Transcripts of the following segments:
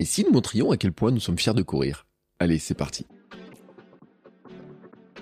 Et si nous montrions à quel point nous sommes fiers de courir Allez, c'est parti.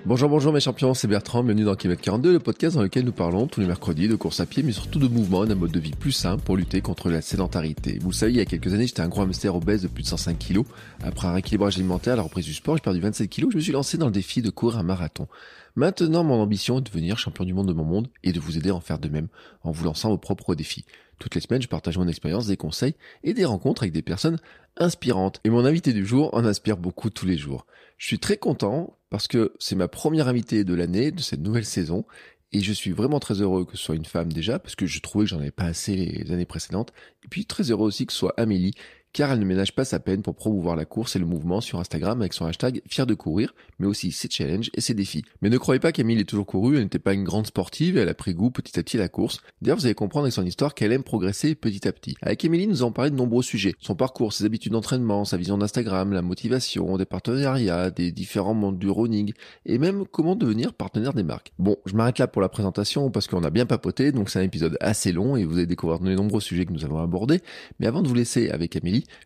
Bonjour, bonjour mes champions, c'est Bertrand, bienvenue dans Kilomètre 42, le podcast dans lequel nous parlons tous les mercredis de course à pied, mais surtout de mouvement et d'un mode de vie plus sain pour lutter contre la sédentarité. Vous le savez, il y a quelques années, j'étais un gros hamster obèse de plus de 105 kg. Après un rééquilibrage alimentaire la reprise du sport, j'ai perdu 27 kg, je me suis lancé dans le défi de courir un marathon. Maintenant, mon ambition est de devenir champion du monde de mon monde et de vous aider à en faire de même en vous lançant vos propres défis. Toutes les semaines, je partage mon expérience, des conseils et des rencontres avec des personnes inspirantes. Et mon invité du jour en inspire beaucoup tous les jours. Je suis très content parce que c'est ma première invitée de l'année, de cette nouvelle saison. Et je suis vraiment très heureux que ce soit une femme déjà, parce que je trouvais que j'en avais pas assez les années précédentes. Et puis très heureux aussi que ce soit Amélie, car elle ne ménage pas sa peine pour promouvoir la course et le mouvement sur Instagram avec son hashtag fier de courir, mais aussi ses challenges et ses défis. Mais ne croyez pas qu'Amélie ait toujours couru, elle n'était pas une grande sportive elle a pris goût petit à petit à la course. D'ailleurs, vous allez comprendre avec son histoire qu'elle aime progresser petit à petit. Avec Amélie, nous avons parlé de nombreux sujets. Son parcours, ses habitudes d'entraînement, sa vision d'Instagram, la motivation, des partenariats, des différents mondes du running, et même comment devenir partenaire des marques. Bon, je m'arrête là pour la présentation parce qu'on a bien papoté, donc c'est un épisode assez long et vous allez découvrir les nombreux sujets que nous avons abordés. Mais avant de vous laisser avec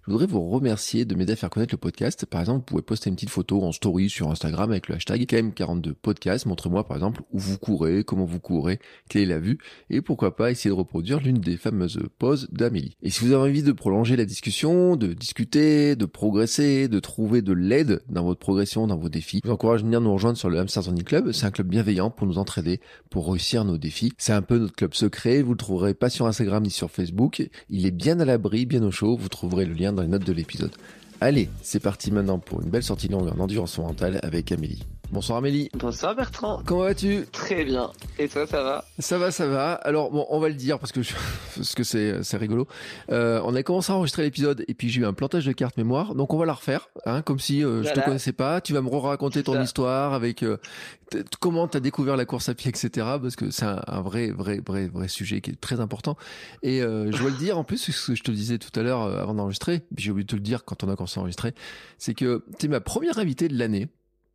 Je voudrais vous remercier de m'aider à faire connaître le podcast. Par exemple, vous pouvez poster une petite photo en story sur Instagram avec le hashtag KM42podcast. Montrez-moi par exemple où vous courez, comment vous courez, quelle est la vue, et pourquoi pas essayer de reproduire l'une des fameuses poses d'Amélie. Et si vous avez envie de prolonger la discussion, de discuter, de progresser, de trouver de l'aide dans votre progression, dans vos défis, je vous encourage à venir nous rejoindre sur le Hamster Running Club. C'est un club bienveillant pour nous entraider, pour réussir nos défis. C'est un peu notre club secret. Vous le trouverez pas sur Instagram ni sur Facebook. Il est bien à l'abri, bien au chaud. Vous trouverez le lien dans les notes de l'épisode. Allez, c'est parti maintenant pour une belle sortie longue en endurance mentale avec Amélie. Bonsoir Amélie. Bonsoir Bertrand. Comment vas-tu? Très bien. Et toi, ça va? Ça va, ça va. Alors bon, on va le dire parce que je... parce que c'est c'est rigolo. Euh, on a commencé à enregistrer l'épisode et puis j'ai eu un plantage de carte mémoire, donc on va la refaire, hein, comme si euh, je te connaissais pas. Tu vas me raconter ton ça. histoire avec euh, comment t'as découvert la course à pied, etc. Parce que c'est un, un vrai, vrai, vrai, vrai sujet qui est très important. Et euh, je dois le dire en plus, ce que je te disais tout à l'heure euh, avant d'enregistrer, j'ai oublié de te le dire quand on a commencé à enregistrer, c'est que tu es ma première invitée de l'année.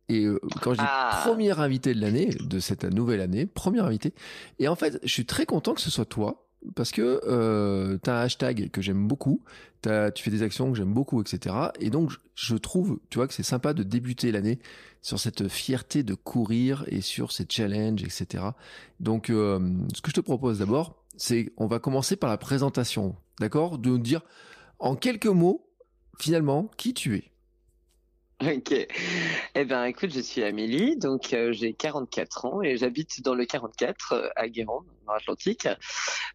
Et euh, quand je dis Ah. première invitée de l'année, de cette nouvelle année, première invitée. Et en fait, je suis très content que ce soit toi, parce que euh, tu as un hashtag que j'aime beaucoup, t'as- tu fais des actions que j'aime beaucoup, etc. Et donc, je, je trouve, tu vois, que c'est sympa de débuter l'année sur cette fierté de courir et sur ces challenges, etc. Donc, euh, ce que je te propose d'abord, c'est on va commencer par la présentation, d'accord? De nous dire en quelques mots, finalement, qui tu es. Ok. Eh bien, écoute, je suis Amélie, donc euh, j'ai 44 ans et j'habite dans le 44 euh, à Guérande, dans l'Atlantique.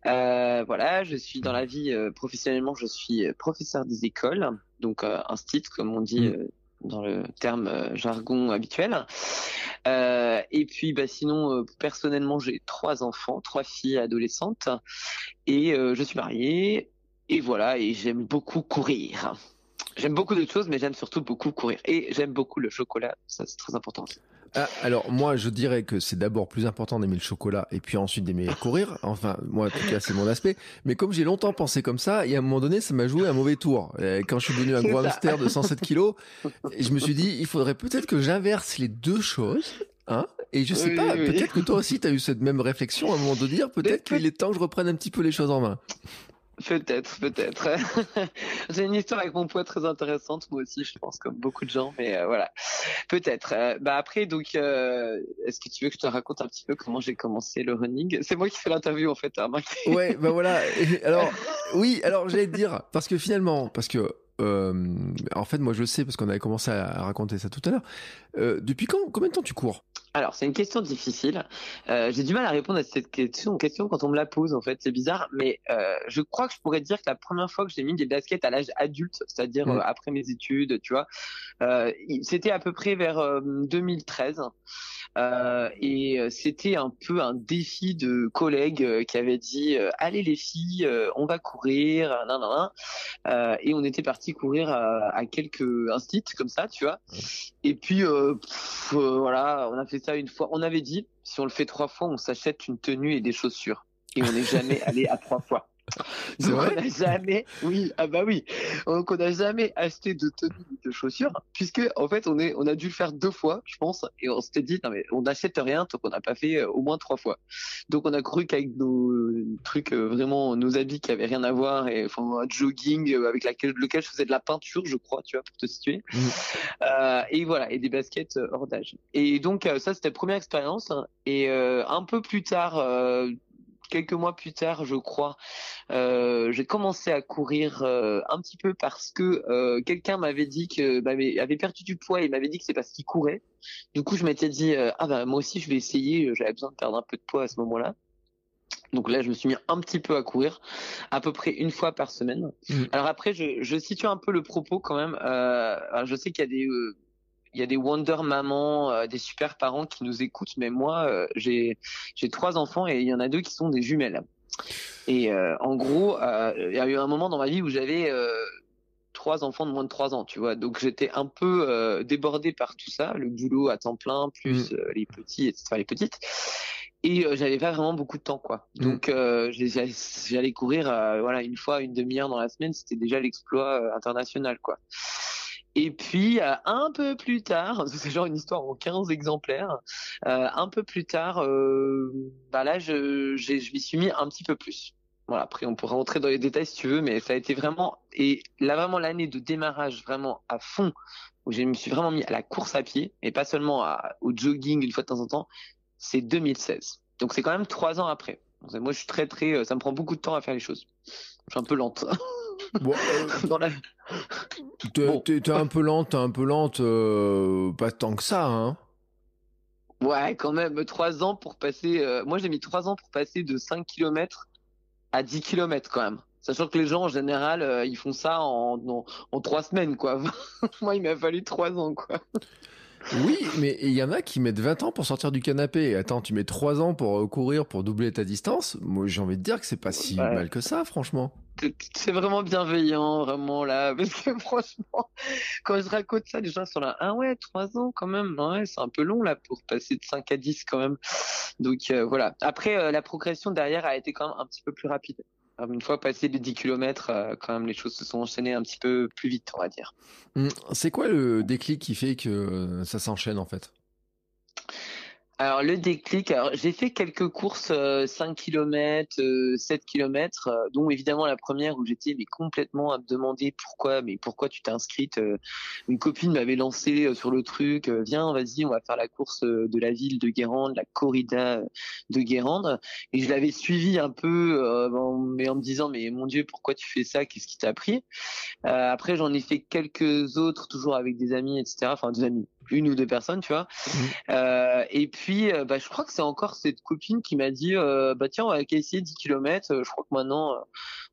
Euh, voilà, je suis dans la vie euh, professionnellement, je suis professeur des écoles, donc un stit comme on dit Mm. dans le terme jargon habituel. Et puis, bah, sinon, personnellement, j'ai trois enfants, trois filles adolescentes, et je suis marié. Et voilà, et j'aime beaucoup courir. J'aime beaucoup d'autres choses, mais j'aime surtout beaucoup courir. Et j'aime beaucoup le chocolat, ça c'est très important. Ah, alors moi je dirais que c'est d'abord plus important d'aimer le chocolat et puis ensuite d'aimer courir. Enfin moi en tout cas c'est mon aspect. Mais comme j'ai longtemps pensé comme ça et à un moment donné ça m'a joué un mauvais tour. Et quand je suis devenu un gros hamster de 107 kilos, je me suis dit il faudrait peut-être que j'inverse les deux choses. Hein et je sais Oui, pas, oui, oui. peut-être que toi aussi tu as eu cette même réflexion à un moment de dire peut-être qu'il est temps que je reprenne un petit peu les choses en main. Peut-être, peut-être. J'ai une histoire avec mon poids très intéressante, moi aussi, je pense, comme beaucoup de gens, mais euh, voilà. Peut-être. Euh, bah après, donc, euh, est-ce que tu veux que je te raconte un petit peu comment j'ai commencé le running? C'est moi qui fais l'interview, en fait, Ouais, bah voilà. Alors, oui, alors j'allais te dire, parce que finalement, parce que, en fait, moi je le sais, parce qu'on avait commencé à, raconter ça tout à l'heure. Depuis quand, combien de temps tu cours? Alors, c'est une question difficile. Euh, j'ai du mal à répondre à cette question, question quand on me la pose, en fait. C'est bizarre, mais euh, je crois que je pourrais dire que la première fois que j'ai mis des baskets à l'âge adulte, c'est-à-dire Mm. euh, après mes études, tu vois, c'était à peu près vers euh, 2013. Euh, et euh, c'était un peu un défi de collègues euh, qui avaient dit euh, allez les filles euh, on va courir nan, nan, nan. Euh, et on était parti courir à, à quelques instits comme ça tu vois. Et puis euh, pff, euh, voilà on a fait ça une fois. On avait dit si on le fait trois fois on s'achète une tenue et des chaussures. Et on n'est jamais allé à trois fois C'est donc vrai on n'a jamais, oui, ah bah oui, donc on n'a jamais acheté de tenue de chaussures, puisque en fait on est, on a dû le faire deux fois, je pense, et on s'était dit non mais on n'achète rien tant qu'on n'a pas fait euh, au moins trois fois. Donc on a cru qu'avec nos euh, trucs euh, vraiment, nos habits qui avaient rien à voir, et enfin un jogging avec laquelle, lequel je faisais de la peinture, je crois, tu vois, pour te situer, euh, et voilà, et des baskets hors d'âge. Et donc ça c'était la première expérience, hein. et un peu plus tard. Quelques mois plus tard, je crois, euh, j'ai commencé à courir euh, un petit peu parce que euh, quelqu'un m'avait dit que m'avait avait perdu du poids et m'avait dit que c'est parce qu'il courait. Du coup, je m'étais dit ah bah moi aussi je vais essayer. J'avais besoin de perdre un peu de poids à ce moment-là. Donc là, je me suis mis un petit peu à courir, à peu près une fois par semaine. Mm. Alors après, je, je situe un peu le propos quand même. Je sais qu'il y a des il y a des Wonder mamans, euh, des super parents qui nous écoutent, mais moi, euh, j'ai j'ai trois enfants et il y en a deux qui sont des jumelles. Et euh, en gros, euh, il y a eu un moment dans ma vie où j'avais euh, trois enfants de moins de trois ans, tu vois. Donc j'étais un peu euh, débordé par tout ça, le boulot à temps plein, plus euh, les petits, etc., les petites. Et euh, j'avais pas vraiment beaucoup de temps, quoi. Mm. Donc euh, j'allais courir, euh, voilà, une fois, une demi-heure dans la semaine, c'était déjà l'exploit international, quoi. Et puis euh, un peu plus tard, c'est genre une histoire en 15 exemplaires. euh, un peu plus tard, euh, bah là, je, je m'y suis mis un petit peu plus. Voilà, après on pourra rentrer dans les détails si tu veux, mais ça a été vraiment et là vraiment l'année de démarrage vraiment à fond où je me suis vraiment mis à la course à pied et pas seulement à- au jogging une fois de temps en temps. C'est 2016. Donc c'est quand même trois ans après. Moi je suis très très, euh, ça me prend beaucoup de temps à faire les choses. Je suis un peu lente Bon, euh, la. t'es Bon. un peu lente, t'es un peu lente, euh, pas tant que ça, hein. Ouais, quand même, trois ans pour passer. euh, Moi, j'ai mis trois ans pour passer de 5 km à 10 km quand même. Sachant que les gens, en général, euh, ils font ça en, en, en trois semaines, quoi. Moi, il m'a fallu trois ans, quoi. Oui, mais il y en a qui mettent 20 ans pour sortir du canapé. Attends, tu mets 3 ans pour euh, courir, pour doubler ta distance. Moi, j'ai envie de dire que c'est pas si Ouais. mal que ça, franchement. C'est vraiment bienveillant, vraiment, là. Parce que franchement, quand je raconte ça, les gens sont là. Ah ouais, trois ans quand même. Ouais, c'est un peu long, là, pour passer de 5 à 10 quand même. Donc, euh, voilà. Après, euh, la progression derrière a été quand même un petit peu plus rapide. Une fois passé les 10 km, quand même, les choses se sont enchaînées un petit peu plus vite, on va dire. Hum, C'est quoi le déclic qui fait que euh, ça s'enchaîne en fait? Alors le déclic, alors j'ai fait quelques courses euh, 5 km, euh, 7 km, euh, dont évidemment la première où j'étais mais complètement à me demander pourquoi, mais pourquoi tu t'es inscrite. euh, une copine m'avait lancé euh, sur le truc, euh, viens, vas-y, on va faire la course de la ville de Guérande, la corrida de Guérande, et je l'avais suivi un peu, en- mais en me disant mais mon Dieu, pourquoi tu fais ça? Qu'est-ce qui t'a pris Après j'en ai fait quelques autres, toujours avec des amis, etc. Enfin des amis, une ou deux personnes, tu vois. Euh, et puis, euh, bah, je crois que c'est encore cette copine qui m'a dit, euh, bah tiens, on va essayer 10 km. Je crois que maintenant, euh,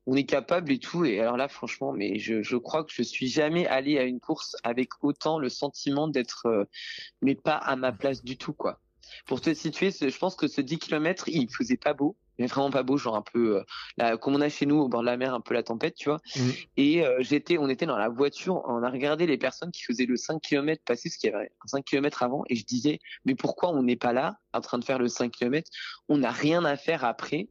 on est capable et tout. Et alors là, franchement, mais je, je crois que je suis jamais allé à une course avec autant le sentiment d'être, euh, mais pas à ma place du tout, quoi. Pour te situer, je pense que ce 10 km, il faisait pas beau. Mais vraiment pas beau, genre un peu, euh, comme on a chez nous au bord de la mer, un peu la tempête, tu vois. Mhm. Et euh, j'étais, on était dans la voiture, on a regardé les personnes qui faisaient le 5 km passer, ce qu'il y avait un 5 km avant, et je disais, mais pourquoi on n'est pas là, en train de faire le 5 km On n'a rien à faire après,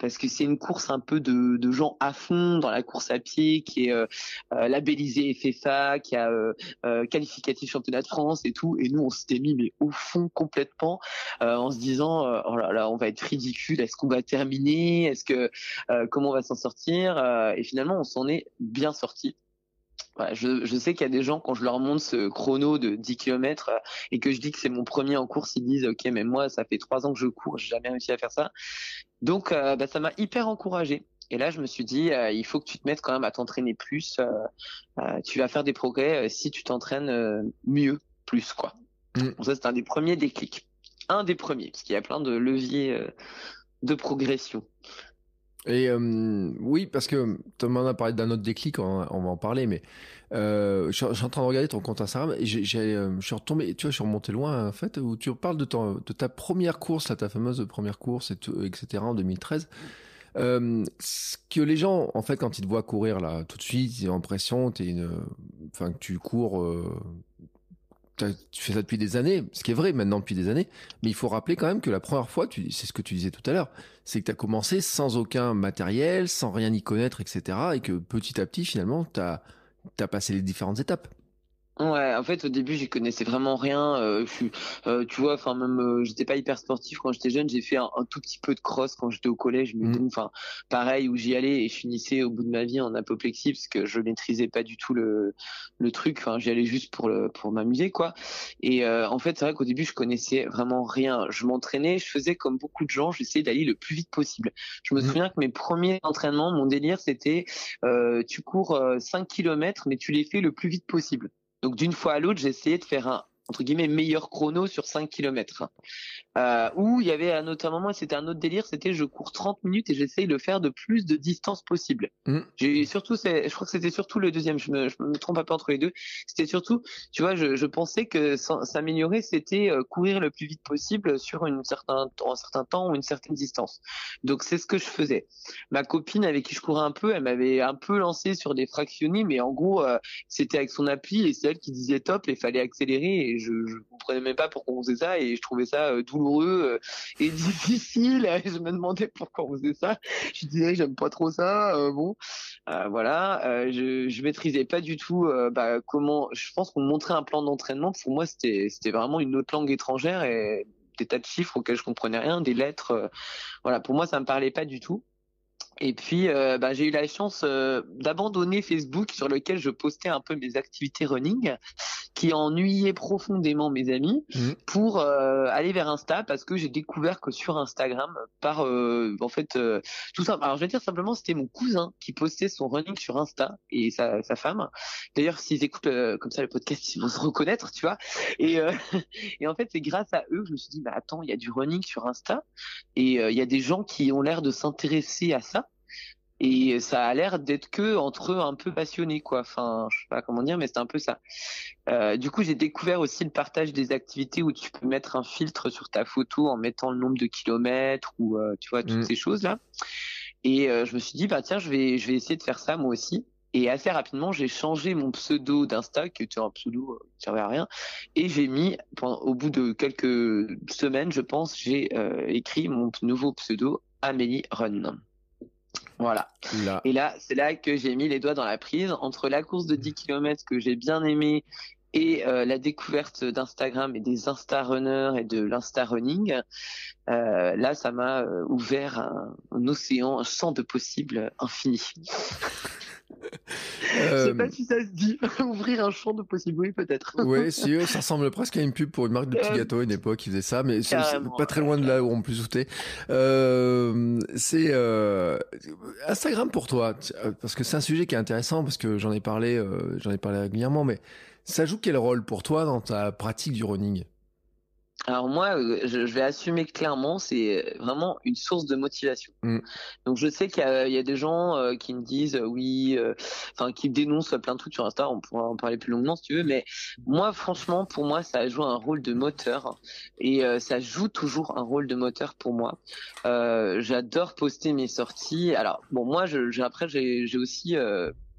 parce que c'est une course un peu de, de gens à fond dans la course à pied, qui est euh, euh, labellisée FFA, qui a euh, euh, qualificatif championnat de France et tout, et nous on s'était mis mais au fond complètement, euh, en se disant, euh, oh là là, on va être ridicule, est-ce qu'on va terminer, est-ce que comment on va s'en sortir, et finalement on s'en est bien sorti. Voilà, je, je sais qu'il y a des gens, quand je leur montre ce chrono de 10 km et que je dis que c'est mon premier en course, ils disent Ok, mais moi, ça fait trois ans que je cours, j'ai jamais réussi à faire ça. Donc, euh, bah, ça m'a hyper encouragé. Et là, je me suis dit euh, Il faut que tu te mettes quand même à t'entraîner plus. euh, euh, tu vas faire des progrès euh, si tu t'entraînes euh, mieux, plus, quoi. Mm. Donc, ça, c'est un des premiers déclics. un des premiers, parce qu'il y a plein de leviers de progression. Et oui, parce que tu m'en as parlé d'un autre déclic, on, va en parler, mais je, suis en train de regarder ton compte Instagram et j'ai, je suis retombé, tu vois, je suis remonté loin en fait, où tu parles de, ta première course, là, ta fameuse première course, et etc. en 2013. ce que les gens, en fait, quand ils te voient courir là, tout de suite, ils ont l'impression que, tu cours tu fais ça depuis des années, ce qui est vrai maintenant depuis des années, mais il faut rappeler quand même que la première fois, c'est ce que tu disais tout à l'heure, c'est que tu as commencé sans aucun matériel, sans rien y connaître, etc. Et que petit à petit, finalement, tu as, as passé les différentes étapes. Ouais, en fait, au début, j'y connaissais vraiment rien. Euh, je suis, euh, tu vois, enfin même, euh, j'étais pas hyper sportif quand j'étais jeune. J'ai fait un, tout petit peu de cross quand j'étais au collège, mais mmh. enfin, pareil où j'y allais et je finissais au bout de ma vie en apoplexie parce que je maîtrisais pas du tout le le truc. Enfin, j'y allais juste pour le pour m'amuser, quoi. Et en fait, c'est vrai qu'au début, je connaissais vraiment rien. Je m'entraînais, je faisais comme beaucoup de gens, j'essayais d'aller le plus vite possible. Je me mmh. souviens que mes premiers entraînements, mon délire, c'était, tu cours 5 km, mais tu les fais le plus vite possible. Donc d'une fois à l'autre, j'ai essayé de faire un entre guillemets meilleur chrono sur 5 km. Euh, où il y avait un autre moment, c'était un autre délire, c'était je cours 30 minutes et j'essaye de faire de plus de distance possible. Mm. J'ai surtout, je crois que c'était surtout le deuxième, je me, je me trompe pas entre les deux. C'était surtout, tu vois, je, je pensais que s'améliorer, c'était euh, courir le plus vite possible sur une certain, un certain temps ou une certaine distance. Donc c'est ce que je faisais. Ma copine avec qui je courais un peu, elle m'avait un peu lancé sur des fractionnés, mais en gros, euh, c'était avec son appli et c'est elle qui disait top et fallait accélérer et je, je comprenais même pas pourquoi on faisait ça et je trouvais ça douloureux euh, et difficile. je me demandais pourquoi on faisait ça. Je disais j'aime pas trop ça. Euh, bon, voilà, je, je maîtrisais pas du tout bah, comment. Je pense qu'on montrait un plan d'entraînement. Pour moi, c'était c'était vraiment une autre langue étrangère et des tas de chiffres auxquels je comprenais rien, des lettres. voilà, pour moi, ça me parlait pas du tout. Et puis, euh, bah, j'ai eu la chance euh, d'abandonner Facebook sur lequel je postais un peu mes activités running, qui ennuyait profondément mes amis, mmh. pour euh, aller vers Insta parce que j'ai découvert que sur Instagram, par en fait tout ça. Alors je vais dire simplement, c'était mon cousin qui postait son running sur Insta et sa, sa femme. D'ailleurs, s'ils écoutent comme ça le podcast, ils vont se reconnaître, tu vois. Et, et en fait, c'est grâce à eux que je me suis dit, bah attends, il y a du running sur Insta et il y a des gens qui ont l'air de s'intéresser à ça et ça a l'air d'être que entre eux un peu passionnés quoi. Enfin je sais pas comment dire mais c'est un peu ça. Euh, du coup j'ai découvert aussi le partage des activités où tu peux mettre un filtre sur ta photo en mettant le nombre de kilomètres ou euh, tu vois toutes mm. ces choses là et euh, je me suis dit bah tiens je vais je vais essayer de faire ça moi aussi. Et assez rapidement, j'ai changé mon pseudo d'Insta, qui était un pseudo qui servait à rien, et j'ai mis, au bout de quelques semaines, je pense, j'ai écrit mon nouveau pseudo Amélie Run. Voilà. Et là, c'est là que j'ai mis les doigts dans la prise entre la course de 10 km que j'ai bien aimé et euh, la découverte d'Instagram et des Insta Runners et de l'Insta Running. Euh, là, ça m'a euh, ouvert un, un, océan, un champ de possibles infini. Je sais pas si ça se dit. Ouvrir un champ de possibles, oui, peut-être. oui, si, ça ressemble presque à une pub pour une marque de petits gâteaux à une époque qui faisait ça, mais c'est pas très loin de là où on peut sauter. Euh, c'est euh, Instagram pour toi, parce que c'est un sujet qui est intéressant, parce que j'en ai parlé, euh, j'en ai parlé régulièrement, mais ça joue quel rôle pour toi dans ta pratique du running? Alors moi, euh, je, vais assumer clairement, c'est vraiment une source de motivation. Mm. Donc je sais qu'il y, a des gens euh, qui me disent euh, oui, enfin qui dénoncent plein de trucs sur Insta. On pourra en parler plus longuement si tu veux, mais moi, franchement, pour moi, ça joue un rôle de moteur et ça joue toujours un rôle de moteur pour moi. J'adore poster mes sorties. Alors bon, moi, je, après, j'ai aussi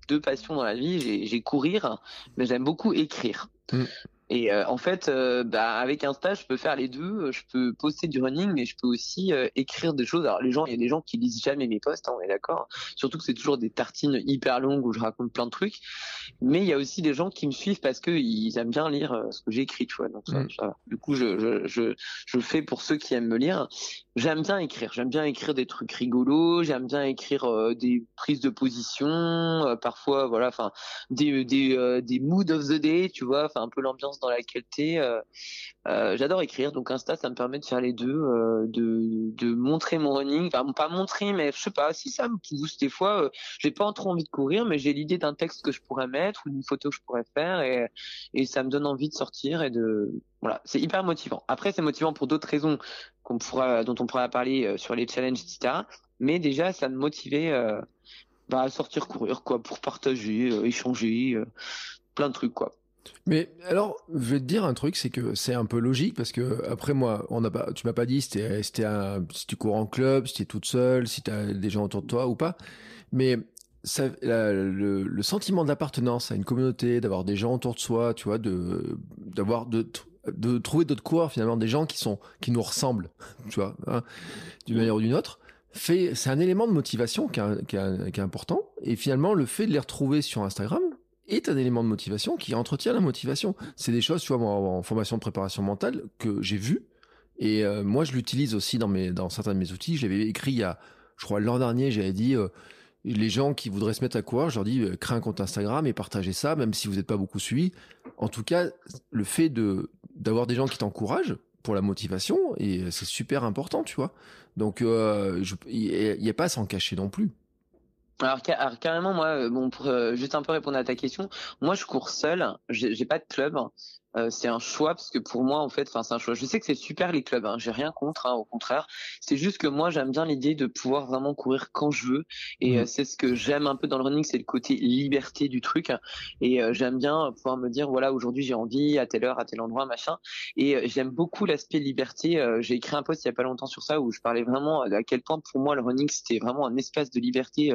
deux passions dans la vie. J'ai courir, mais j'aime beaucoup écrire. Mm. Et euh, en fait, euh, bah, avec Insta, je peux faire les deux. Je peux poster du running, mais je peux aussi euh, écrire des choses. Alors les gens, il y a des gens qui lisent jamais mes posts, hein, on est d'accord. Surtout que c'est toujours des tartines hyper longues où je raconte plein de trucs. Mais il y a aussi des gens qui me suivent parce que ils aiment bien lire ce que j'écris, tu vois. Donc ça, mm. du coup, je, je, je, je fais pour ceux qui aiment me lire. J'aime bien écrire. J'aime bien écrire des trucs rigolos. J'aime bien écrire des prises de position, parfois, voilà, enfin des des des moods of the day, tu vois, enfin un peu l'ambiance dans laquelle tu euh, euh, J'adore écrire, donc Insta, ça me permet de faire les deux, euh, de, de montrer mon running, enfin pas montrer, mais je sais pas, si ça me pousse des fois, j'ai pas trop envie de courir, mais j'ai l'idée d'un texte que je pourrais mettre ou d'une photo que je pourrais faire, et, et ça me donne envie de sortir et de Voilà, c'est hyper motivant. Après, c'est motivant pour d'autres raisons dont on pourra parler sur les challenges, etc. Mais déjà, ça me motivait bah, à sortir courir, quoi, pour partager, échanger, plein de trucs, quoi. Mais alors, je vais te dire un truc, c'est que c'est un peu logique parce que après moi, on n'a pas, tu m'as pas dit si, si tu cours en club, si tu es toute seule, si tu as des gens autour de toi ou pas. Mais le, sentiment d'appartenance à une communauté, d'avoir des gens autour de soi, tu vois, d'avoir de, de trouver d'autres coureurs finalement, des gens qui sont qui nous ressemblent, tu vois, hein, d'une manière ou d'une autre. Fait, c'est un élément de motivation qui est, qui est important. Et finalement, le fait de les retrouver sur Instagram, est un élément de motivation qui entretient la motivation. C'est des choses, tu vois, en, formation de préparation mentale que j'ai vu et euh, moi je l'utilise aussi dans mes dans certains de mes outils. J'avais écrit il y a, je crois l'an dernier, j'avais dit euh, les gens qui voudraient se mettre à courir, je leur dis euh, un compte Instagram et partagez ça, même si vous n'êtes pas beaucoup suivi. En tout cas, le fait de d'avoir des gens qui t'encouragent pour la motivation et c'est super important, tu vois. Donc il n'y a pas à s'en cacher non plus. Alors, carrément, moi, euh, bon, pour euh, juste un peu répondre à ta question, moi je cours seul, j'ai pas de club, euh, c'est un choix parce que pour moi en fait enfin c'est un choix. Je sais que c'est super les clubs hein, j'ai rien contre hein, au contraire. C'est juste que moi j'aime bien l'idée de pouvoir vraiment courir quand je veux. Et mmh. euh, c'est ce que j'aime un peu dans le running c'est le côté liberté du truc. Et euh, j'aime bien pouvoir me dire voilà aujourd'hui j'ai envie à telle heure à tel endroit machin. Et j'aime beaucoup l'aspect liberté. J'ai écrit un post il y a pas longtemps sur ça où je parlais vraiment à quel point pour moi le running c'était vraiment un espace de liberté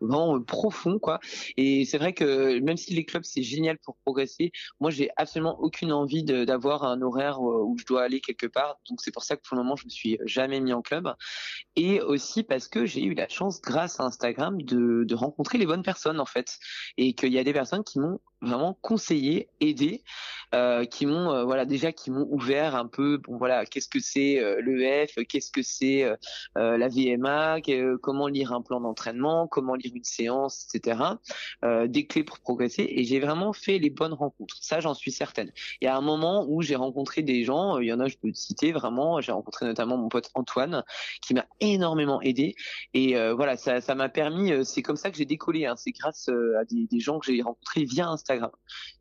vraiment profond quoi. Et c'est vrai que même si les clubs c'est génial pour progresser moi j'ai absolument aucune aucune envie d'avoir un horaire euh, où je dois aller quelque part. Donc c'est pour ça que pour le moment je me suis jamais mis en club. Et aussi parce que j'ai eu la chance grâce à Instagram de, de rencontrer les bonnes personnes en fait. Et qu'il y a des personnes qui m'ont vraiment conseillé, aidé, euh, qui m'ont euh, voilà déjà qui m'ont ouvert un peu bon voilà qu'est-ce que c'est euh, l'EF, qu'est-ce que c'est euh, la VMA, comment lire un plan d'entraînement, comment lire une séance, etc. des clés pour progresser et j'ai vraiment fait les bonnes rencontres. Ça j'en suis certaine. Il y a un moment où j'ai rencontré des gens, il y en a je peux te citer vraiment, j'ai rencontré notamment mon pote Antoine qui m'a énormément aidé et voilà ça ça m'a permis c'est comme ça que j'ai décollé hein, c'est grâce à des, des gens que j'ai rencontrés via Instagram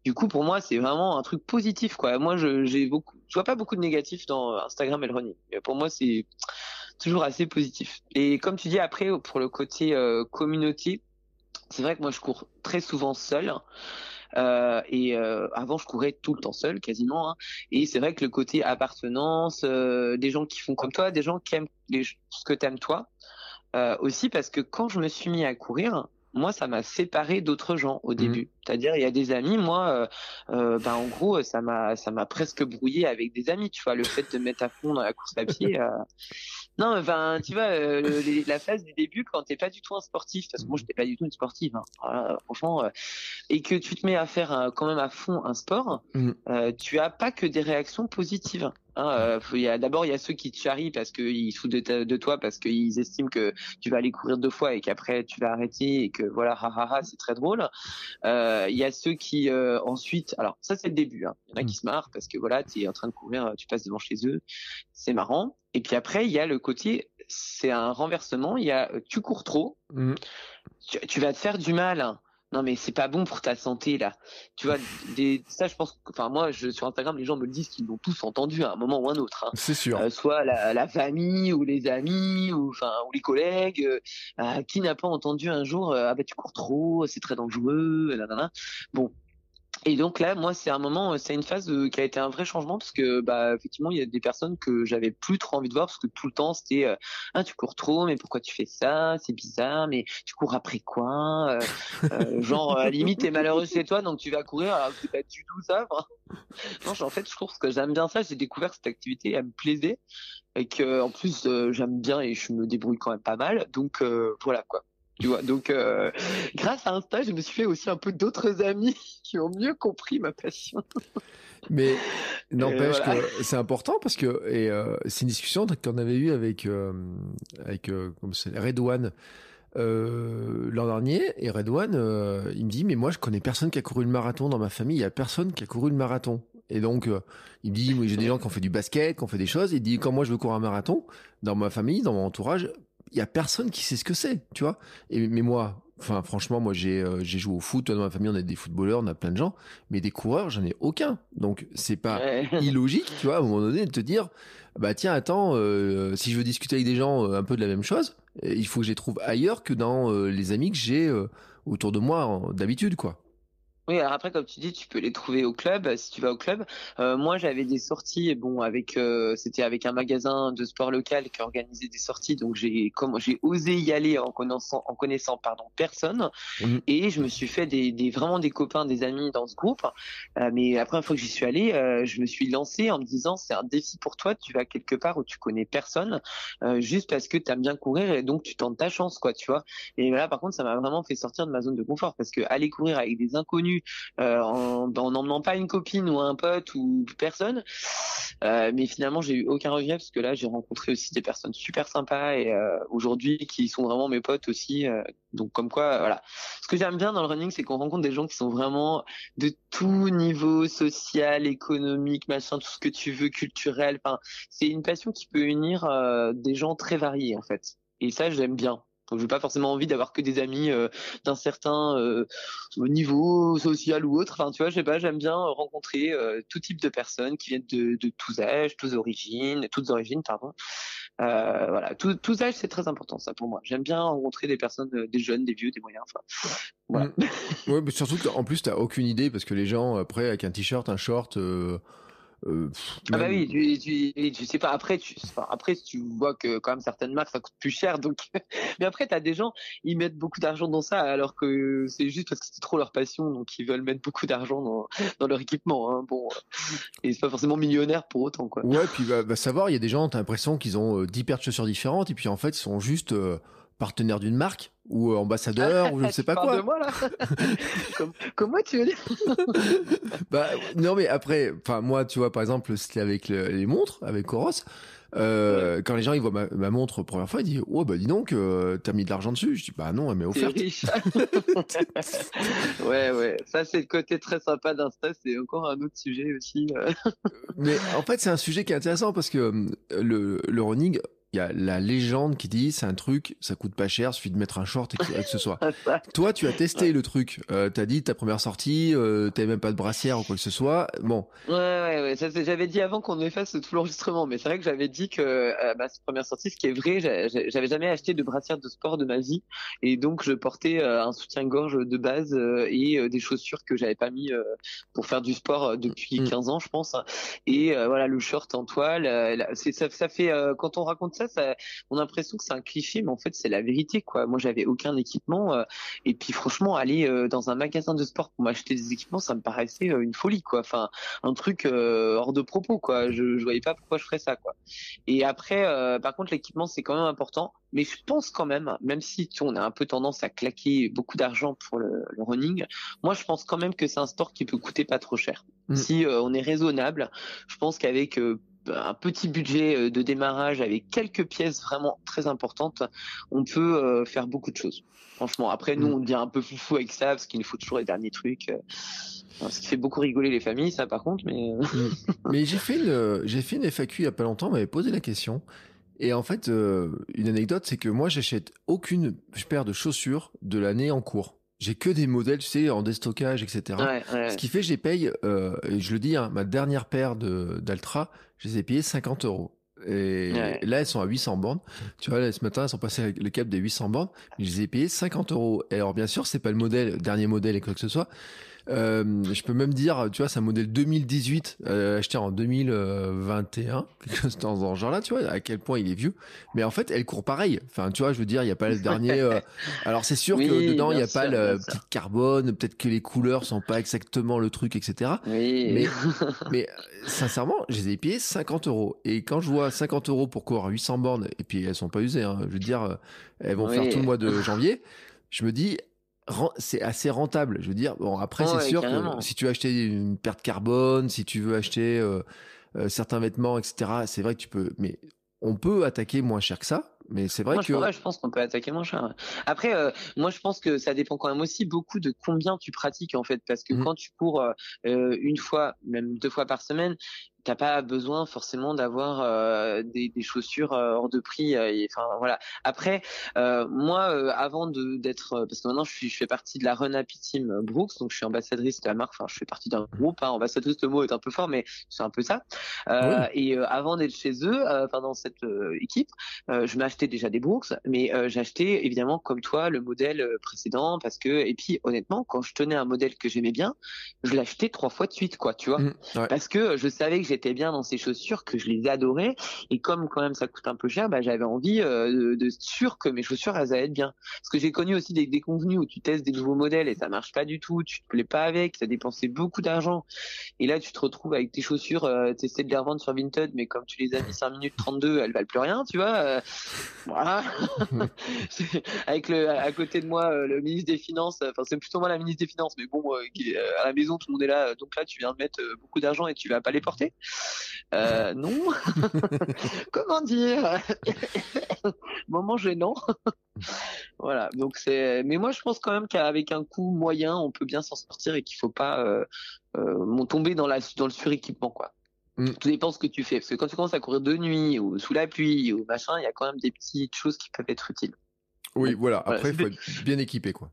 du coup, pour moi, c'est vraiment un truc positif, quoi. Moi, je, j'ai vois pas beaucoup de négatifs dans Instagram et le running. Pour moi, c'est toujours assez positif. Et comme tu dis après, pour le côté euh, communauté, c'est vrai que moi, je cours très souvent seul. Euh, et euh, avant, je courais tout le temps seul, quasiment. Hein. Et c'est vrai que le côté appartenance, des gens qui font comme toi, des gens qui aiment ce que t'aimes toi, aussi parce que quand je me suis mis à courir, moi, ça m'a séparé d'autres gens au mmh. début. C'est-à-dire, il y a des amis, moi, euh, euh ben, en gros, ça m'a, ça m'a presque brouillé avec des amis. Tu vois, le fait de mettre à fond dans la course à pied. Euh... Non, enfin, tu vois, euh, la phase du début, quand t'es pas du tout un sportif, parce que moi, j'étais pas du tout une sportive, hein, franchement, euh, et que tu te mets à faire quand même à fond un sport, mmh. tu as pas que des réactions positives. Hein, euh, d'abord il y a ceux qui te charrient parce qu'ils se foutent de, toi parce qu'ils estiment que tu vas aller courir deux fois et qu'après tu vas arrêter et que voilà ha ha ha c'est très drôle. Euh, il y a ceux qui euh, ensuite alors ça c'est le début. Hein. Il y en a qui mm. se marrent parce que voilà tu es en train de courir, tu passes devant chez eux, c'est marrant. Et puis après il y a le côté c'est un renversement. Il y a tu cours trop, mm. tu, tu, vas te faire du mal non mais c'est pas bon pour ta santé là. Tu vois, des, ça je pense, enfin moi je, sur Instagram les gens me le disent qu'ils l'ont tous entendu à un moment ou un autre. Hein. C'est sûr. Euh, soit la, la, famille ou les amis ou enfin ou les collègues. Euh, euh, qui n'a pas entendu un jour ah bah tu cours trop, c'est très dangereux. Bon, et donc là, moi, c'est un moment, c'est une phase qui a été un vrai changement parce que, bah, effectivement, il y a des personnes que j'avais plus trop envie de voir parce que tout le temps, c'était, euh, ah, tu cours trop, mais pourquoi tu fais ça? C'est bizarre, mais tu cours après quoi? Euh, euh Genre, à la limite, t'es malheureux chez toi, donc tu vas courir alors que c'est pas du tout ça. non, en fait, je trouve que j'aime bien ça. J'ai découvert cette activité, elle me plaisait et que, en plus, euh, j'aime bien et je me débrouille quand même pas mal. Donc voilà quoi. Tu vois, donc euh, grâce à Insta, je me suis fait aussi un peu d'autres amis qui ont mieux compris ma passion. Mais n'empêche que c'est important parce que et euh, c'est une discussion qu'on avait eue avec euh, avec comme c'est Redouane l'an dernier et Redouane il me dit mais moi je connais personne qui a couru le marathon dans ma famille, il y a personne qui a couru le marathon. Et donc il me dit j'ai des gens qui ont fait du basket, qui ont fait des choses, il dit quand moi je veux courir un marathon dans ma famille, dans mon entourage, il y a personne qui sait ce que c'est, tu vois. Et mais moi, enfin franchement, moi j'ai euh, j'ai joué au foot dans ma famille, on a des footballeurs, on a plein de gens, mais des coureurs, j'en ai aucun. Donc c'est pas illogique, tu vois, à un moment donné de te dire bah tiens, attends, euh, si je veux discuter avec des gens euh, un peu de la même chose, il faut que je les trouve ailleurs que dans les amis que j'ai autour de moi d'habitude, quoi. Oui, alors après, comme tu dis, tu peux les trouver au club si tu vas au club. Euh, moi, j'avais des sorties, bon, avec, euh, c'était avec un magasin de sport local qui organisait des sorties, donc j'ai, comment, j'ai osé y aller en connaissant, en connaissant, pardon, personne, mmh. et je me suis fait des, des, vraiment des copains, des amis dans ce groupe. Euh, mais la première fois que j'y suis allé, euh, je me suis lancé en me disant, c'est un défi pour toi, tu vas quelque part où tu connais personne, euh, juste parce que tu aimes bien courir et donc tu tentes ta chance, quoi, tu vois. Et là, par contre, ça m'a vraiment fait sortir de ma zone de confort parce que aller courir avec des inconnus euh, en n'emmenant pas une copine ou un pote ou personne. Euh, mais finalement, j'ai eu aucun regret parce que là, j'ai rencontré aussi des personnes super sympas et euh, aujourd'hui qui sont vraiment mes potes aussi. donc comme quoi, voilà. Ce que j'aime bien dans le running, c'est qu'on rencontre des gens qui sont vraiment de tout niveau social, économique, machin, tout ce que tu veux, culturel. Enfin, c'est une passion qui peut unir des gens très variés en fait. Et ça, j'aime bien. Donc, j'ai pas forcément envie d'avoir que des amis euh, d'un certain euh, niveau social ou autre. Enfin, tu vois, je sais pas, j'aime bien rencontrer euh, tout type de personnes qui viennent de, tous âges, toutes origines, toutes origines, pardon. voilà, tous âges, c'est très important ça pour moi. J'aime bien rencontrer des personnes, des jeunes, des vieux, des moyens. Enfin. Mmh. ouais, mais surtout qu'en plus, t'as aucune idée parce que les gens après avec un t-shirt, un short euh, ah bah oui, tu, tu, tu, sais pas. Après, tu, enfin, après, tu vois que quand même certaines marques ça coûte plus cher, donc. Mais après, t'as des gens, ils mettent beaucoup d'argent dans ça, alors que c'est juste parce que c'est trop leur passion, donc ils veulent mettre beaucoup d'argent dans, dans leur équipement. Hein. Bon, et c'est pas forcément millionnaire pour autant, quoi. Ouais, puis bah, bah savoir, il y a des gens, t'as l'impression qu'ils ont 10 euh, paires de chaussures différentes, et puis en fait, ils sont juste euh, partenaires d'une marque ou euh, ambassadeur ou je ne sais pas quoi. De moi, là. comme, moi tu veux dire Bah non mais après, enfin moi tu vois par exemple c'était avec les montres avec Coros. Euh, Quand les gens ils voient ma, ma montre première fois, ils disent oh bah dis donc euh, t'as mis de l'argent dessus. Je dis bah non elle m'est offerte. ouais ouais ça c'est le côté très sympa d'Insta c'est encore un autre sujet aussi. Euh. mais en fait c'est un sujet qui est intéressant parce que le, le running il y a la légende qui dit c'est un truc, ça coûte pas cher, suffit de mettre un short et que, ce soit. Toi, tu as testé le truc. Euh, t'as dit ta première sortie, euh, t'avais même pas de brassière ou quoi que ce soit. Bon. Ouais, ouais, ouais. j'avais dit avant qu'on efface tout l'enregistrement, mais c'est vrai que j'avais dit que euh, ma première sortie, ce qui est vrai, j'avais jamais acheté de brassière de sport de ma vie, et donc je portais euh, un soutien-gorge de base euh, et des chaussures que j'avais pas mis pour faire du sport depuis 15 mm. ans, je pense. Et voilà, le short en toile, ça, ça fait quand on raconte ça ça, on a l'impression que c'est un cliché, mais en fait, c'est la vérité, quoi. Moi, j'avais aucun équipement, euh, et puis franchement, aller euh, dans un magasin de sport pour m'acheter des équipements, ça me paraissait euh, une folie, quoi. Enfin, un truc hors de propos, quoi. Je, je voyais pas pourquoi je ferais ça, quoi. Et après, par contre, l'équipement, c'est quand même important. Mais je pense quand même, même si tu, on a un peu tendance à claquer beaucoup d'argent pour le, running, moi je pense quand même que c'est un sport qui peut coûter pas trop cher. Mm. Si on est raisonnable, je pense qu'avec un petit budget euh, de démarrage avec quelques pièces vraiment très importantes, on peut euh, faire beaucoup de choses. Franchement, après nous mm. on devient un peu foufou avec ça parce qu'il nous faut toujours les derniers trucs. Euh, ce qui fait beaucoup rigoler les familles, ça par contre. Mais mm. mais j'ai fait une j'ai fait une FAQ il y a pas longtemps, on m'avait posé la question. Et en fait, une anecdote, c'est que moi, j'achète aucune paire de chaussures de l'année en cours. J'ai que des modèles, tu sais, en déstockage, etc. Ce qui fait, je les paye, euh, et je le dis, hein, ma dernière paire de d'Altra, je les ai payées 50 euros. Et là, elles sont à 800 bornes. Tu vois, là, ce matin, elles sont passées avec le cap des 800 bornes, mais je les ai payées 50 euros. Et alors, bien sûr, c'est pas le modèle, dernier modèle et quoi que ce soit. Euh, je peux même dire, tu vois, c'est un modèle 2018 euh, acheté en 2021, dans ce genre-là, tu vois, à quel point il est vieux. Mais en fait, elle court pareil. Enfin, tu vois, je veux dire, il y a pas le dernier. Euh, alors c'est sûr que dedans, il y a pas le petit carbone. Peut-être que les couleurs sont pas exactement le truc, etc. Oui. Mais, mais sincèrement, je les ai payés 50 euros. Et quand je vois 50 euros pour courir 800 bornes, et puis elles sont pas usées, hein, je veux dire, elles vont faire tout le mois de janvier. Je me dis, c'est assez rentable. Je veux dire, bon après c'est sûr que si tu veux acheter une perte carbone, si tu veux acheter euh, euh, certains vêtements, etc. C'est vrai que tu peux, mais on peut attaquer moins cher que ça. Mais c'est vrai moi, que je, je pense qu'on peut attaquer moins cher. Après, euh, moi je pense que ça dépend quand même aussi beaucoup de combien tu pratiques en fait, parce que mmh. quand tu cours une fois, même deux fois par semaine, t'as pas besoin forcément d'avoir euh, des, des, chaussures euh, hors de prix. Euh, enfin voilà. Après, moi, avant de d'être, parce que maintenant je suis, je fais partie de la Run Happy Team Brooks, donc je suis ambassadrice de la marque. Enfin, je fais partie d'un groupe. Hein, ambassadrice, le mot est un peu fort, mais c'est un peu ça. Et avant d'être chez eux, enfin dans cette équipe, je m'achetais déjà des Brooks, mais j'achetais évidemment comme toi le modèle précédent parce que et puis honnêtement, quand je tenais un modèle que j'aimais bien, je l'achetais trois fois de suite, quoi, tu vois, mmh, parce que je savais que j'étais bien dans ces chaussures, que je les adorais, et comme quand même ça coûte un peu cher, bah, j'avais envie euh, de, sûr que mes chaussures elles allaient être bien. Parce que j'ai connu aussi des déconvenus où tu testes des nouveaux modèles et ça marche pas du tout, tu te plais pas avec, tu as dépensé beaucoup d'argent, et là tu te retrouves avec tes chaussures, euh, tu essaies de les revendre sur Vinted, mais comme tu les as mis 5 minutes 32, elles valent plus rien, tu vois. Euh, voilà. avec le à côté de moi le ministre des Finances, enfin c'est plutôt moi la ministre des Finances, mais bon, à la maison tout le monde est là, donc là tu viens de mettre beaucoup d'argent et tu vas pas les porter. Euh, non. Comment dire? Moment gênant. voilà. Donc c'est. Mais moi, je pense quand même qu'avec un coût moyen, on peut bien s'en sortir et qu'il faut pas euh, euh, tomber dans la dans le suréquipement, quoi. Mm. Tout dépend ce que tu fais, parce que quand tu commences à courir de nuit ou sous la pluie ou machin, il y a quand même des petites choses qui peuvent être utiles. Oui, voilà. Après, il faut être bien équipé, quoi.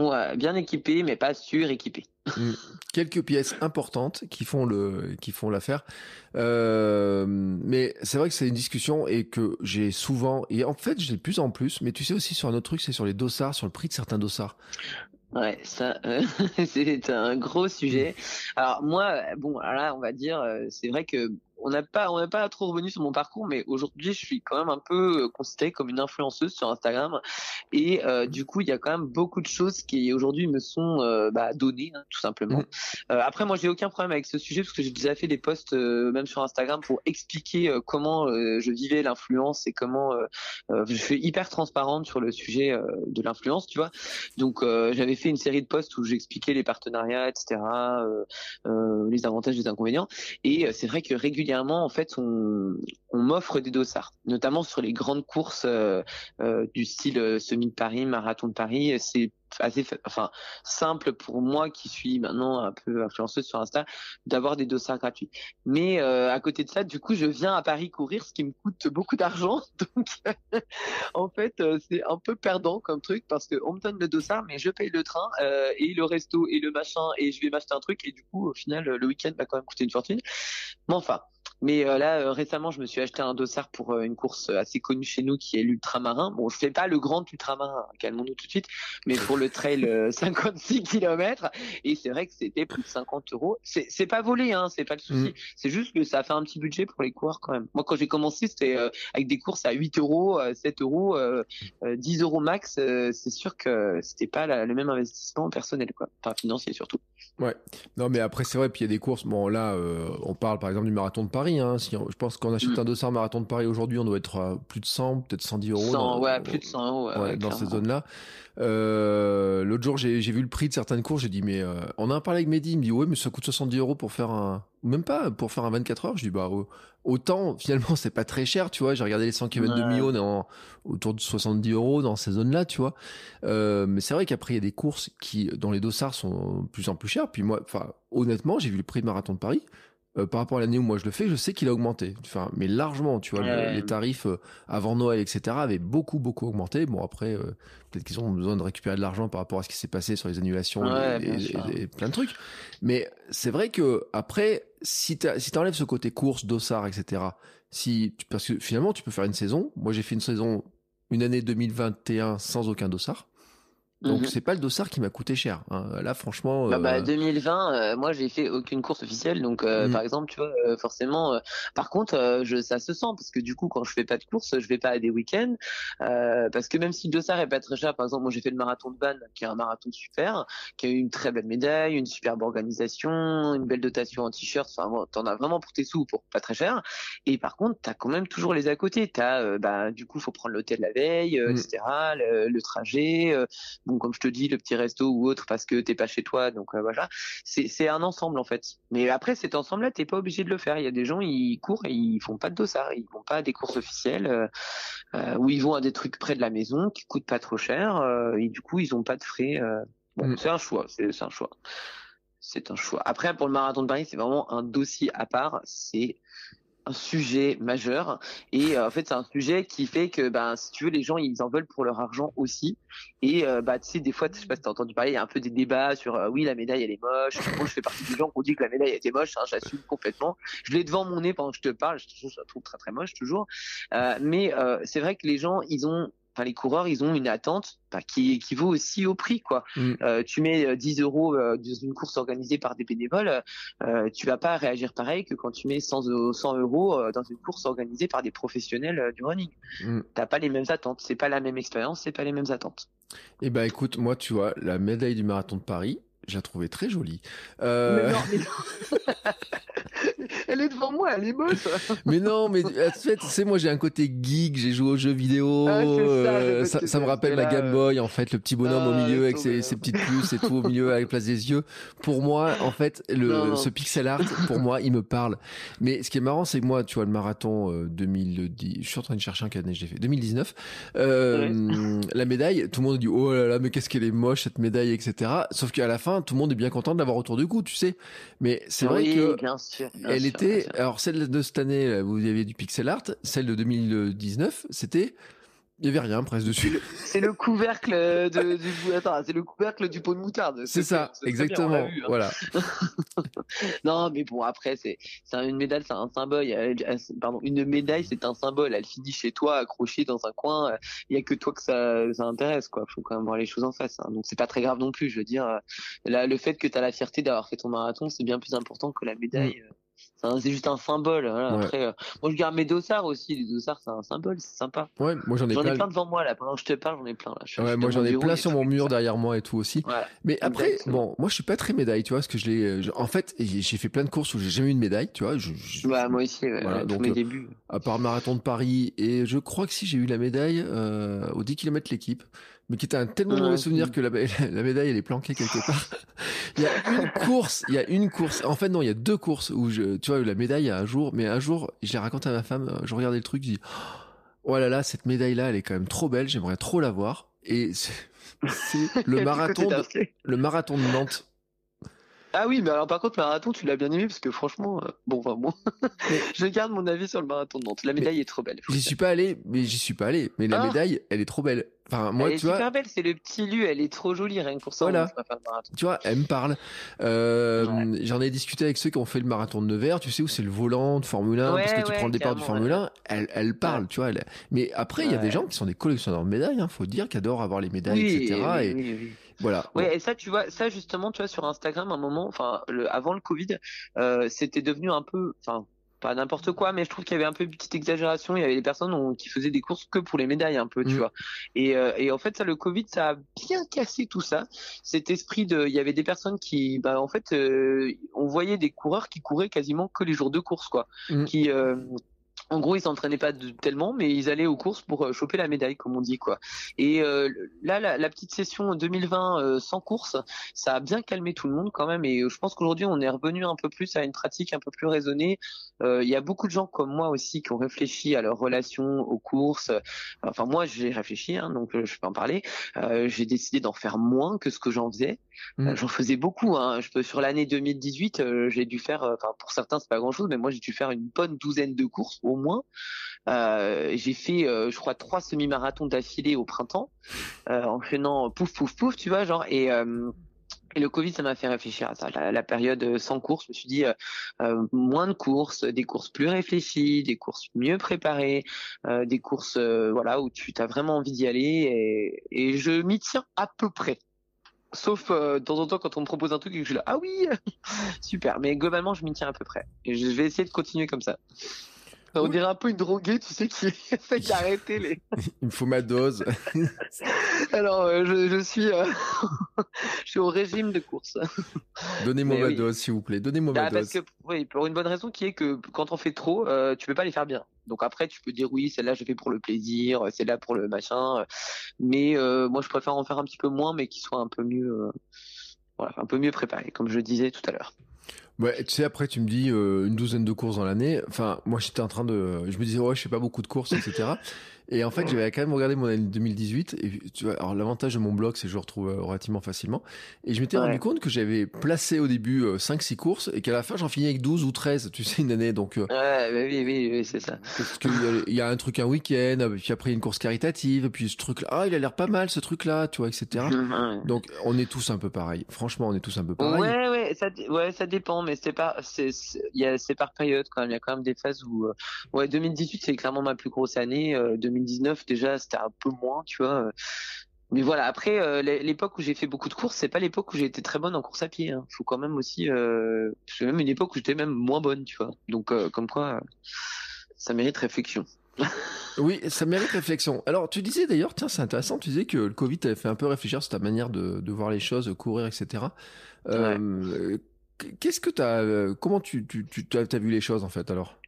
Ouais, bien équipé, mais pas suréquipé. Mm. Quelques pièces importantes qui font le, qui font l'affaire. Euh, mais c'est vrai que c'est une discussion et que j'ai souvent, et en fait, j'ai de plus en plus, mais tu sais aussi sur un autre truc, c'est sur les dossards, sur le prix de certains dossards. Ouais, ça, euh, c'est un gros sujet. Alors moi, bon, là, on va dire, euh, c'est vrai que on n'a pas, on n'a pas trop revenu sur mon parcours, mais aujourd'hui, je suis quand même un peu euh, considérée comme une influenceuse sur Instagram, et euh, du coup, il y a quand même beaucoup de choses qui aujourd'hui me sont euh, bah, données, hein, tout simplement. Euh, après, moi, j'ai aucun problème avec ce sujet parce que j'ai déjà fait des posts même sur Instagram pour expliquer comment je vivais l'influence et comment je suis hyper transparente sur le sujet de l'influence, tu vois. Donc, j'avais fait une série de posts où j'expliquais les partenariats, etc., les avantages, les inconvénients, et c'est vrai que régulièrement en fait, on, m'offre des dossards, notamment sur les grandes courses euh, euh, du style euh, semi de Paris, marathon de Paris. C'est assez enfin simple pour moi qui suis maintenant un peu influenceuse sur Insta d'avoir des dossards gratuits. Mais à côté de ça, du coup, je viens à Paris courir, ce qui me coûte beaucoup d'argent. Donc en fait, c'est un peu perdant comme truc parce que on me donne le dossard, mais je paye le train et le resto et le machin et je vais m'acheter un truc et du coup, au final, le week-end va quand même coûter une fortune. Mais enfin, mais euh, là, euh, récemment, je me suis acheté un dossard pour euh, une course assez connue chez nous qui est l'ultramarin. Bon, je fais pas le grand ultramarin, calmons-nous tout de suite, mais pour le trail 56 km. Et c'est vrai que c'était plus de 50 euros. C'est pas volé, hein, c'est pas le souci. Mm. C'est juste que ça a fait un petit budget pour les coureurs quand même. Moi, quand j'ai commencé, c'était avec des courses à 8 euros, 7 euros, 10 euros max. c'est sûr que c'était pas le même investissement personnel, quoi. Enfin, financier surtout. Ouais. Non, mais après, c'est vrai, puis il y a des courses. Bon, là, on parle par exemple du marathon de Paris Hein. Si je pense qu'on achète mm. un dossard marathon de Paris aujourd'hui, on doit être à plus de 100, peut-être 110 euros. 100, ouais, plus de 100 euros. dans ces zones-là. Euh, L'autre jour, j'ai vu le prix de certaines courses. J'ai dit, mais euh, on a un parlé avec Mehdi. Il me dit, ouais, mais ça coûte 70 euros pour faire un, même pas pour faire un 24 heures. Je dis, bah, autant finalement, c'est pas très cher, tu vois. J'ai regardé les 100 km de Millau dans autour de 70 euros dans ces zones-là, tu vois. Euh, mais c'est vrai qu'après, il y a des courses qui, dans les dossards, sont plus en plus chères. Puis moi, enfin, honnêtement, j'ai vu le prix de marathon de Paris. Euh, par rapport à l'année où moi je le fais, je sais qu'il a augmenté. Enfin, mais largement, tu vois, les tarifs euh, avant Noël, etc., avaient beaucoup, beaucoup augmenté. Bon, après, euh, peut-être qu'ils ont besoin de récupérer de l'argent par rapport à ce qui s'est passé sur les annulations et, plein de trucs. Mais c'est vrai que après, si tu si enlèves ce côté course, dossard, etc., si, parce que finalement, tu peux faire une saison. Moi, j'ai fait une saison, une année 2021 sans aucun dossard. Donc mhm. c'est pas le dossard qui m'a coûté cher. Hein. Là franchement. Bah, bah 2020, euh, euh, moi j'ai fait aucune course officielle, donc euh, mhm. par exemple tu vois forcément. par contre, je, ça se sent parce que du coup quand je fais pas de course, je vais pas à des week-ends parce que même si le dossard est pas très cher, par exemple moi j'ai fait le marathon de Vannes, qui est un marathon super, qui a eu une très belle médaille, une superbe organisation, une belle dotation en t-shirt. Enfin t'en as vraiment pour tes sous pour pas très cher. Et par contre t'as quand même toujours les à côté. T'as bah du coup faut prendre l'hôtel la veille, mhm. etc. Le, le trajet comme je te dis, le petit resto ou autre parce que t'es pas chez toi. Donc euh, voilà, c'est un ensemble en fait. Mais après cet ensemble-là, t'es pas obligé de le faire. Il y a des gens, ils courent et ils font pas de dossard, ils vont pas à des courses officielles euh, euh, ou ils vont à des trucs près de la maison qui coûtent pas trop cher et du coup ils ont pas de frais. Bon, mm. c'est un choix, c'est un choix. c'est un choix. Après, pour le marathon de Paris, c'est vraiment un dossier à part. C'est un sujet majeur. Et euh, en fait c'est un sujet qui fait que ben si tu veux les gens ils en veulent pour leur argent aussi. Et euh, bah tu sais des fois je sais pas si t'as entendu parler il y a un peu des débats sur euh, oui la médaille elle est moche. Moi je fais partie des gens qui ont dit que la médaille était moche hein, j'assume complètement. Je l'ai devant mon nez pendant que je te parle je, je la trouve très très moche toujours. Mais c'est vrai que les gens ils ont enfin les coureurs ils ont une attente bah, qui équivaut aussi au prix quoi. Mm. Euh, tu mets 10 euh, euros euh, dans une course organisée par des bénévoles, euh, tu vas pas réagir pareil que quand tu mets 100, 100 euros dans une course organisée par des professionnels du running. Mm. T'as pas les mêmes attentes, c'est pas la même expérience, c'est pas les mêmes attentes. Eh ben écoute, moi tu vois la médaille du marathon de Paris, je la trouvais très jolie. Euh... Mais non, mais elle est devant moi, elle est moche. mais non, mais en fait, tu sais, moi j'ai un côté geek, j'ai joué aux jeux vidéo, ah, euh, ça, ça, me rappelle ma Game Boy, en fait, le petit bonhomme au ah, milieu avec ses, ses, petites puces et tout au milieu avec la place des yeux. Pour moi, en fait, le, ce pixel art, pour moi, il me parle. Mais ce qui est marrant, c'est que moi, tu vois, le marathon 2010, euh, je suis en train de chercher un cadenas, j'ai fait 2019, euh, la médaille, tout le monde dit oh là là, mais qu'est-ce qu'elle est moche cette médaille, etc. Sauf qu'à la fin, tout le monde est bien content de l'avoir autour du cou, tu sais. Mais c'est vrai que bien sûr, elle était. Alors celle de cette année, vous aviez du pixel art. Celle de 2019, c'était il y avait rien presque dessus. C'est le couvercle de, du attends, c'est le couvercle du pot de moutarde. C'est ça, exactement. Hein. Voilà. non, mais bon après c'est c'est une médaille, c'est un symbole. Pardon, une médaille, c'est un symbole. Elle finit chez toi, accrochée dans un coin. Il y a que toi que ça, ça intéresse quoi. Faut quand même voir les choses en face. Hein. Donc c'est pas très grave non plus. Je veux dire, là, le fait que tu as la fierté d'avoir fait ton marathon, c'est bien plus important que la médaille. Mm c'est juste un symbole. Après, euh, moi je garde mes dossards aussi. Les dossards, c'est un symbole, c'est sympa. Ouais, moi j'en ai, plein. devant moi là. Pendant que je te parle, j'en ai plein là. ouais, moi j'en ai plein sur mon mur derrière moi et tout aussi. Mais après, bon, moi je suis pas très médaille, tu vois, parce que je l'ai. Euh, en fait, j'ai fait plein de courses où j'ai jamais eu une médaille, tu vois. Je, Ouais, moi aussi. Voilà, donc, mes euh, débuts. À part marathon de Paris et je crois que si j'ai eu la médaille euh, aux 10 km l'équipe mais qui était un tellement mauvais souvenir que la, la, médaille elle est planquée quelque part. il y a une course, il y a une course. En fait non, il y a deux courses où je, tu vois, la médaille un jour, mais un jour, je l'ai raconté à ma femme, je regardais le truc, je dis, oh là là, cette médaille là, elle est quand même trop belle, j'aimerais trop la voir. Et c'est le marathon, de, le marathon de Nantes. Ah oui, mais alors par contre, le marathon, tu l'as bien aimé parce que franchement, euh, bon, enfin bon, je garde mon avis sur le marathon de Nantes. La médaille est trop belle. J'y suis pas allé, mais j'y suis pas allé. Mais la ah. médaille, elle est trop belle. Enfin, moi, elle est tu super belle, c'est le petit lu, elle est trop jolie, rien que pour ça. Voilà. Tu vois, elle me parle. Euh, J'en ai discuté avec ceux qui ont fait le marathon de Nevers, tu sais où c'est le volant de Formule 1, parce que tu prends le départ du Formule 1, elle, elle parle, tu vois. Elle... Mais après, il y a des gens qui sont des collectionneurs de médailles, hein, faut dire, qui adorent avoir les médailles, etc. et voilà. Ouais, et ça, tu vois, ça justement, tu vois, sur Instagram, un moment, enfin, le, avant le Covid, euh, c'était devenu un peu, enfin, pas n'importe quoi, mais je trouve qu'il y avait un peu une petite exagération. Il y avait des personnes qui faisaient des courses que pour les médailles, un peu, tu mm. vois. Et, euh, et en fait, ça, le Covid, ça a bien cassé tout ça. Cet esprit de, il y avait des personnes qui, bah, en fait, euh, on voyait des coureurs qui couraient quasiment que les jours de course, quoi, mm. qui euh, en gros, ils s'entraînaient pas tellement, mais ils allaient aux courses pour euh, choper la médaille, comme on dit, quoi. Et euh, là, la, petite session 2020 euh, sans course, ça a bien calmé tout le monde quand même. Et je pense qu'aujourd'hui, on est revenu un peu plus à une pratique un peu plus raisonnée. Il y a beaucoup de gens comme moi aussi qui ont réfléchi à leur relation aux courses. Enfin, moi, j'ai réfléchi, hein, donc je peux en parler. j'ai décidé d'en faire moins que ce que j'en faisais. Mmh. J'en faisais beaucoup. Hein. Je peux sur l'année 2018, j'ai dû faire. Enfin, pour certains, c'est pas grand-chose, mais moi, j'ai dû faire une bonne douzaine de courses au moins. Euh, j'ai fait, euh, je crois, trois semi-marathons d'affilée au printemps, euh, enchaînant pouf, pouf, pouf, tu vois, genre, et, et le Covid, ça m'a fait réfléchir à ça. La, période sans course, je me suis dit moins de courses, des courses plus réfléchies, des courses mieux préparées, des courses voilà où tu as vraiment envie d'y aller et, et je m'y tiens à peu près. Sauf de temps en temps quand on me propose un truc et que je suis là ah oui super mais globalement je m'y tiens à peu près et je vais essayer de continuer comme ça. On dirait un peu une droguée, tu sais, qui essaie d'arrêter les. Il me faut ma dose. Alors, euh, je, suis, euh, je suis au régime de course. Donnez-moi ma dose, s'il vous plaît. Donnez-moi ma ah, parce dose. Que, oui, pour une bonne raison qui est que quand on fait trop, euh, tu peux pas les faire bien. Donc après, tu peux dire oui, celle-là je fais pour le plaisir, celle-là pour le machin. Mais moi, je préfère en faire un petit peu moins, mais qui soit un peu mieux, voilà, un peu mieux préparé, comme je disais tout à l'heure. Ouais, tu sais, après, tu me dis euh, une douzaine de courses dans l'année. Enfin, moi, j'étais en train de. Je me disais, ouais, je fais pas beaucoup de courses, etc. Et en fait, j'avais quand même regardé mon année 2018. Et tu vois, alors l'avantage de mon blog, c'est que je retrouve euh, relativement facilement. Et je m'étais rendu compte que j'avais placé au début 5-6 courses et qu'à la fin, j'en finis avec 12 ou 13, tu sais, une année. Donc, ouais, bah oui, oui, oui, c'est ça. Parce qu'il y, y, a un truc un week-end, puis après une course caritative, puis ce truc-là, ah, il a l'air pas mal ce truc-là, tu vois, etc. Donc, on est tous un peu pareil. Franchement, on est tous un peu pareil. Ouais, ouais, ça, ouais, ça dépend, mais c'est pas, c'est, c'est par période quand même. Il y a quand même des phases où, euh, ouais, 2018 c'est clairement ma plus grosse année. 2019 euh, déjà c'était un peu moins, tu vois. Euh. Mais voilà, après l'époque où j'ai fait beaucoup de courses, c'est pas l'époque où j'ai été très bonne en course à pied. Hein. Faut quand même aussi, euh, c'est même une époque où j'étais même moins bonne, tu vois. Donc comme quoi, ça mérite réflexion. oui, ça mérite réflexion. Alors, tu disais d'ailleurs, tiens, c'est intéressant, tu disais que le Covid t'avait fait un peu réfléchir sur ta manière de, de voir les choses, courir, etc. Euh, Qu'est-ce que tu as, euh, comment tu, tu, tu as, vu les choses en fait alors?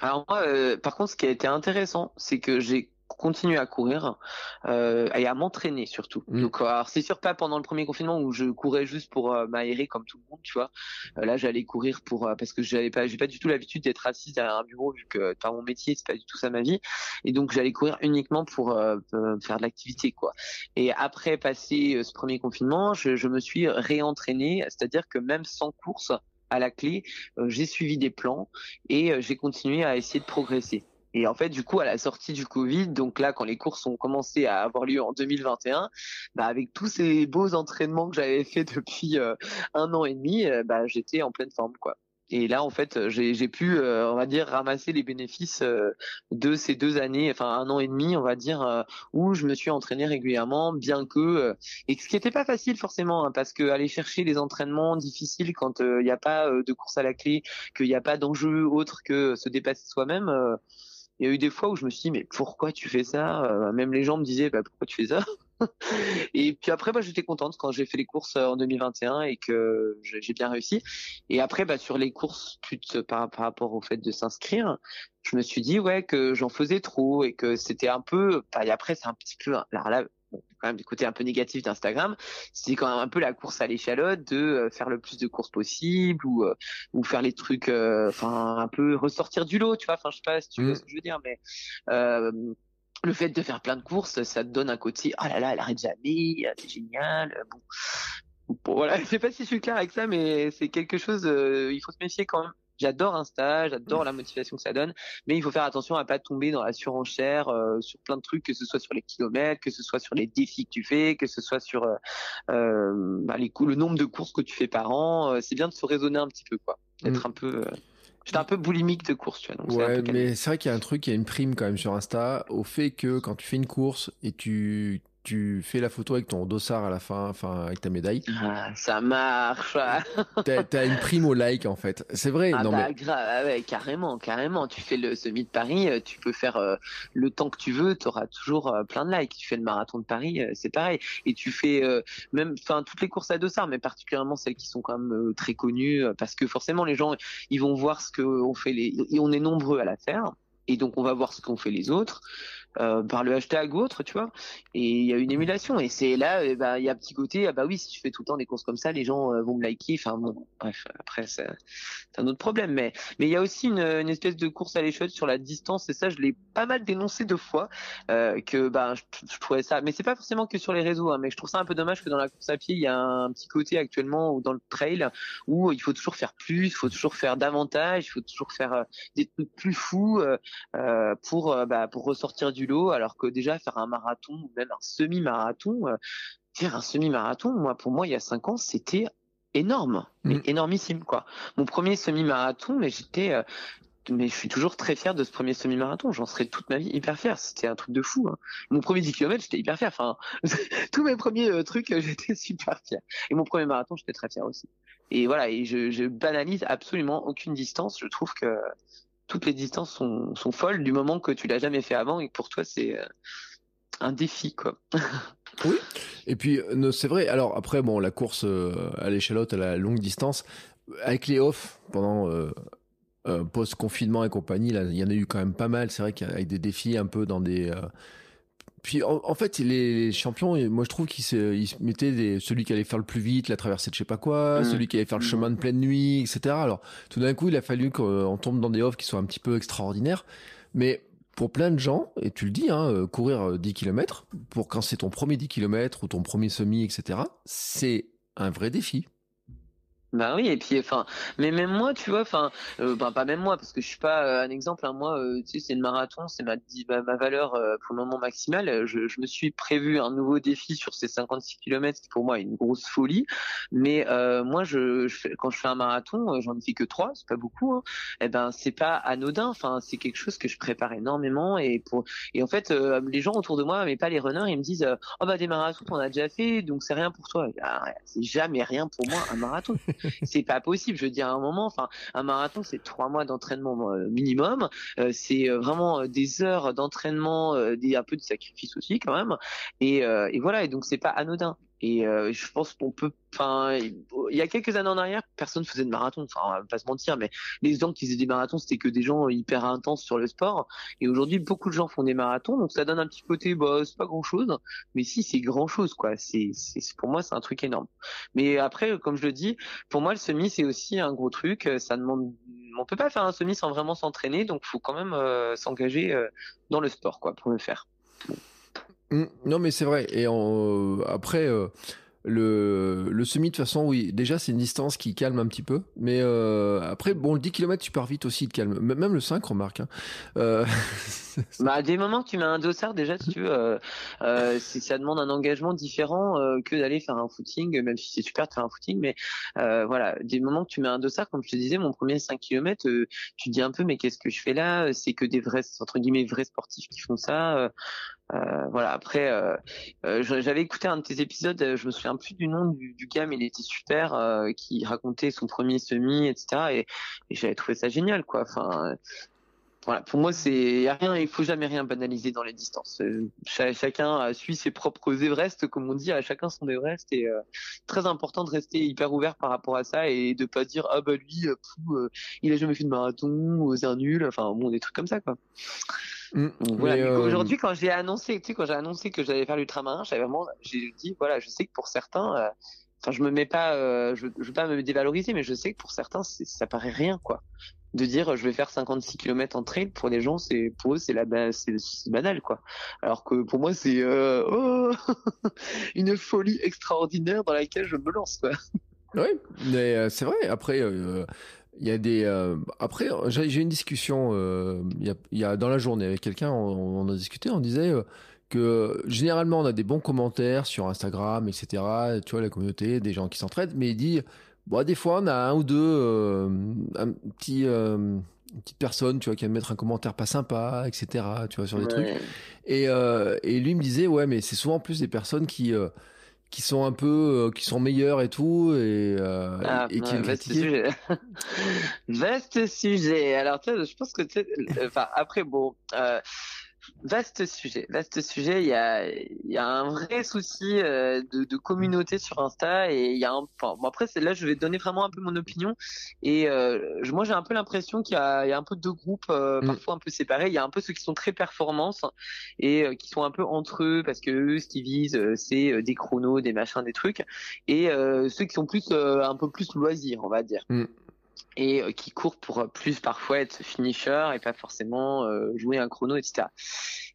Alors moi, euh, par contre, ce qui a été intéressant, c'est que j'ai continuer à courir euh, et à m'entraîner surtout. Mm. Donc alors c'est sûr pas pendant le premier confinement où je courais juste pour euh, m'aérer comme tout le monde, tu vois. Euh, là j'allais courir pour euh, parce que j'avais pas j'ai pas du tout l'habitude d'être assise derrière un bureau vu que par mon métier c'est pas du tout ça ma vie et donc j'allais courir uniquement pour faire de l'activité quoi. Et après passer ce premier confinement, je, je me suis réentraîné, c'est-à-dire que même sans course à la clé, j'ai suivi des plans et j'ai continué à essayer de progresser. Et en fait, du coup, à la sortie du Covid, donc là, quand les courses ont commencé à avoir lieu en 2021, bah, avec tous ces beaux entraînements que j'avais fait depuis euh, un an et demi, euh, bah, j'étais en pleine forme, quoi. Et là, en fait, j'ai pu, euh, on va dire, ramasser les bénéfices de ces deux années, enfin un an et demi, on va dire, où je me suis entraîné régulièrement, bien que, et ce qui n'était pas facile forcément, hein, parce que aller chercher les entraînements difficiles quand il n'y a pas de course à la clé, qu'il n'y a pas d'enjeu autre que se dépasser soi-même il y a eu des fois où je me suis dit mais pourquoi tu fais ça? Euh, Même les gens me disaient bah, pourquoi tu fais ça? Et puis après bah, j'étais contente quand j'ai fait les courses euh, en 2021 et que j'ai bien réussi. Et après bah, sur les courses par, par rapport au fait de s'inscrire, je me suis dit ouais que j'en faisais trop et que c'était un peu. Bah, et après c'est un petit peu. Alors là quand même du côté un peu négatif d'Instagram, c'est quand même un peu la course à l'échalote de euh, faire le plus de courses possible ou euh, ou faire les trucs, euh, enfin un peu ressortir du lot, tu vois. Enfin je sais pas si tu vois mm. ce que je veux dire, mais le fait de faire plein de courses, ça te donne un côté ah là là, elle arrête jamais, c'est génial. Bon. bon. voilà, je sais pas si je suis clair avec ça, mais c'est quelque chose. il faut se méfier quand même J'adore Insta, j'adore la motivation que ça donne, mais il faut faire attention à pas tomber dans la surenchère euh, sur plein de trucs, que ce soit sur les kilomètres, que ce soit sur les défis que tu fais, que ce soit sur euh, euh bah, les le nombre de courses que tu fais par an. Euh, c'est bien de se raisonner un petit peu, quoi, d'être mmh. un peu. J'étais un peu boulimique de course, tu vois. Donc ouais, mais c'est vrai qu'il y a un truc, il y a une prime quand même sur Insta au fait que quand tu fais une course et tu tu fais la photo avec ton dossard à la fin, enfin avec ta médaille. Ah, ça marche. t'as, as une prime au like en fait. C'est vrai. Ah non bah, mais... Ah ouais, carrément, carrément. Tu fais le semi de Paris, euh, tu peux faire euh, le temps que tu veux, tu auras toujours euh, plein de likes. Tu fais le marathon de Paris, c'est pareil. Et tu fais même, enfin toutes les courses à dossard, mais particulièrement celles qui sont quand même très connues, parce que forcément les gens, ils vont voir ce que on fait les, et on est nombreux à la faire. Et donc on va voir ce qu'ont fait les autres. Euh, par le hashtag ou autre, tu vois. Et il y a une émulation. Et c'est là, eh ben, il y a un petit côté, ah bah oui, si tu fais tout le temps des courses comme ça, les gens euh, vont me liker. Enfin bon, bref, après c'est un autre problème. Mais mais il y a aussi une, une espèce de course à l'échelle sur la distance. Et ça, je l'ai pas mal dénoncé deux fois. Euh, que bah je, je, trouvais ça. Mais c'est pas forcément que sur les réseaux. Hein, mais je trouve ça un peu dommage que dans la course à pied, il y a un petit côté actuellement ou dans le trail où il faut toujours faire plus, il faut toujours faire davantage, il faut toujours faire euh, des trucs plus fous euh, pour bah, pour ressortir du alors que déjà faire un marathon ou même un semi-marathon, euh, faire un semi-marathon, moi pour moi il y a cinq ans c'était énorme, mais mm. énormissime quoi. Mon premier semi-marathon, mais j'étais euh, mais je suis toujours très fier de ce premier semi-marathon. J'en serai toute ma vie hyper fier. C'était un truc de fou. Hein. Mon premier 10 km, j'étais hyper fier. Enfin, tous mes premiers euh, trucs, j'étais super fier. Et mon premier marathon, j'étais très fier aussi. Et voilà, et je, je banalise absolument aucune distance. Je trouve que toutes les distances sont, folles du moment que tu l'as jamais fait avant et que pour toi c'est euh, un défi quoi. oui. Et puis euh, c'est vrai. Alors après bon la course euh, à l'échalote à la longue distance avec les off pendant post confinement et compagnie il y en a eu quand même pas mal. C'est vrai qu'avec des défis un peu dans des puis en, fait, les, champions, moi je trouve qu'ils se, ils mettaient des, celui qui allait faire le plus vite, la traversée de je sais pas quoi, mmh. celui qui allait faire le chemin de pleine nuit, etc. Alors tout d'un coup, il a fallu qu'on tombe dans des offres qui soient un petit peu extraordinaires. Mais pour plein de gens, et tu le dis, hein, courir 10 km, pour quand c'est ton premier 10 km ou ton premier semi, etc., c'est un vrai défi. Bah oui, et puis enfin, mais même moi, tu vois, enfin, euh, bah, pas même moi, parce que je suis pas euh, un exemple. Hein, moi, euh, tu sais, c'est le marathon, c'est ma, ma, valeur pour le moment maximale. Je, je, me suis prévu un nouveau défi sur ces 56 km, qui pour moi est une grosse folie. Mais moi, je, je quand je fais un marathon, j'en ai que trois, c'est pas beaucoup. Hein, et eh ben, c'est pas anodin. Enfin, c'est quelque chose que je prépare énormément. Et pour et en fait, les gens autour de moi, mais pas les runners, ils me disent, oh bah des marathons, on a déjà fait, donc c'est rien pour toi. Ah, c'est jamais rien pour moi un marathon. c'est pas possible. Je veux dire, à un moment, enfin, un marathon, c'est trois mois d'entraînement euh, minimum. Euh, c'est euh, vraiment des heures d'entraînement, des un peu de sacrifice aussi quand même. Et, et voilà. Et donc c'est pas anodin. Et euh, je pense qu'on peut, enfin, il y a quelques années en arrière, personne faisait de marathon. Enfin, on va pas se mentir, mais les gens qui faisaient des marathons, c'était que des gens hyper intenses sur le sport. Et aujourd'hui, beaucoup de gens font des marathons, donc ça donne un petit côté, bah, c'est pas grand chose, mais si, c'est grand chose, quoi. C'est, pour moi, c'est un truc énorme. Mais après, comme je le dis, pour moi, le semi, c'est aussi un gros truc. Ça demande, on peut pas faire un semi sans vraiment s'entraîner, donc faut quand même euh, s'engager euh, dans le sport, quoi, pour le faire. Mmh, non, mais c'est vrai. Et euh, après, euh, le, le semi, de toute façon, oui, déjà, c'est une distance qui calme un petit peu. Mais euh, après, bon, le 10 km, tu pars vite aussi, de calme. Même le 5, remarque. Hein. Bah, des moments tu mets un dossard, déjà, si tu veux, ça demande un engagement différent que d'aller faire un footing, même si c'est super de faire un footing. Mais voilà, des moments que tu mets un dossard, comme je te disais, mon premier 5 km, tu dis un peu, mais qu'est-ce que je fais là? C'est que des vrais, entre guillemets, vrais sportifs qui font ça. Euh, voilà. Après, euh, euh, j'avais écouté un de tes épisodes. Je me souviens plus du nom du, du gars, mais il était super, qui racontait son premier semi, etc. Et, et j'avais trouvé ça génial, quoi. Enfin, voilà, pour moi, c'est rien. Il faut jamais rien banaliser dans les distances. chacun suit ses propres Everest, comme on dit, à chacun son Everest. Et très important de rester hyper ouvert par rapport à ça et de pas dire ah bah lui, il a jamais fait de marathon, c'est un nul. Enfin bon, des trucs comme ça, quoi. Mm. Euh, aujourd'hui, quand j'ai annoncé, tu sais, quand j'ai annoncé que j'allais faire l'ultramarin, j'avais vraiment, j'ai dit, voilà, je sais que pour certains, euh, enfin, je me mets pas, euh, je, je veux pas me dévaloriser, mais je sais que pour certains, ça paraît rien, quoi. De dire, je vais faire 56 km en trail, pour les gens, c'est, pour eux, c'est la, c'est banal, quoi. Alors que pour moi, c'est, oh, une folie extraordinaire dans laquelle je me lance, quoi. Oui, mais c'est vrai. Après, il y a des. Euh, après, j'ai une discussion. Euh, il, y a, dans la journée avec quelqu'un, on, a discuté. On disait euh, que généralement on a des bons commentaires sur Instagram, etc. Tu vois la communauté, des gens qui s'entraident. Mais il dit, bon, des fois on a un ou deux, un petit. une petite personne, tu vois, qui va mettre un commentaire pas sympa, etc. Tu vois, sur des trucs. Et, et lui me disait, ouais, mais c'est souvent plus des personnes qui, qui sont un peu, euh, qui sont meilleurs et tout, et, euh, ah, et qui vaste sujet. vaste sujet. Alors, tu sais, je pense que, tu sais, enfin, après, bon, euh, Vaste sujet, vaste sujet. Il y a, il y a un vrai souci euh, de, de, communauté sur Insta et il y a un. Enfin, bon après, là, je vais donner vraiment un peu mon opinion. Et euh, moi, j'ai un peu l'impression qu'il y a, il y a un peu deux groupes euh, mm. parfois un peu séparés. Il y a un peu ceux qui sont très performance et qui sont un peu entre eux parce que eux, ce qu'ils visent, c'est des chronos, des machins, des trucs. Et ceux qui sont plus un peu plus loisirs, on va dire. Mm et euh, qui court pour euh, plus parfois être finisher et pas forcément euh, jouer un chrono, etc.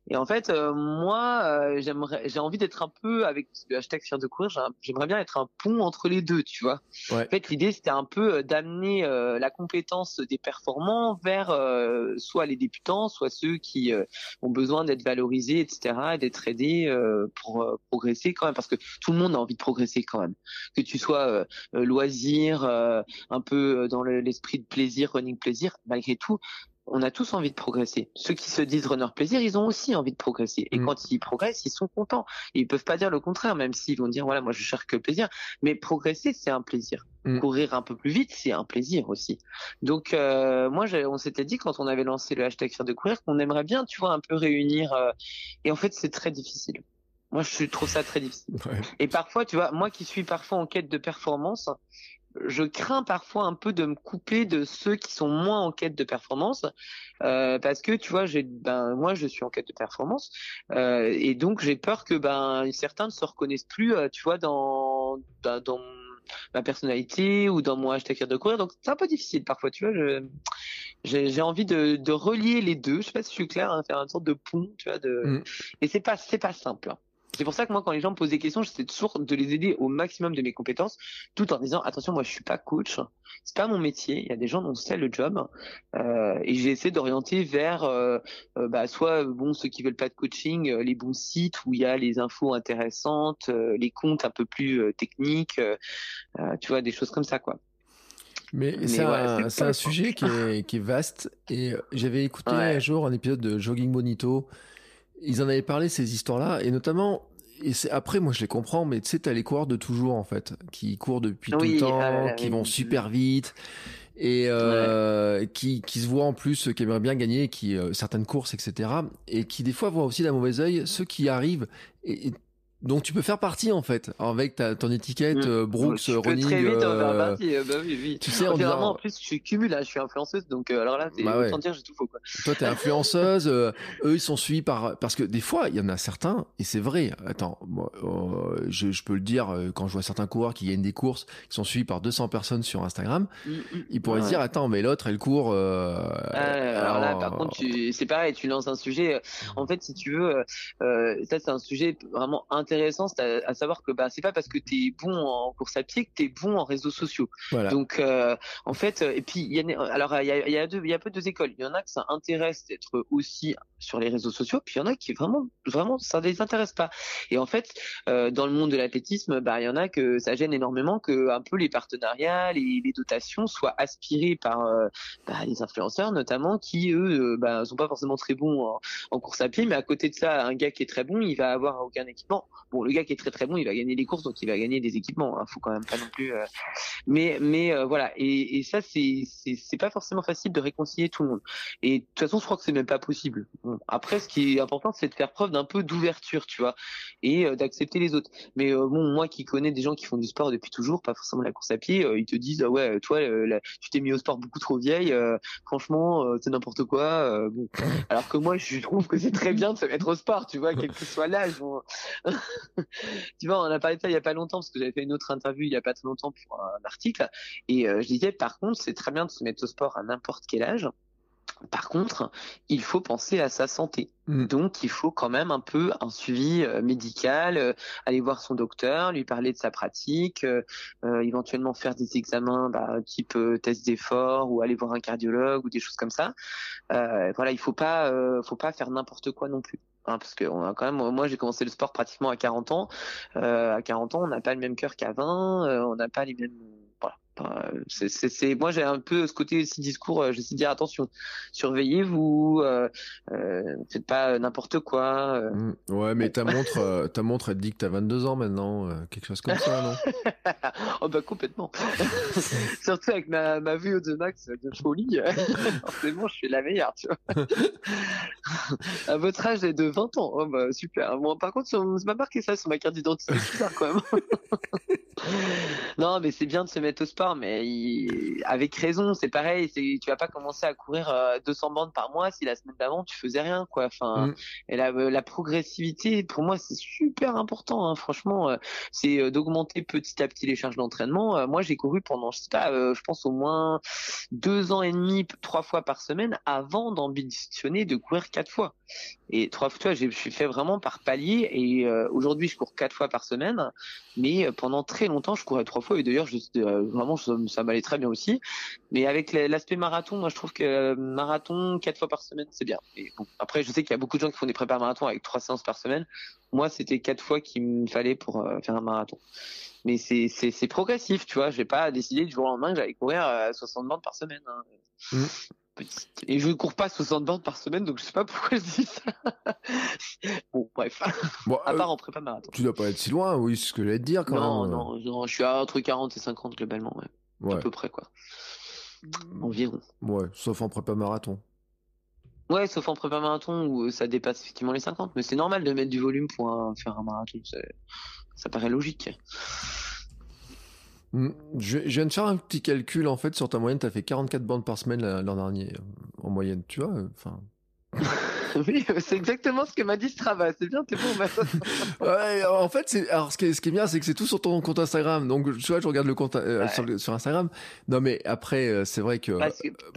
Et en fait, moi, j'aimerais, j'ai envie d'être un peu avec le hashtag fier de courir. J'aimerais bien être un pont entre les deux, tu vois. En fait, l'idée c'était un peu d'amener la compétence des performants vers soit les débutants, soit ceux qui ont besoin d'être valorisés, etc., d'être aidés pour progresser quand même, parce que tout le monde a envie de progresser quand même. Que tu sois loisir, un peu dans le l'esprit de plaisir, running plaisir, malgré tout, on a tous envie de progresser. Ceux qui se disent runner plaisir, ils ont aussi envie de progresser. Et mm. quand ils progressent, ils sont contents. ils peuvent pas dire le contraire, même s'ils vont dire voilà, moi je cherche que le plaisir. Mais progresser, c'est un plaisir. Mm. Courir un peu plus vite, c'est un plaisir aussi. Donc euh, moi, on s'était dit quand on avait lancé le hashtag faire de courir qu'on aimerait bien, tu vois, un peu réunir. Euh, et en fait, c'est très difficile. Moi, je trouve ça très difficile. Et parfois, tu vois, moi qui suis parfois en quête de performance, je crains parfois un peu de me couper de ceux qui sont moins en quête de performance euh, parce que tu vois j'ai ben moi je suis en quête de performance euh, et donc j'ai peur que ben certains ne se reconnaissent plus euh, tu vois dans dans ma personnalité ou dans mon hashtag de courir. Donc c'est un peu difficile parfois, tu vois. Je, j'ai envie de, de, relier les deux. Je sais pas si je suis clair, hein, faire une sorte de pont, tu vois. De... Mm. Et c'est pas c'est pas simple. Hein. C'est pour ça que moi, quand les gens me posent des questions, j'essaie toujours de les aider au maximum de mes compétences, tout en disant attention, moi, je suis pas coach, c'est pas mon métier. Il y a des gens dont c'est le job, euh, et j'ai essayé d'orienter vers euh, euh, bah, soit bon ceux qui veulent pas de coaching, les bons sites où il y a les infos intéressantes, les comptes un peu plus techniques, tu vois, des choses comme ça, quoi. Mais, c'est un, sujet qui est, qui est, vaste. Et j'avais écouté un jour un épisode de Jogging Bonito ils en avaient parlé ces histoires-là, et notamment, et c'est après moi je les comprends, mais tu sais t'as les coureurs de toujours en fait, qui courent depuis tout le temps, ah qui vont super vite et euh, qui, qui se voient en plus, qui aimeraient bien gagner, qui euh, certaines courses, etc. Et qui des fois voient aussi d'un mauvais œil ceux qui arrivent et, donc tu peux faire partie en fait avec ta, ton étiquette mmh. euh, Brooks peux Running. Très vite euh, faire partie. Euh, bah oui, oui. Tu sais en, en plus je suis cumul là, je suis influenceuse donc euh, alors là c'est bah ouais. dire j'ai tout faux quoi. Toi t'es influenceuse, eux ils sont suivis par parce que des fois il y en a certains et c'est vrai. Attends, moi je, je, peux le dire quand je vois certains coureurs qui gagnent des courses qui sont suivis par 200 personnes sur Instagram, mmh, mmh. ils pourraient se dire attends mais l'autre elle court. Ah, alors, là par contre c'est pareil, tu lances un sujet. En fait si tu veux, ça c'est un sujet vraiment intéressant intéressant, c'est à, savoir que bah c'est pas parce que tu es bon en course à pied que tu es bon en réseaux sociaux. Donc euh, en fait et puis il y a alors il y a, y a deux il y a peu deux écoles. Il y en a que ça intéresse d'être aussi sur les réseaux sociaux, puis il y en a qui vraiment vraiment ça les intéresse pas. Et en fait euh, dans le monde de l'athlétisme, bah il y en a que ça gêne énormément que un peu les partenariats, les, les dotations soient aspirés par euh, bah, les influenceurs notamment qui eux bah, sont pas forcément très bons en, en course à pied, mais à côté de ça, un gars qui est très bon, il va avoir aucun équipement. Bon, le gars qui est très très bon, il va gagner des courses, donc il va gagner des équipements. Hein, faut quand même pas non plus. Euh, mais mais euh, voilà. Et, et ça, c'est c'est pas forcément facile de réconcilier tout le monde. Et de toute façon, je crois que c'est même pas possible. Après, ce qui est important, c'est de faire preuve d'un peu d'ouverture, tu vois, et euh, d'accepter les autres. Mais bon, moi qui connais des gens qui font du sport depuis toujours, pas forcément la course à pied, ils te disent ah ouais, toi, tu t'es mis au sport beaucoup trop vieille. franchement, c'est n'importe quoi. Bon. Alors que moi, je trouve que c'est très bien de se mettre au sport, tu vois, quel que soit l'âge. tu vois, on a parlé de ça il y a pas longtemps parce que j'avais fait une autre interview il y a pas très longtemps pour un article et euh, je disais par contre c'est très bien de se mettre au sport à n'importe quel âge. Par contre, il faut penser à sa santé. Mm. Donc, il faut quand même un peu un suivi euh, médical, euh, aller voir son docteur, lui parler de sa pratique, éventuellement faire des examens bah, type test d'effort ou aller voir un cardiologue ou des choses comme ça. voilà, il faut pas, faut pas faire n'importe quoi non plus. Hein, parce que on a quand même, moi j'ai commencé le sport pratiquement à 40 ans. Euh, à 40 ans, on n'a pas le même cœur qu'à 20, euh, on n'a pas les mêmes c'est, moi j'ai un peu ce côté aussi discours. Euh, j'essaie de dire attention, surveillez-vous, euh, euh, faites pas n'importe quoi. Mmh. ouais, mais ta montre, ta montre, elle te dit que t'as 22 ans maintenant, quelque chose comme ça, non? Oh bah complètement. Surtout avec ma, ma vue de max de folie, forcément je suis la meilleure, tu vois. à votre âge, est de 20 ans. Oh bah super. Bon, par contre, ça m'a marqué ça sur ma carte d'identité, super quand même. non, mais c'est bien de se mettre au sport mais avec raison, c'est pareil. Tu vas pas commencer à courir 200 euh, bandes par mois si la semaine d'avant tu faisais rien, quoi. Enfin, mm. et la, euh, la, progressivité, pour moi, c'est super important. Hein. Franchement, euh, c'est d'augmenter petit à petit les charges d'entraînement. Moi, j'ai couru pendant, je sais pas, je pense au moins deux ans et demi, trois fois par semaine, avant d'ambitionner de courir quatre fois. Et trois fois, je suis fait vraiment par palier. Et aujourd'hui, je cours quatre fois par semaine, mais pendant très longtemps, je courais trois fois. Et d'ailleurs, je, vraiment, ça, m'allait très bien aussi. Mais avec l'aspect marathon, moi je trouve que marathon quatre fois par semaine, c'est bien. Après, je sais qu'il y a beaucoup de gens qui font des prépares marathon avec trois séances par semaine. Moi, c'était quatre fois qu'il me fallait pour euh, faire un marathon. Mais c'est progressif, tu vois. J'ai pas décidé du jour au lendemain que j'allais courir 60 euh, bandes par semaine. Hein. Mmh. Et je ne cours pas 60 bandes par semaine, donc je sais pas pourquoi je dis ça. bon, bref. à part euh, en prépa marathon. Tu dois pas être si loin, oui, c'est ce que j'allais te dire quand non, même. Non, non, je suis à entre 40 et 50 globalement, ouais. À peu près, quoi. Environ. Ouais, sauf en prépa marathon. Ouais, sauf en prépa marathon où ça dépasse effectivement les 50, mais c'est normal de mettre du volume pour faire un marathon, ça paraît logique. Mm. Je, viens de faire un petit calcul en fait sur ta moyenne. Tu as fait 44 bandes par semaine l'an dernier euh, en moyenne, tu vois. Euh, enfin. oui, c'est exactement ce que m'a dit Strava. C'est bien, t'es bon. ouais, en fait, c'est alors ce qui est, ce qui est bien, c'est que c'est tout sur ton compte Instagram. Donc, tu vois, je regarde le compte euh, sur, Instagram. Non, mais après, euh, c'est vrai que,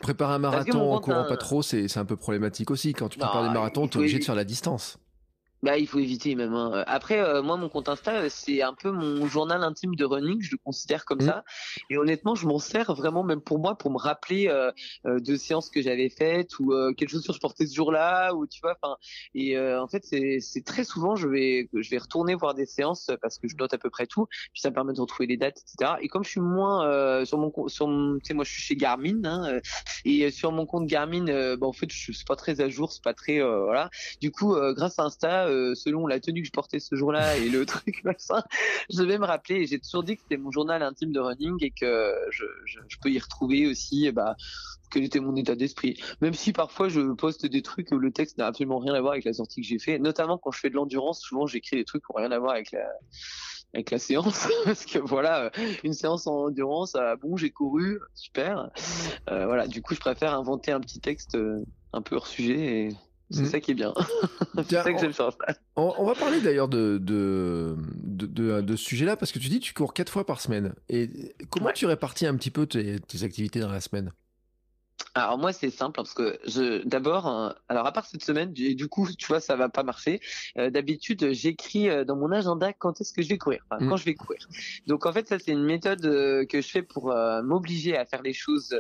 préparer un marathon en courant pas trop, c'est un peu problématique aussi. Quand tu prépares des marathons, tu es obligé de faire la distance. Bah, il faut éviter même. Hein. Après, euh, moi, mon compte Insta, c'est un peu mon journal intime de running. Je le considère comme mmh. ça. Et honnêtement, je m'en sers vraiment même pour moi, pour me rappeler euh, euh de séances que j'avais faites ou euh, quelle chaussure je portais ce jour-là, ou tu vois. Enfin, et en fait, c'est très souvent, je vais, je vais retourner voir des séances parce que je note à peu près tout. Puis ça me permet de retrouver les dates, etc. Et comme je suis moins sur mon, sur, tu sais, moi, je suis chez Garmin, hein, et sur mon compte Garmin, bah, en fait, je suis pas très à jour, c'est pas très, voilà. Du coup, grâce à Insta euh, selon la tenue que je portais ce jour-là et le truc je vais me rappeler. J'ai toujours dit que c'était mon journal intime de running et que je, peux y retrouver aussi, eh bah, quel était mon état d'esprit. Même si parfois je poste des trucs où le texte n'a absolument rien à voir avec la sortie que j'ai fait, notamment quand je fais de l'endurance, souvent j'écris des trucs qui n'ont rien à voir avec la séance parce que voilà une séance en endurance ah, bon j'ai couru super euh, voilà du coup je préfère inventer un petit texte euh, un peu hors sujet et c'est mm. ça qui est bien. c'est ça que j'aime sur on, on, va parler d'ailleurs de, de, de, de, ce sujet-là parce que tu dis que tu cours quatre fois par semaine. Et comment tu répartis un petit peu tes, tes activités dans la semaine? Alors moi c'est simple parce que je d'abord euh, alors à part cette semaine et du coup tu vois ça va pas marcher euh, d'habitude j'écris euh, dans mon agenda quand est-ce que je vais courir enfin, mm. quand je vais courir donc en fait ça c'est une méthode que je fais pour m'obliger à faire les choses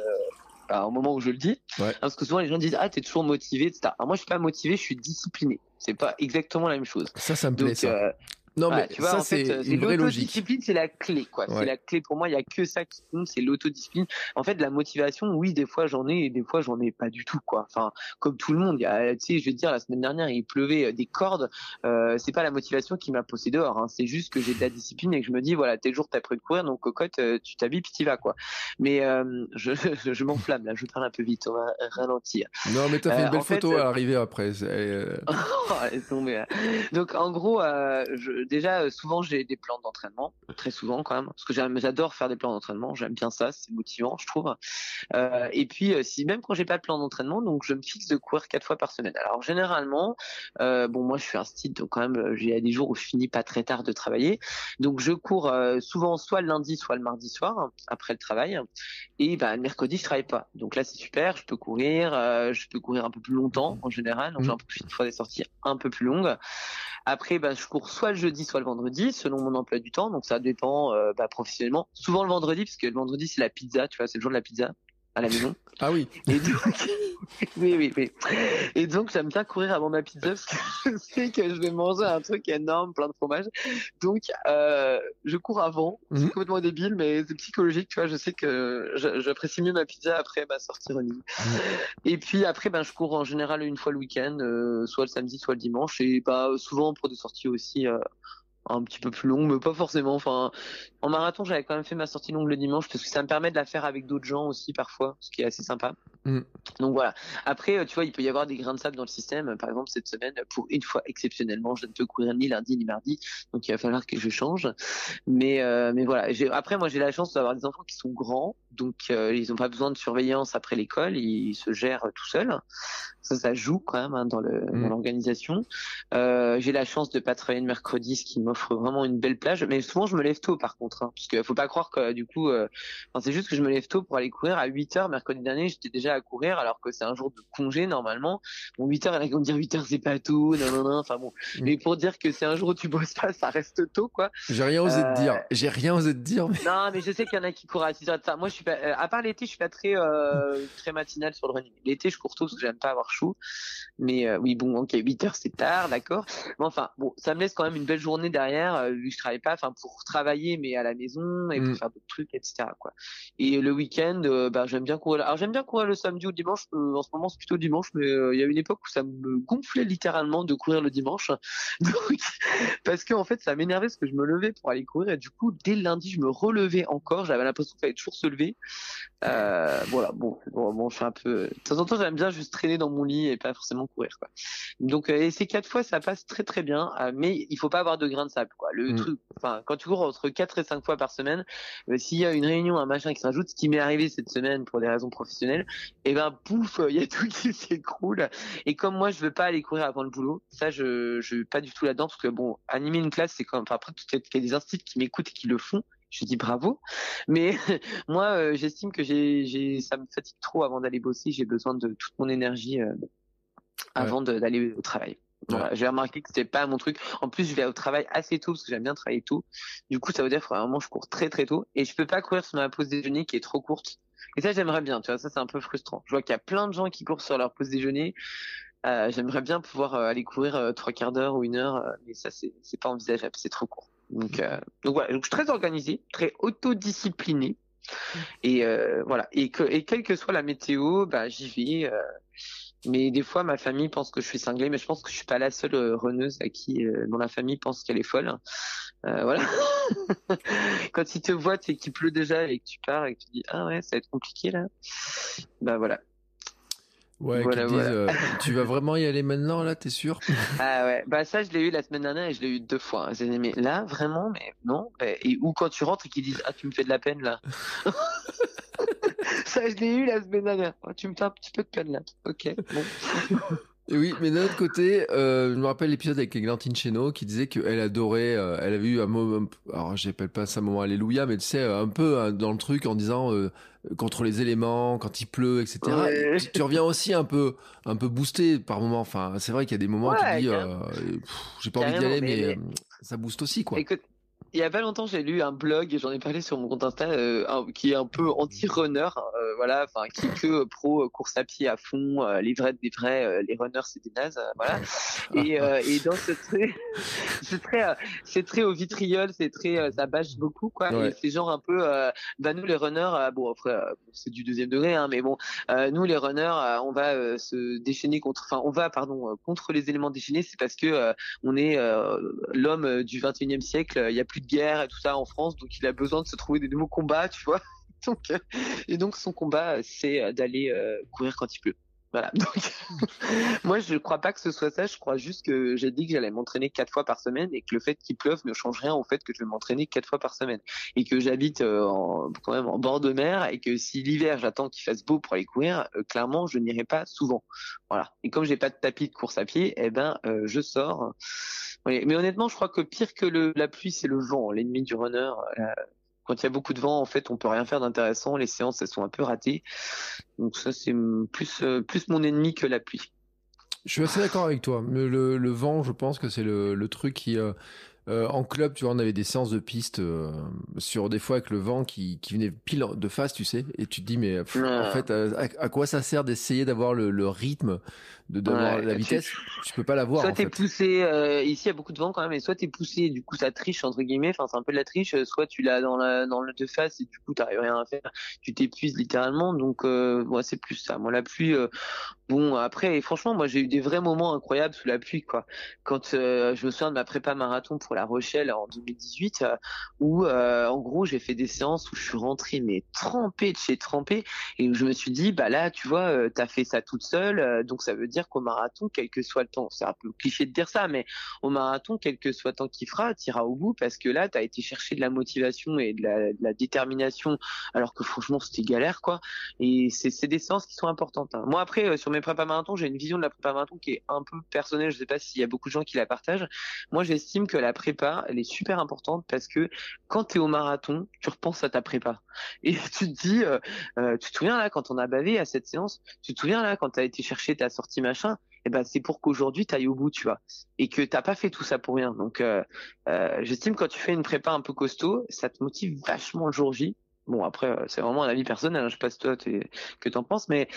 au moment où je le dis. Parce que souvent les gens disent ah t'es toujours motivé, etc. Alors moi je suis pas motivé, je suis discipliné. C'est pas exactement la même chose. Ça, ça me plaît. ça. Euh, non, mais tu vois, ça, c'est une vraie logique. L'autodiscipline, c'est la clé, quoi. C'est la clé pour moi. Il y a que ça qui compte, c'est l'autodiscipline. En fait, la motivation, oui, des fois j'en ai, et des fois j'en ai pas du tout, quoi. Enfin, comme tout le monde. Il y a, tu sais, je vais te dire, la semaine dernière, il pleuvait euh, des cordes. Euh, c'est pas la motivation qui m'a poussé dehors. Hein. C'est juste que j'ai de la discipline et que je me dis, voilà, tel jour t'as prévu de courir, donc cocotte, euh, tu t'habilles puis t'y vas, quoi. Mais euh, je, je m'enflamme là. Je parle un peu vite. On va ralentir. Non, mais t'as fait une belle photo à arriver après. Oh, donc en gros, je, déjà souvent j'ai des plans d'entraînement, très souvent quand même, parce que j'adore faire des plans d'entraînement, j'aime bien ça, c'est motivant, je trouve. Euh, et puis, euh, si même quand j'ai pas de plan d'entraînement, donc je me fixe de courir quatre fois par semaine. Alors généralement, euh, bon moi je suis un style, donc quand même, j'ai des jours où je finis pas très tard de travailler, donc je cours souvent soit le lundi, soit le mardi soir après le travail, et bah, le mercredi je travaille pas. Donc là c'est super, je peux courir, je peux courir un peu plus longtemps en général, donc j'en profite pour des sorties un peu plus longues. Après, bah, je cours soit le jeudi, soit le vendredi, selon mon emploi du temps. Donc ça dépend euh, bah, professionnellement. Souvent le vendredi, parce que le vendredi c'est la pizza, tu vois, c'est le jour de la pizza à la maison. Ah oui. Et donc, oui, oui, oui. Et donc, j'aime bien courir avant ma pizza parce que je sais que je vais manger un truc énorme, plein de fromage. Donc, euh, je cours avant. C'est mhm. complètement débile, mais c'est psychologique, tu vois. Je sais que j'apprécie mieux ma pizza après ma sortie running. Et puis après, ben, je cours en général une fois le week-end, euh, soit le samedi, soit le dimanche, et pas souvent pour des sorties aussi. Euh, un petit peu plus longue, mais pas forcément. Enfin, en marathon, j'avais quand même fait ma sortie longue le dimanche parce que ça me permet de la faire avec d'autres gens aussi parfois, ce qui est assez sympa. Mm. Donc voilà. Après, euh, tu vois, il peut y avoir des grains de sable dans le système. Par exemple, cette semaine, pour une fois exceptionnellement, je ne peux courir ni lundi ni mardi, donc il va falloir que je change. Mais euh, mais voilà. Après, moi, j'ai la chance d'avoir des enfants qui sont grands, donc euh, ils n'ont pas besoin de surveillance après l'école, ils se gèrent tout seuls. Ça, ça joue quand même hein, dans mm. dans l'organisation. Euh, j'ai la chance de pas travailler le mercredi, ce qui m'offre vraiment une belle plage. Mais souvent, je me lève tôt, par contre, hein, parce qu'il faut pas croire que du coup, c'est juste que je me lève tôt pour aller courir à 8 heures. Mercredi dernier, j'étais déjà à courir, alors que c'est un jour de congé normalement. Bon, 8 heures, il y en a qui vont dire 8 heures, c'est pas tôt, non, non, non. Enfin bon, mm. mais pour dire que c'est un jour où tu bosses pas, ça reste tôt, quoi. J'ai rien osé te dire. J'ai rien osé te dire. Mais... Non, mais je sais qu'il y en a qui courent à 6 heures de ça. Moi, je suis pas. À part l'été, je suis pas très très matinal sur le running. L'été, je cours tôt parce que j'aime pas avoir chaud. Mais euh, oui, bon, ok, 8 heures, c'est tard, d'accord. Mais enfin, bon, ça me laisse quand même une belle journée derrière, euh, vu que je travaille pas, enfin, pour travailler, mais à la maison et pour mm. faire d'autres trucs, etc. Quoi. Et le week-end, euh, bah, j'aime bien courir. Alors, j'aime bien courir le samedi ou dimanche. en ce moment, c'est plutôt dimanche, mais il y a une époque où ça me gonflait littéralement de courir le dimanche. Donc, parce que en fait, ça m'énervait parce que je me levais pour aller courir et du coup, dès le lundi, je me relevais encore. J'avais l'impression qu'il fallait toujours se lever. Euh, voilà, bon, bon, je suis un peu. De temps en temps, j'aime bien juste traîner dans mon lit et pas forcément courir, quoi. Donc, euh, et ces quatre fois, ça passe très très bien, euh, mais il faut pas avoir de grain de sable, quoi. Le mm. truc, enfin, quand tu cours entre quatre et cinq fois par semaine, s'il y a une réunion, un machin qui se rajoute, ce qui m'est arrivé cette semaine pour des raisons professionnelles, et eh ben, pouf, il y a tout qui s'écroule. Et comme moi, je veux pas aller courir avant le boulot, ça, je, je pas du tout là-dedans, parce que bon, animer une classe, c'est comme, enfin, après, il y a des instituts qui m'écoutent et qui le font je dis bravo. Mais moi, euh, j'estime que j'ai, j'ai, ça me fatigue trop avant d'aller bosser. J'ai besoin de toute mon énergie euh, avant d'aller au travail. Voilà, j'ai remarqué que c'était pas mon truc. En plus, je vais au travail assez tôt parce que j'aime bien travailler tôt. Du coup, ça veut dire que vraiment je cours très très tôt et je peux pas courir sur ma pause déjeuner qui est trop courte. Et ça, j'aimerais bien. Tu vois, ça c'est un peu frustrant. Je vois qu'il y a plein de gens qui courent sur leur pause déjeuner. Euh, j'aimerais bien pouvoir aller courir trois quarts d'heure ou une heure, mais ça c'est c'est pas envisageable, c'est trop court. Donc, euh, donc voilà, donc je suis très organisé, très autodiscipliné. Et euh, voilà, et que et quelle que soit la météo, bah j'y vais. Euh, mais des fois, ma famille pense que je suis cinglé, mais je pense que je suis pas la seule euh, reneuse à qui euh, dont la famille pense qu'elle est folle. voilà. Quand ils te voient, c'est qu'il pleut déjà et que tu pars et que tu dis ah ouais, ça va être compliqué là. Bah voilà. Ouais, voilà, disent, euh, tu vas vraiment y aller maintenant, là, t'es sûr? Ah ouais, bah ça, je l'ai eu la semaine dernière et je l'ai eu deux fois. Hein. Mais là, vraiment, mais non? Et ou quand tu rentres et qu'ils disent, ah, tu me fais de la peine, là? ça, je l'ai eu la semaine dernière. Oh, tu me fais un petit peu de peine, là. Ok, bon. oui, mais d'un autre côté, euh, je me rappelle l'épisode avec Églantine Chéneau qui disait qu'elle adorait, euh, elle avait eu un moment, alors j'appelle pas ça un moment alléluia, mais tu sais, un peu hein, dans le truc en disant euh, contre les éléments, quand il pleut, etc. tu, reviens aussi un peu, un peu boosté par moment. Enfin, c'est vrai qu'il y a des moments où tu dis, euh, j'ai pas envie d'y aller, mais, ça booste aussi, quoi. Écoute, il y a pas longtemps, j'ai lu un blog et j'en ai parlé sur mon compte Insta euh, qui est un peu anti-runner, euh, voilà, enfin qui est que pro course à pied à fond, euh, les vrais des vrais, les runners c'est des nazes, voilà. Et, et dans ce trait, c'est très, c'est très au vitriol, c'est très, ça bâche beaucoup quoi. Et c'est genre un peu, bah nous les runners, bon après c'est du deuxième degré, hein, mais bon, nous les runners, on va se déchaîner contre, enfin on va pardon contre les éléments déchaînés, c'est parce que on est l'homme du 21e siècle, il y a plus guerre et tout ça en France, donc il a besoin de se trouver des nouveaux combats, tu vois. Donc, euh, et donc son combat, c'est euh, d'aller euh, courir quand il pleut. Voilà. Donc, moi, je crois pas que ce soit ça. Je crois juste que j'ai dit que j'allais m'entraîner quatre fois par semaine et que le fait qu'il pleuve ne change rien au fait que je vais m'entraîner quatre fois par semaine et que j'habite en, quand même en bord de mer et que si l'hiver j'attends qu'il fasse beau pour aller courir, clairement, je n'irai pas souvent. Voilà. Et comme j'ai pas de tapis de course à pied, eh ben, je sors mais honnêtement, je crois que pire que le, la pluie, c'est le vent, l'ennemi du runner. Euh, quand il y a beaucoup de vent, en fait, on peut rien faire d'intéressant. Les séances, elles sont un peu ratées. Donc ça, c'est plus euh, plus mon ennemi que la pluie. Je suis assez d'accord avec toi. Le, le, vent, je pense que c'est le, le truc qui euh, en club, tu vois, on avait des séances de piste euh, sur des fois avec le vent qui, qui venait pile de face, tu sais, et tu te dis mais en fait à, quoi ça sert d'essayer d'avoir le, le, rythme, de d'avoir la vitesse, tu, peux pas l'avoir. Soit t'es poussé, euh, ici il y a beaucoup de vent quand même, et soit t'es poussé, du coup ça triche entre guillemets, enfin c'est un peu de la triche, soit tu l'as dans la dans le de face et du coup t'arrives rien à faire, tu t'épuises littéralement, donc moi c'est plus ça. Moi la pluie, bon après franchement moi j'ai eu des vrais moments incroyables sous la pluie quoi. Quand je me souviens de ma prépa marathon pour la Rochelle en 2018 euh, où euh, en gros j'ai fait des séances où je suis rentré mais trempé de chez trempé et où je me suis dit bah là tu vois euh, t'as fait ça toute seule donc ça veut dire qu'au marathon quel que soit le temps c'est un peu cliché de dire ça mais au marathon quel que soit le temps qu'il fera t'iras au bout parce que là t'as été chercher de la motivation et de la, détermination alors que franchement c'était galère quoi et c'est des séances qui sont importantes hein. moi après sur mes prépa marathon j'ai une vision de la prépa marathon qui est un peu personnelle je sais pas s'il y a beaucoup de gens qui la partagent moi j'estime que la prépa, elle est super importante parce que quand tu es au marathon, tu repenses à ta prépa. Et tu te dis, euh, euh, tu te souviens là quand on a bavé à cette séance, tu te souviens là quand tu as été chercher ta sortie machin, et eh ben c'est pour qu'aujourd'hui tu ailles au bout, tu vois. Et que t'as pas fait tout ça pour rien. Donc euh, j'estime quand tu fais une prépa un peu costaud, ça te motive vachement le jour J. Bon après euh, c'est vraiment un avis personnel, hein, je sais pas si toi es, que t'en penses, mais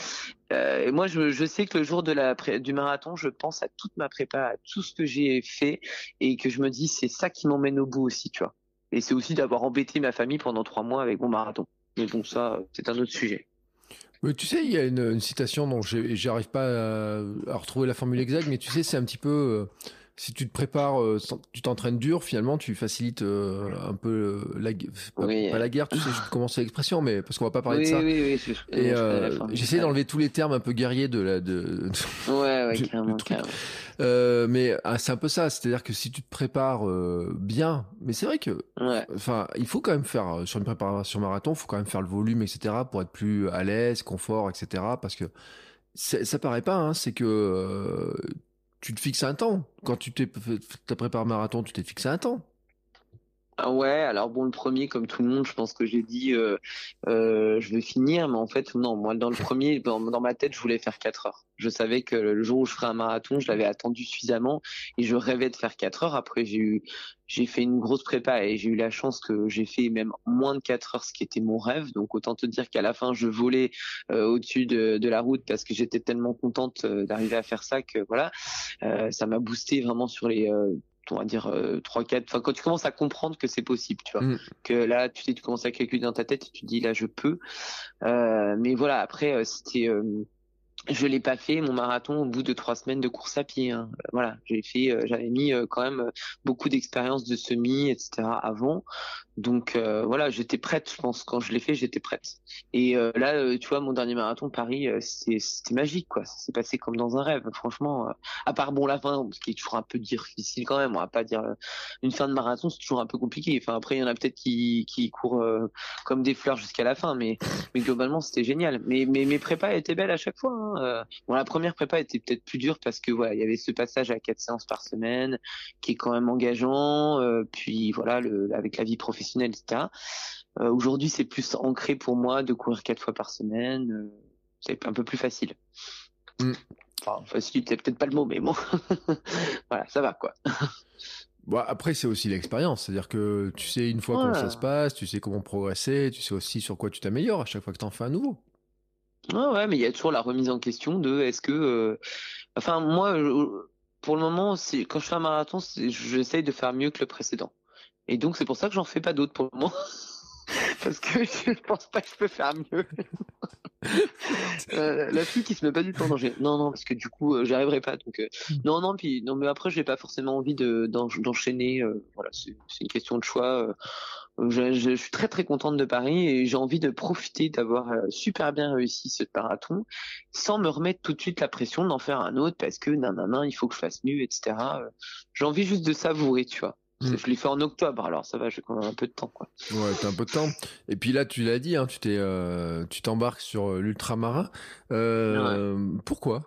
euh, moi je, je, sais que le jour de la du marathon, je pense à toute ma prépa, à tout ce que j'ai fait et que je me dis c'est ça qui m'emmène au bout aussi, tu vois. Et c'est aussi d'avoir embêté ma famille pendant trois mois avec mon marathon. Mais bon ça c'est un autre sujet. Tu sais, il y a une, citation dont j'arrive pas à, à, retrouver la formule exacte, mais tu sais c'est un petit peu euh, si tu te prépares, euh, tu t'entraînes dur, finalement, tu facilites euh, un peu la, pas, la guerre, tu sais, je commencer l'expression, mais parce qu'on va pas parler de ça. Oui, oui, Et j'essaie d'enlever tous les termes un peu guerriers de la, de, ouais, ouais, carrément, Euh, mais ah, c'est un peu ça, c'est-à-dire que si tu te prépares bien, mais c'est vrai que, enfin, il faut quand même faire sur une préparation marathon, il faut quand même faire le volume, etc., pour être plus à l'aise, confort, etc., parce que ça paraît pas, hein, c'est que tu te fixes un temps. Quand tu t'es préparé marathon, tu t'es fixé un temps. Ah ouais, alors bon, le premier, comme tout le monde, je pense que j'ai dit, euh, euh, je vais finir, mais en fait, non, moi, dans le premier, dans, ma tête, je voulais faire 4 heures. Je savais que le jour où je ferais un marathon, je l'avais attendu suffisamment et je rêvais de faire 4 heures. Après, j'ai eu, j'ai fait une grosse prépa et j'ai eu la chance que j'ai fait même moins de 4 heures, ce qui était mon rêve. Donc, autant te dire qu'à la fin, je volais euh, au-dessus de, de, la route parce que j'étais tellement contente d'arriver à faire ça que voilà, ça m'a boosté vraiment sur les on va dire euh, trois quatre enfin quand tu commences à comprendre que c'est possible tu vois mm. que là tu sais tu commences à calculer dans ta tête et tu te dis là je peux euh, mais voilà après euh, c'était je l'ai pas fait mon marathon au bout de trois semaines de course à pied. Hein. Voilà, j'ai fait, j'avais mis quand même beaucoup d'expérience de semi, etc. avant. Donc euh, voilà, j'étais prête, je pense. Quand je l'ai fait, j'étais prête. Et euh, là, euh, tu vois, mon dernier marathon Paris, c'était magique, quoi. Ça s'est passé comme dans un rêve, franchement. à part bon la fin, ce qui est toujours un peu difficile quand même. On va pas dire une fin de marathon, c'est toujours un peu compliqué. Enfin après, il y en a peut-être qui qui courent comme des fleurs jusqu'à la fin, mais mais globalement, c'était génial. Mais mais mes prépas étaient belles à chaque fois. Hein. Bon, la première prépa était peut-être plus dure parce que voilà, il y avait ce passage à quatre séances par semaine qui est quand même engageant. puis voilà, le, avec la vie professionnelle etc. Euh, aujourd'hui, c'est plus ancré pour moi de courir quatre fois par semaine. Euh, c'est un peu plus facile. Mm. Enfin, facile, c'est peut-être pas le mot, mais bon, voilà, ça va quoi. Bon, après, c'est aussi l'expérience. C'est-à-dire que tu sais une fois comment ça se passe, tu sais comment progresser, tu sais aussi sur quoi tu t'améliores à chaque fois que tu en fais un nouveau. Ouais, ouais, mais il y a toujours la remise en question de est-ce que. Euh, enfin, moi, pour le moment, quand je fais un marathon, j'essaye de faire mieux que le précédent. Et donc c'est pour ça que j'en fais pas d'autres pour le moment. Parce que je pense pas que je peux faire mieux. euh, la fille qui se met pas du tout en danger. Non, non, parce que du coup, euh, j'y arriverai pas. Donc, euh, hmm. non, non, puis non, mais après, j'ai pas forcément envie de d'enchaîner. Euh, voilà, c'est une question de choix. Je, je, suis très très contente de Paris et j'ai envie de profiter d'avoir super bien réussi ce marathon, sans me remettre tout de suite la pression d'en faire un autre parce que nan, nan, nan il faut que je fasse mieux, etc. j'ai envie juste de savourer, tu vois. Mm. Je l'ai fait en octobre, alors ça va, j'ai quand même un peu de temps, quoi. Ouais, t'as un peu de temps. Et puis là, tu l'as dit, hein, tu t'es, euh, tu t'embarques sur euh, l'ultramarin. Euh, Pourquoi?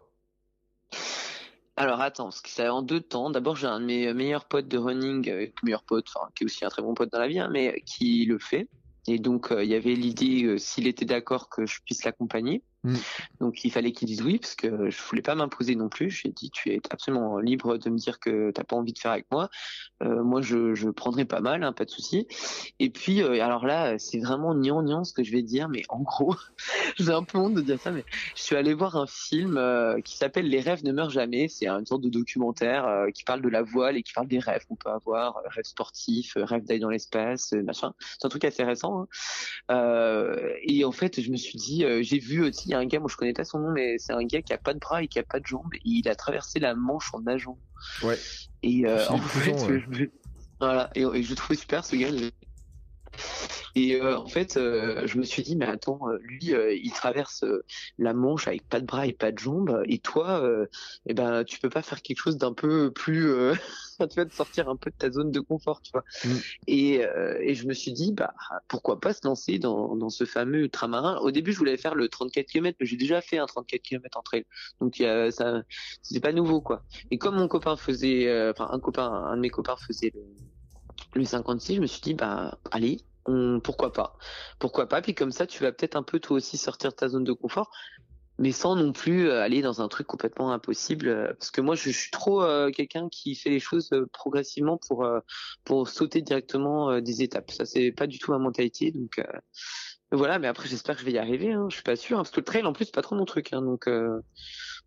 Alors attends, parce que c'est en deux temps. D'abord, j'ai un de mes meilleurs potes de running, euh, meilleur pote, enfin qui est aussi un très bon pote dans la vie, hein, mais qui le fait. Et donc il y avait l'idée, s'il était d'accord, que je puisse l'accompagner. Mm. Donc il fallait qu'ils disent oui parce que je voulais pas m'imposer non plus. J'ai dit tu es absolument libre de me dire que t'as pas envie de faire avec moi. Euh, moi je, je prendrai pas mal, hein, pas de souci. Et puis euh, alors là c'est vraiment niant ce que je vais dire, mais en gros j'ai un peu honte de dire ça, mais je suis allé voir un film euh, qui s'appelle Les rêves ne meurent jamais. C'est une sorte de documentaire qui parle de la voile et qui parle des rêves qu'on peut avoir, rêves sportifs, rêves d'aller dans l'espace, machin. C'est un truc assez récent. Hein. et en fait je me suis dit j'ai vu aussi il y a un gars, moi je connais pas son nom, mais c'est un gars qui a pas de bras et qui a pas de jambes. Et il a traversé la Manche en nageant. Ouais. Et euh, en fait, je, voilà. Et, et, je trouvais super ce gars. Et euh, en fait, euh, je me suis dit, mais attends, euh, lui, il traverse la Manche avec pas de bras et pas de jambes, et toi, eh ben, tu peux pas faire quelque chose d'un peu plus, tu vas te sortir un peu de ta zone de confort, tu vois. Mm. Et, et je me suis dit, bah, pourquoi pas se lancer dans, dans ce fameux ultramarin. Au début, je voulais faire le 34 km, mais j'ai déjà fait un 34 km en trail, donc ça, c'était pas nouveau, quoi. Et comme mon copain faisait, enfin, un copain, un de mes copains faisait le le 56, je me suis dit, bah, allez, pourquoi pas Pourquoi pas Puis comme ça, tu vas peut-être un peu toi aussi sortir de ta zone de confort, mais sans non plus euh, aller dans un truc complètement impossible. Euh, parce que moi, je, suis trop euh, quelqu'un qui fait les choses progressivement pour pour sauter directement des étapes. Ça, c'est pas du tout ma mentalité. Donc voilà, mais après, j'espère que je vais y arriver. Hein. Je suis pas sûr, hein, parce que le trail, en plus, c'est pas trop mon truc. Hein, donc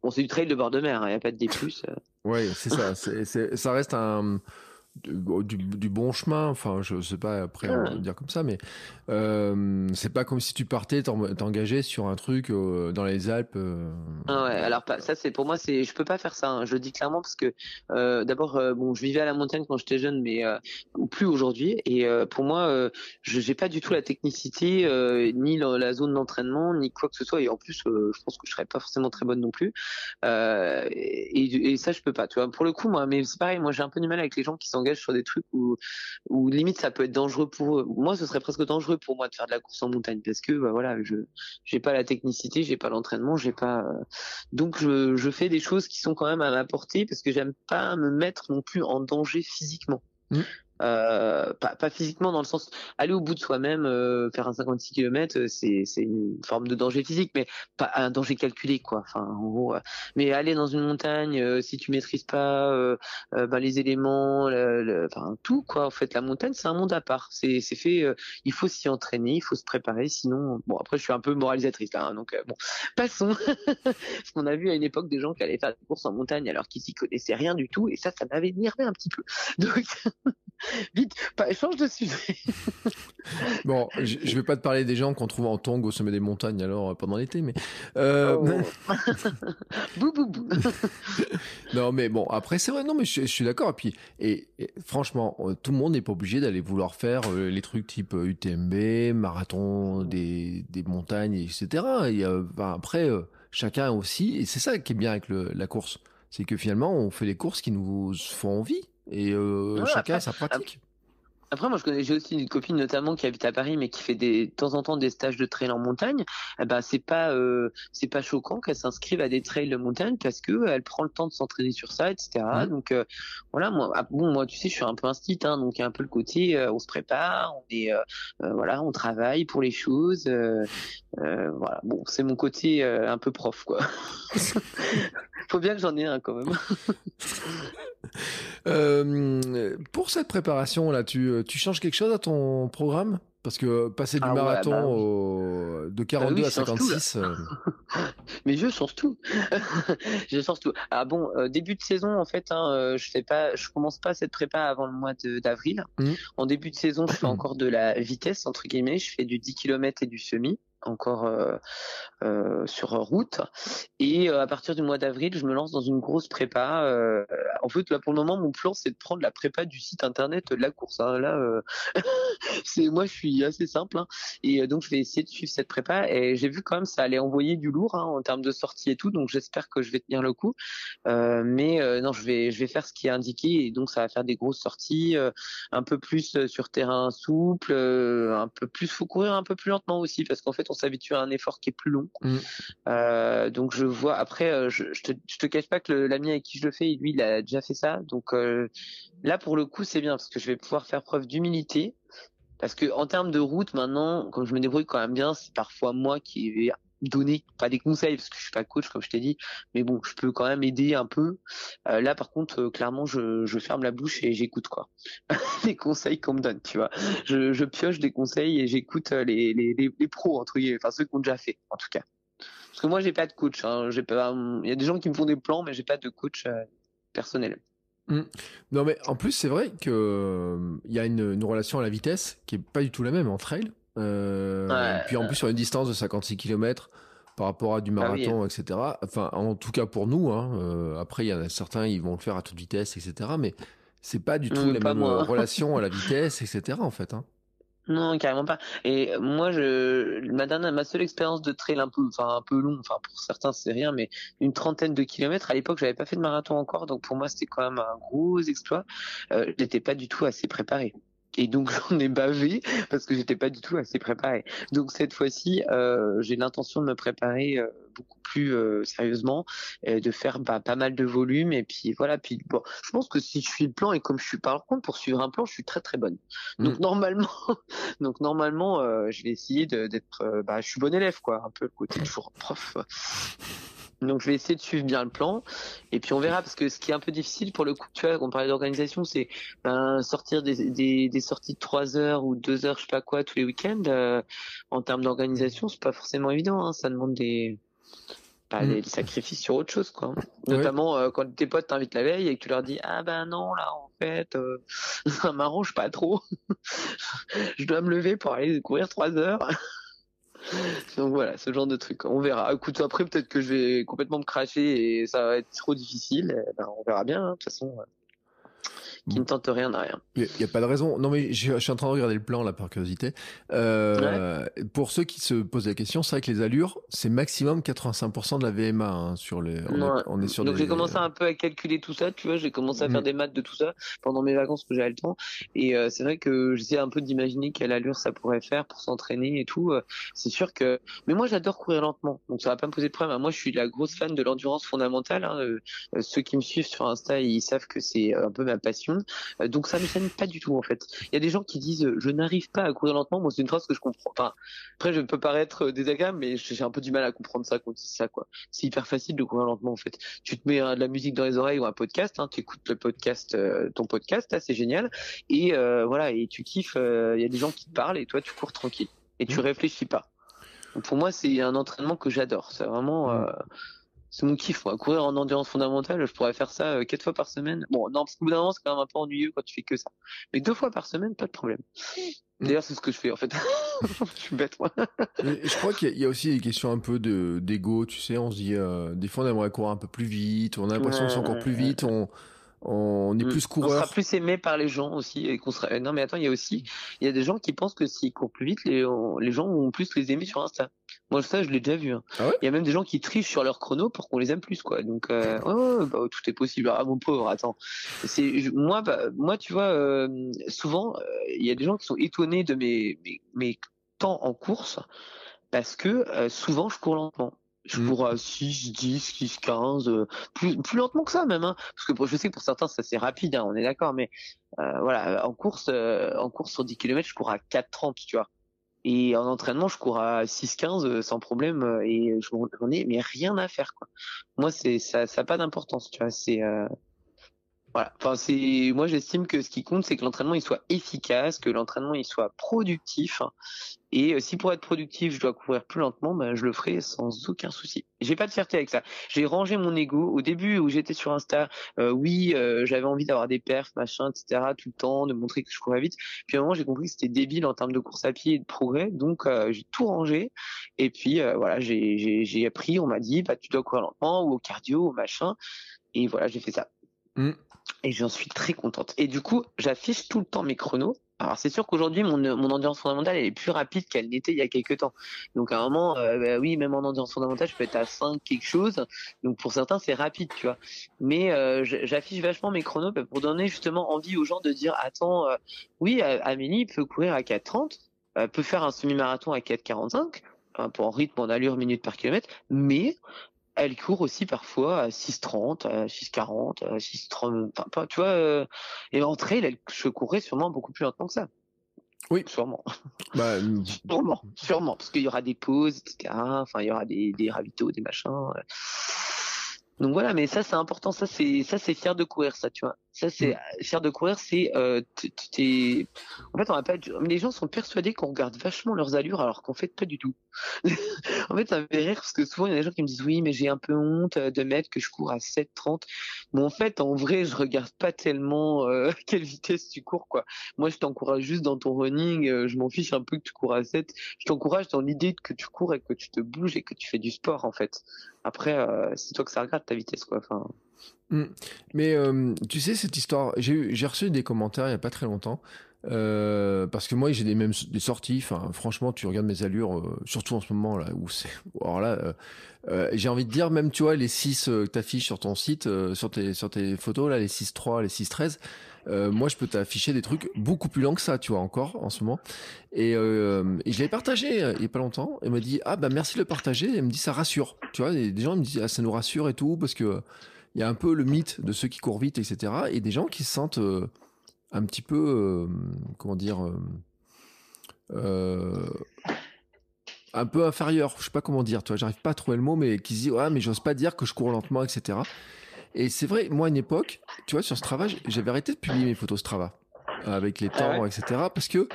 bon, c'est du trail de bord de mer. Il n'y a pas de D+. ouais, c'est ça. Ça reste un du, du, bon chemin. Enfin, je sais pas après on va dire comme ça, mais euh, c'est pas comme si tu partais t'engager sur un truc euh, dans les Alpes. Euh. Ah ouais, alors ça c'est pour moi c'est je peux pas faire ça. Hein. Je le dis clairement parce que euh, d'abord bon je vivais à la montagne quand j'étais jeune, mais plus aujourd'hui. Et pour moi, je j'ai pas du tout la technicité ni la, zone d'entraînement ni quoi que ce soit. Et en plus, je pense que je serais pas forcément très bonne non plus. Et, et, ça je peux pas. Tu vois, pour le coup moi, mais c'est pareil. Moi j'ai un peu du mal avec les gens qui s'engagent sur des trucs où, limite ça peut être dangereux pour eux. Moi, ce serait presque dangereux pour moi de faire de la course en montagne parce que bah, voilà, je j'ai pas la technicité, j'ai pas l'entraînement, j'ai pas euh, donc je, je fais des choses qui sont quand même à ma portée parce que j'aime pas me mettre non plus en danger physiquement. Mmh. Euh, pas, pas, physiquement dans le sens aller au bout de soi-même, euh, faire un 56 km, euh, c'est c'est une forme de danger physique, mais pas un danger calculé quoi. Enfin en gros, mais aller dans une montagne si tu maîtrises pas bah, les éléments, le, enfin tout quoi. En fait, la montagne c'est un monde à part. C'est c'est fait. il faut s'y entraîner, il faut se préparer. Sinon, bon après je suis un peu moralisatrice hein, donc bon passons. Parce qu'on a vu à une époque des gens qui allaient faire des courses en montagne alors qu'ils s'y connaissaient rien du tout, et ça ça m'avait énervé un petit peu. Donc Vite, change de sujet. bon, je, ne vais pas te parler des gens qu'on trouve en tongue au sommet des montagnes alors euh, pendant l'été, mais. Euh... Oh. bou, bou, bou. non, mais bon, après, c'est vrai, non, mais je, suis d'accord. Et puis, et, franchement, euh, tout le monde n'est pas obligé d'aller vouloir faire euh, les trucs type UTMB, marathon des, des montagnes, etc. Et, après, chacun aussi, et c'est ça qui est bien avec le, la course, c'est que finalement, on fait les courses qui nous font envie. Et euh, chacun sa pratique. Après, moi, je connais, j'ai aussi une copine notamment qui habite à Paris, mais qui fait des, de temps en temps des stages de trail en montagne. Eh ben, c'est pas, euh, c'est pas choquant qu'elle s'inscrive à des trails de montagne parce que elle prend le temps de s'entraîner sur ça, etc. Donc, euh, voilà, moi, ah, bon, moi, tu sais, je suis un peu un hein, donc il y a un peu le côté, euh, on se prépare, on est, voilà, on travaille pour les choses. voilà, bon, c'est mon côté un peu prof, quoi. Faut bien que j'en ai un quand même. Euh, pour cette préparation là, tu, euh, tu changes quelque chose à ton programme? Parce que passer du ah marathon bah au... de 42 bah à 56. Euh, Mais je change tout. je change tout. Ah bon, début de saison en fait, hein, je fais pas, je commence pas cette prépa avant le mois d'avril. Mmh. En début de saison, je fais encore de la vitesse entre guillemets. Je fais du 10 km et du semi encore euh, euh, sur route. Et euh, à partir du mois d'avril, je me lance dans une grosse prépa. Euh, en fait, là pour le moment, mon plan c'est de prendre la prépa du site internet de la course. Hein. Là, c'est moi, je suis assez simple. Hein. Et donc, je vais essayer de suivre cette prépa. Et j'ai vu quand même ça allait envoyer du lourd hein, en termes de sortie et tout. Donc, j'espère que je vais tenir le coup. mais non, je vais je vais faire ce qui est indiqué. Et donc, ça va faire des grosses sorties, un peu plus sur terrain souple, un peu plus faut courir un peu plus lentement aussi parce qu'en fait on s'habitue à un effort qui est plus long. Mm. Euh, donc je vois après, euh, je, je, te, je te cache pas que l'ami avec qui je le fais, lui, il a déjà fait ça. Donc euh, là, pour le coup, c'est bien parce que je vais pouvoir faire preuve d'humilité. Parce que en termes de route, maintenant, comme je me débrouille quand même bien, c'est parfois moi qui vais donner pas des conseils parce que je suis pas coach comme je t'ai dit mais bon je peux quand même aider un peu. Euh, là par contre euh, clairement je, je ferme la bouche et j'écoute quoi. Les conseils qu'on me donne tu vois. Je, pioche des conseils et j'écoute euh, les, les, les, pros entre guillemets enfin ceux qui ont déjà fait en tout cas. Parce que moi j'ai pas de coach hein. j'ai pas il y a des gens qui me font des plans mais j'ai pas de coach personnel. Mmh. Non mais en plus c'est vrai que il y a une, une relation à la vitesse qui est pas du tout la même en trail euh, puis en plus sur une distance de 56 km par rapport à du ah marathon, etc. Enfin, en tout cas pour nous. Hein, euh, après, il y en a certains, ils vont le faire à toute vitesse, etc. Mais c'est pas du tout mmh, la même relation à la vitesse, etc. En fait. Hein. Non, carrément pas. Et moi, je, ma dernière, ma seule expérience de trail un peu, enfin un peu long, enfin pour certains c'est rien, mais une trentaine de kilomètres. À l'époque, j'avais pas fait de marathon encore, donc pour moi c'était quand même un gros exploit. Euh, je n'étais pas du tout assez préparé et donc j'en ai bavé parce que j'étais pas du tout assez préparé. Donc cette fois-ci, euh, j'ai l'intention de me préparer euh, beaucoup plus euh, sérieusement, et de faire bah, pas mal de volume et puis voilà. Puis bon, je pense que si je suis le plan et comme je suis par contre pour suivre un plan, je suis très très bonne. Donc mmh. normalement, donc normalement, je vais essayer d'être, bah, je suis bon élève quoi, un peu le côté toujours prof. Donc je vais essayer de suivre bien le plan et puis on verra parce que ce qui est un peu difficile pour le coup, tu vois, on parlait d'organisation, c'est ben, sortir des, des, des, sorties de 3 heures ou 2 heures, je sais pas quoi, tous les week-ends. Euh, en termes d'organisation, c'est pas forcément évident. Hein, ça demande des pas les, sacrifices sur autre chose, quoi. Notamment quand tes potes t'invitent la veille et que tu leur dis ah ben non là en fait ça m'arrange pas trop, je dois me lever pour aller courir trois heures. Donc voilà, ce genre de truc. On verra. Écoute, après peut-être que je vais complètement me cracher et ça va être trop difficile. Eh ben, on verra bien. Hein. De toute façon, qui ne tente rien n'a rien. Il n'y a, pas de raison. Non, mais je, suis en train de regarder le plan, là, par curiosité. Euh, Pour ceux qui se posent la question, c'est vrai que les allures, c'est maximum 85% de la VMA hein, sur les. On, est, sur Donc j'ai commencé un peu à calculer tout ça, tu vois. J'ai commencé à faire mm. des maths de tout ça pendant mes vacances que j'avais le temps. Et euh, c'est vrai que j'essaie un peu d'imaginer quelle allure ça pourrait faire pour s'entraîner et tout. Euh, c'est sûr que. Mais moi, j'adore courir lentement. Donc ça va pas me poser de problème. Moi, je suis la grosse fan de l'endurance fondamentale. Hein. Euh, ceux qui me suivent sur Insta, ils savent que c'est un peu ma passion. Euh, donc ça ne me pas du tout en fait. Il y a des gens qui disent je n'arrive pas à courir lentement. Moi c'est une phrase que je comprends. Enfin après je peux paraître désagréable mais j'ai un peu du mal à comprendre ça quand ça quoi. C'est hyper facile de courir lentement en fait. Tu te mets de la musique dans les oreilles ou un podcast, hein, tu écoutes le podcast, euh, ton podcast, c'est génial et euh, voilà et tu kiffes. Il y a des gens qui te parlent et toi tu cours tranquille et tu mmh. réfléchis pas. pour moi c'est un entraînement que j'adore. C'est vraiment mmh c'est mon kiff, moi. Courir en endurance fondamentale, je pourrais faire ça euh, quatre fois par semaine. Bon, non, parce qu'au bout d'un moment, c'est quand même un peu ennuyeux quand tu fais que ça. Mais deux fois par semaine, pas de problème. Mm. D'ailleurs, c'est ce que je fais, en fait. je suis bête, moi. je crois qu'il y, a aussi des questions un peu de, d'ego, tu sais. On se dit, euh, des fois, on aimerait courir un peu plus vite. On a l'impression que c'est encore plus vite. On, on est mm. plus coureur. On sera plus aimé par les gens aussi et qu'on sera. Non mais attends, il y a aussi, il y a des gens qui pensent que s'ils courent plus vite, les, les gens vont plus les aimer sur Insta. Moi ça, je l'ai déjà vu. Hein. Ah il y a même des gens qui trichent sur leur chrono pour qu'on les aime plus quoi. Donc euh, ouais, bah, tout est possible. Ah mon pauvre, attends. C'est moi, bah, moi tu vois, euh, souvent euh, il y a des gens qui sont étonnés de mes mes, mes temps en course parce que euh, souvent je cours lentement je mmh. cours à 6, 10, 6, 15, plus, plus lentement que ça même, hein, parce que je sais que pour certains ça c'est rapide, hein, on est d'accord, mais euh, voilà, en course, euh, en course sur 10 km, je cours à 4,30, tu vois. Et en entraînement, je cours à 6,15 euh, sans problème et je m'en ai mais rien à faire quoi. Moi c'est ça, ça a pas d'importance, tu vois. C'est euh, voilà. Enfin, c'est moi j'estime que ce qui compte c'est que l'entraînement il soit efficace, que l'entraînement il soit productif. Et euh, si pour être productif je dois courir plus lentement, ben je le ferai sans aucun souci. J'ai pas de fierté avec ça. J'ai rangé mon ego au début où j'étais sur Insta. Euh, oui, euh, j'avais envie d'avoir des perfs, machin, etc. tout le temps, de montrer que je courais vite. Puis à un moment j'ai compris que c'était débile en termes de course à pied et de progrès, donc j'ai tout rangé. Et puis voilà, j'ai appris. On m'a dit bah tu dois courir lentement ou au cardio, ou machin. Et voilà, j'ai fait ça. Mmh et j'en suis très contente. Et du coup, j'affiche tout le temps mes chronos. Alors c'est sûr qu'aujourd'hui mon, mon endurance fondamentale elle est plus rapide qu'elle n'était il y a quelques temps. Donc à un moment, euh, bah oui, même en endurance fondamentale, je peux être à 5 quelque chose. Donc pour certains c'est rapide, tu vois. Mais euh, j'affiche vachement mes chronos bah, pour donner justement envie aux gens de dire attends, euh, oui, Amélie peut courir à 4,30, peut faire un semi-marathon à 4,45 hein, pour un rythme en allure minute par kilomètre, mais elle court aussi parfois à 6,30, à 6,40, à 6,30, enfin, tu vois, euh, et entre elles, je courrais sûrement beaucoup plus lentement que ça. Oui. Sûrement. Bah, sûrement, sûrement, parce qu'il y aura des pauses, etc. Enfin, il y aura des, des ravitaux, des machins. Donc voilà, mais ça c'est important, ça c'est ça c'est fier de courir, ça tu vois. Ça c'est mm. fier de courir, c'est euh, t'es en fait on va pas les gens sont persuadés qu'on regarde vachement leurs allures alors qu'en fait pas du tout. en fait ça me fait rire parce que souvent il y a des gens qui me disent oui mais j'ai un peu honte de mettre que je cours à 7:30. Mais en fait en vrai je regarde pas tellement euh, quelle vitesse tu cours quoi. Moi je t'encourage juste dans ton running, euh, je m'en fiche un peu que tu cours à 7. Je t'encourage dans l'idée que tu cours et que tu te bouges et que tu fais du sport en fait. Après euh, c'est toi que ça regarde ta vitesse quoi. Enfin. Mm. Mais euh, tu sais, cette histoire, j'ai reçu des commentaires il n'y a pas très longtemps. Euh, parce que moi j'ai des mêmes des sorties enfin franchement tu regardes mes allures euh, surtout en ce moment là où c'est alors là j'ai envie de dire même tu vois les 6 que tu affiches sur ton site sur tes sur tes photos là les 6 3 les 6 13 moi je peux t'afficher des trucs beaucoup plus lents que ça tu vois encore en ce moment et, je l'avais partagé il y a pas longtemps et m'a dit ah bah merci de le partager elle me dit ça rassure tu vois des gens me disent ah ça nous rassure et tout parce que il y a un peu le mythe de ceux qui courent vite, etc. Et des gens qui se sentent euh, un petit peu, euh, comment dire, euh, un peu inférieurs. Je sais pas comment dire, toi, j'arrive pas à trouver le mot, mais qui se disent, ouais, mais j'ose pas dire que je cours lentement, etc. Et c'est vrai, moi, à une époque, tu vois, sur Strava, j'avais arrêté de publier mes photos Strava avec les ah temps, etc. Parce que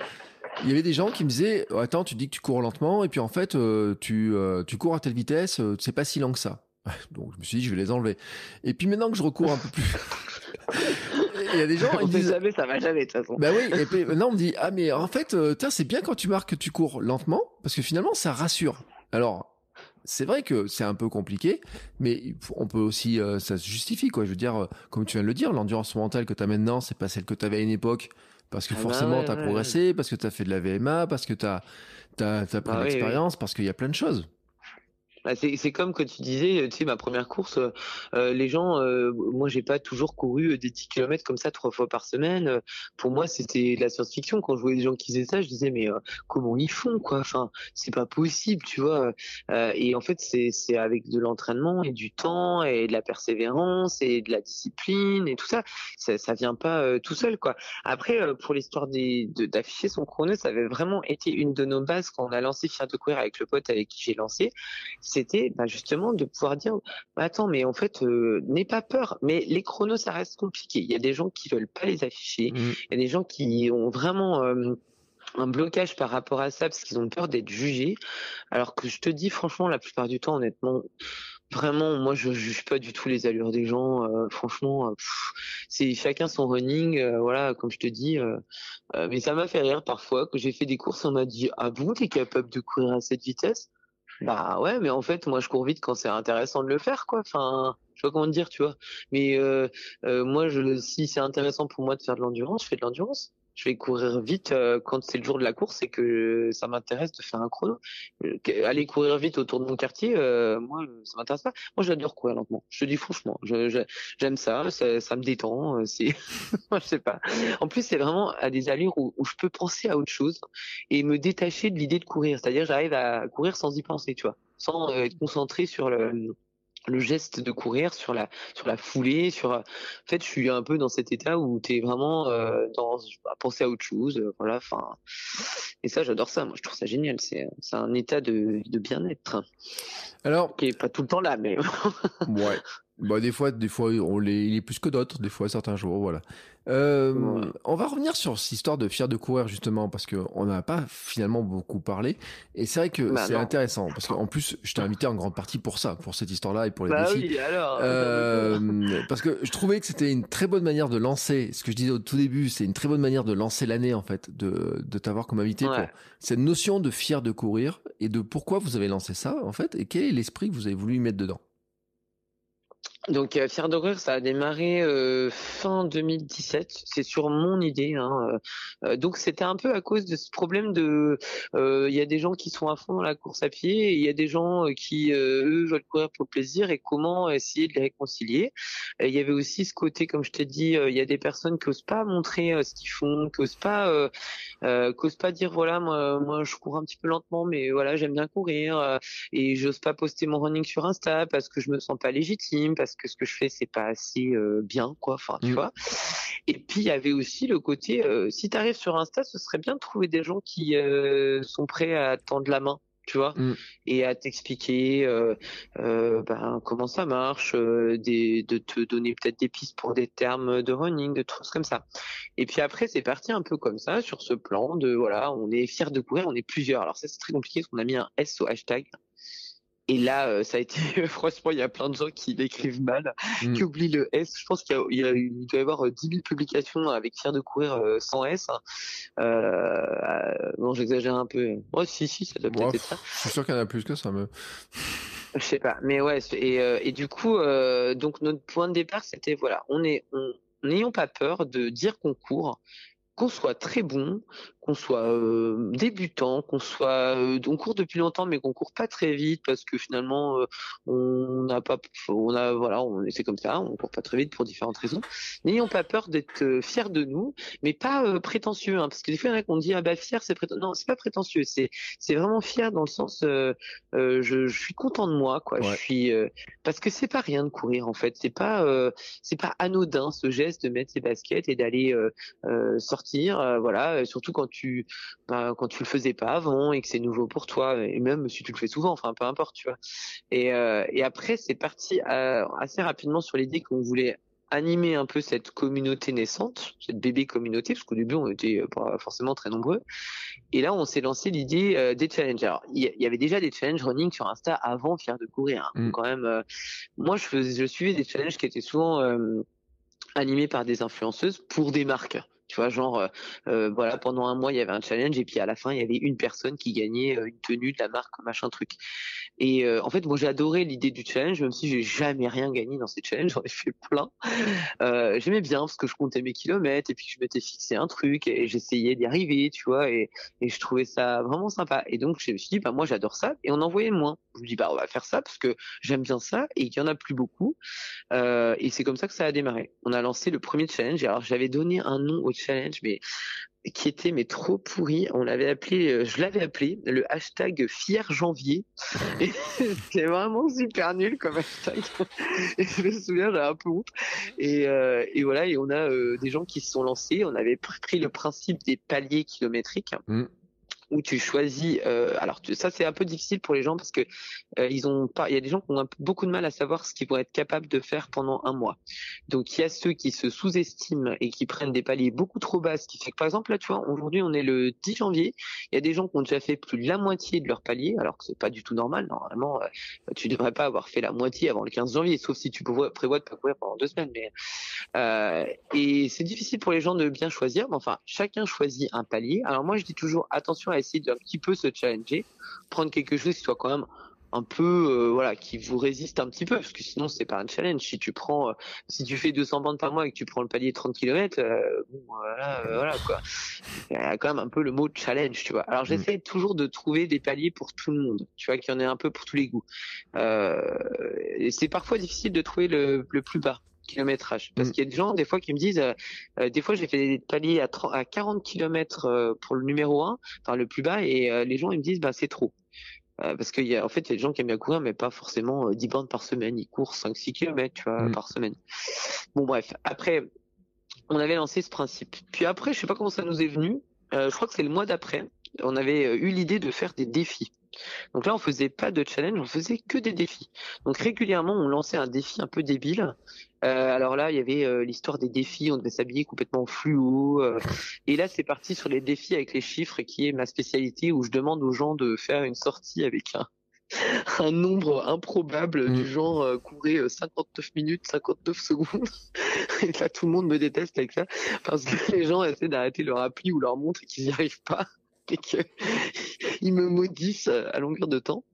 il y avait des gens qui me disaient, attends, tu dis que tu cours lentement, et puis en fait, tu, tu cours à telle vitesse, c'est pas si lent que ça. Donc je me suis dit, je vais les enlever. Et puis maintenant que je recours un peu plus, il y a des gens On ils disent, jamais, ça va jamais de toute façon. bah oui. Et puis maintenant on me dit, ah mais en fait, euh, c'est bien quand tu marques que tu cours lentement, parce que finalement ça rassure. Alors. C'est vrai que c'est un peu compliqué, mais on peut aussi, euh, ça se justifie quoi. Je veux dire, euh, comme tu viens de le dire, l'endurance mentale que tu as maintenant, c'est pas celle que tu avais à une époque, parce que Ah bah forcément tu as ouais, progressé, parce que tu as fait de la VMA, parce que tu as, t'as, t'as pris Ah de oui, oui. l'expérience, parce qu'il y a plein de choses. Bah, c'est comme quand tu disais, tu sais, ma première course, euh, euh, les gens, euh, moi j'ai pas toujours couru euh, des 10 km comme ça trois fois par semaine. Euh, Pour moi, c'était de la science-fiction. Quand je voyais des gens qui faisaient ça, je disais mais euh, comment ils font quoi? Enfin, c'est pas possible, tu vois? Euh, et en fait, c'est avec de l'entraînement et du temps et de la persévérance et de la discipline et tout ça. Ça, ça vient pas euh, tout seul quoi. Après, euh, pour l'histoire d'afficher son chrono, ça avait vraiment été une de nos bases quand on a lancé Fier de courir avec le pote avec qui j'ai lancé c'était bah, justement de pouvoir dire bah, attends mais en fait euh, n'aie pas peur. Mais les chronos ça reste compliqué. Il y a des gens qui veulent pas les afficher. Mm. il y a des gens qui ont vraiment euh, un blocage par rapport à ça parce qu'ils ont peur d'être jugés. Alors que je te dis franchement la plupart du temps honnêtement vraiment moi je juge pas du tout les allures des gens. Euh, franchement c'est chacun son running euh, voilà comme je te dis euh, mais ça m'a fait rire parfois que j'ai fait des courses on m'a dit ah bon t'es capable de courir à cette vitesse? Bah ouais, mais en fait, moi, je cours vite quand c'est intéressant de le faire, quoi. Enfin, je sais pas comment dire, tu vois. Mais euh, euh, moi, je, si c'est intéressant pour moi de faire de l'endurance, je fais de l'endurance. Je vais courir vite euh, quand c'est le jour de la course et que ça m'intéresse de faire un chrono. Euh, Aller courir vite autour de mon quartier, euh, moi, ça m'intéresse pas. Moi, j'adore courir lentement. Je te dis franchement, j'aime ça, ça, ça me détend. C'est, je sais pas. En plus, c'est vraiment à des allures où, où je peux penser à autre chose et me détacher de l'idée de courir. C'est-à-dire, j'arrive à courir sans y penser, tu vois, sans être concentré sur le, le geste de courir, sur la, sur la foulée, sur. En fait, je suis un peu dans cet état où tu es vraiment euh, dans à penser à autre chose, euh, voilà. Enfin, et ça, j'adore ça. Moi, je trouve ça génial. C'est, c'est un état de, de bien-être Alors, qui est pas tout le temps là, mais ouais. Bah, des fois, des fois, on l'est, il est plus que d'autres, des fois, certains jours, voilà. Euh, Ouais. On va revenir sur cette histoire de fier de courir, justement, parce que on n'a pas finalement beaucoup parlé. Et c'est vrai que Bah, c'est intéressant, parce qu'en plus, je t'ai invité en grande partie pour ça, pour cette histoire-là et pour les bah défis. oui. Alors. Euh, parce que je trouvais que c'était une très bonne manière de lancer, ce que je disais au tout début, c'est une très bonne manière de lancer l'année en fait, de, de t'avoir comme invité Ouais. pour cette notion de fier de courir et de pourquoi vous avez lancé ça en fait et quel est l'esprit que vous avez voulu y mettre dedans. Donc euh, Fier ça a démarré euh, fin 2017. C'est sur mon idée. Hein. euh, euh, donc c'était un peu à cause de ce problème de, euh, il y a des gens qui sont à fond dans la course à pied, il y a des gens euh, qui eux veulent courir pour plaisir et comment essayer de les réconcilier. Il y avait aussi ce côté, comme je t'ai dit, il y a des personnes qui osent pas montrer ce qu'ils font, qui osent pas, qui osent pas dire voilà moi, moi je cours un petit peu lentement, mais voilà j'aime bien courir et j'ose pas poster mon running sur Insta parce que je me sens pas légitime, parce que ce que je fais c'est pas assez euh, bien quoi. Enfin tu Mm. vois. Et puis il y avait aussi le côté euh, si tu arrives sur Insta, ce serait bien de trouver des gens qui euh, sont prêts à tendre la main. Tu vois, Mm. et à t'expliquer euh, euh, ben, comment ça marche, euh, des, de te donner peut-être des pistes pour des termes de running, de trucs comme ça. Et puis après, c'est parti un peu comme ça, sur ce plan de, voilà, on est fiers de courir, on est plusieurs. Alors ça, c'est très compliqué parce qu'on a mis un S au hashtag. Et là, euh, ça a été, franchement, il y a plein de gens qui l'écrivent mal, Mm. qui oublient le S. Je pense qu'il y a, il doit y avoir euh, 10 000 publications avec fiers de courir euh, sans S. Euh, euh, non, j'exagère un peu. Oh, si, si, ça doit peut-être être ça. je suis sûr qu'il y en a plus que ça. Mais... Je sais pas, mais ouais. Et, euh, et du coup, euh, donc notre point de départ, c'était voilà, on est, on, n'ayons pas peur de dire qu'on court, qu'on soit très bon, qu'on soit euh, débutant, qu'on soit, euh, on court depuis longtemps, mais qu'on court pas très vite parce que finalement, euh, on n'a pas, on a, voilà, on c'est comme ça, on court pas très vite pour différentes raisons. N'ayons pas peur d'être euh, fiers de nous, mais pas euh, prétentieux, hein, parce que des fois, il y en a qui ont dit ah bah fier, c'est prétentieux. Non, c'est pas prétentieux, c'est, c'est vraiment fier dans le sens, euh, euh, je, je suis content de moi, quoi. Ouais. Je suis, euh, parce que c'est pas rien de courir en fait, c'est pas, euh, c'est pas anodin ce geste de mettre ses baskets et d'aller sortir, euh, voilà, surtout quand tu, bah, quand tu le faisais pas avant et que c'est nouveau pour toi, et même si tu le fais souvent, enfin peu importe, tu vois. Et, euh, et après c'est parti euh, assez rapidement sur l'idée qu'on voulait animer un peu cette communauté naissante, cette bébé communauté, parce qu'au début on était pas forcément très nombreux. Et là on s'est lancé l'idée des challenges. Alors il y, avait déjà des challenges running sur Insta avant Fier de courir. Hein. Mm. Quand même, moi je, faisais, je suivais des challenges qui étaient souvent animés par des influenceuses pour des marques. Tu vois, genre, euh, euh, voilà, pendant un mois, il y avait un challenge et puis à la fin, il y avait une personne qui gagnait euh, une tenue de la marque, machin truc. Et en fait, moi, j'ai adoré l'idée du challenge, même si j'ai jamais rien gagné dans ces challenges, j'en ai fait plein. J'aimais bien parce que je comptais mes kilomètres et puis je m'étais fixé un truc et j'essayais d'y arriver, tu vois, et, et je trouvais ça vraiment sympa. Et donc, je me suis dit, bah moi, j'adore ça et on en voyait moins. Je me dis, bah on va faire ça parce que j'aime bien ça et qu'il y en a plus beaucoup. et c'est comme ça que ça a démarré. On a lancé le premier challenge. alors, j'avais donné un nom au challenge, mais qui était mais trop pourri. On l'avait appelé, euh, je l'avais appelé le hashtag fier janvier. c'était vraiment super nul comme hashtag. Et je me souviens, j'avais un peu honte. Et, euh, et voilà, et on a euh, des gens qui se sont lancés. On avait pris le principe des paliers kilométriques. Mmh où tu choisis. Euh, alors ça c'est un peu difficile pour les gens parce que euh, ils ont pas. Il y a des gens qui ont beaucoup de mal à savoir ce qu'ils vont être capables de faire pendant un mois. Donc il y a ceux qui se sous-estiment et qui prennent des paliers beaucoup trop bas, ce qui fait que par exemple là tu vois aujourd'hui on est le 10 janvier, il y a des gens qui ont déjà fait plus de la moitié de leur palier alors que c'est pas du tout normal. Normalement euh, tu devrais pas avoir fait la moitié avant le 15 janvier, sauf si tu prévois de pas courir pendant deux semaines. Mais et c'est difficile pour les gens de bien choisir. Mais enfin chacun choisit un palier. Alors moi je dis toujours attention à essayer d'un petit peu se challenger, prendre quelque chose qui soit quand même un peu euh, voilà qui vous résiste un petit peu parce que sinon c'est pas un challenge. Si tu prends euh, si tu fais 200 bandes par mois et que tu prends le palier 30 km euh, bon voilà, voilà quoi. Il y a quand même un peu le mot challenge tu vois. Alors mm. j'essaie toujours de trouver des paliers pour tout le monde tu vois qu'il y en ait un peu pour tous les goûts. C'est parfois difficile de trouver le, le plus bas kilométrage. Parce mm. qu'il y a des gens, des fois, qui me disent, euh, euh, des fois, j'ai fait des paliers à, 30, à 40 km euh, pour le numéro 1, enfin le plus bas, et les gens, ils me disent, bah, c'est trop. parce qu'il y a, en fait, il y a des gens qui aiment bien courir, mais pas forcément 10 bandes par semaine. Ils courent 5-6 km, tu vois, mm. par semaine. Bon, bref. Après, on avait lancé ce principe. Puis après, je sais pas comment ça nous est venu. je crois que c'est le mois d'après. On avait eu l'idée de faire des défis. Donc là, on faisait pas de challenge, on faisait que des défis. Donc régulièrement, on lançait un défi un peu débile. Euh, alors là, il y avait euh, l'histoire des défis, on devait s'habiller complètement fluo. Euh. et là, c'est parti sur les défis avec les chiffres, qui est ma spécialité, où je demande aux gens de faire une sortie avec un, un nombre improbable du mmh. genre courir 59 minutes, 59 secondes. et là, tout le monde me déteste avec ça, parce que les gens essaient d'arrêter leur appli ou leur montre et qu'ils n'y arrivent pas. et qu'ils me maudissent à longueur de temps.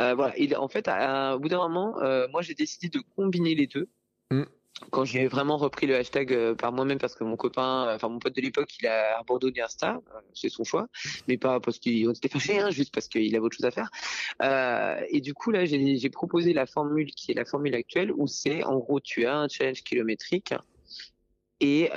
Euh, voilà. Et en fait, à, au bout d'un moment, euh, moi, j'ai décidé de combiner les deux. Mm. Quand j'ai vraiment repris le hashtag euh, par moi-même parce que mon copain, enfin mon pote de l'époque, il a abandonné Insta, c'est son choix, mais pas parce qu'il était fâché, hein, juste parce qu'il avait autre chose à faire. et du coup là, j'ai proposé la formule qui est la formule actuelle où c'est en gros tu as un challenge kilométrique et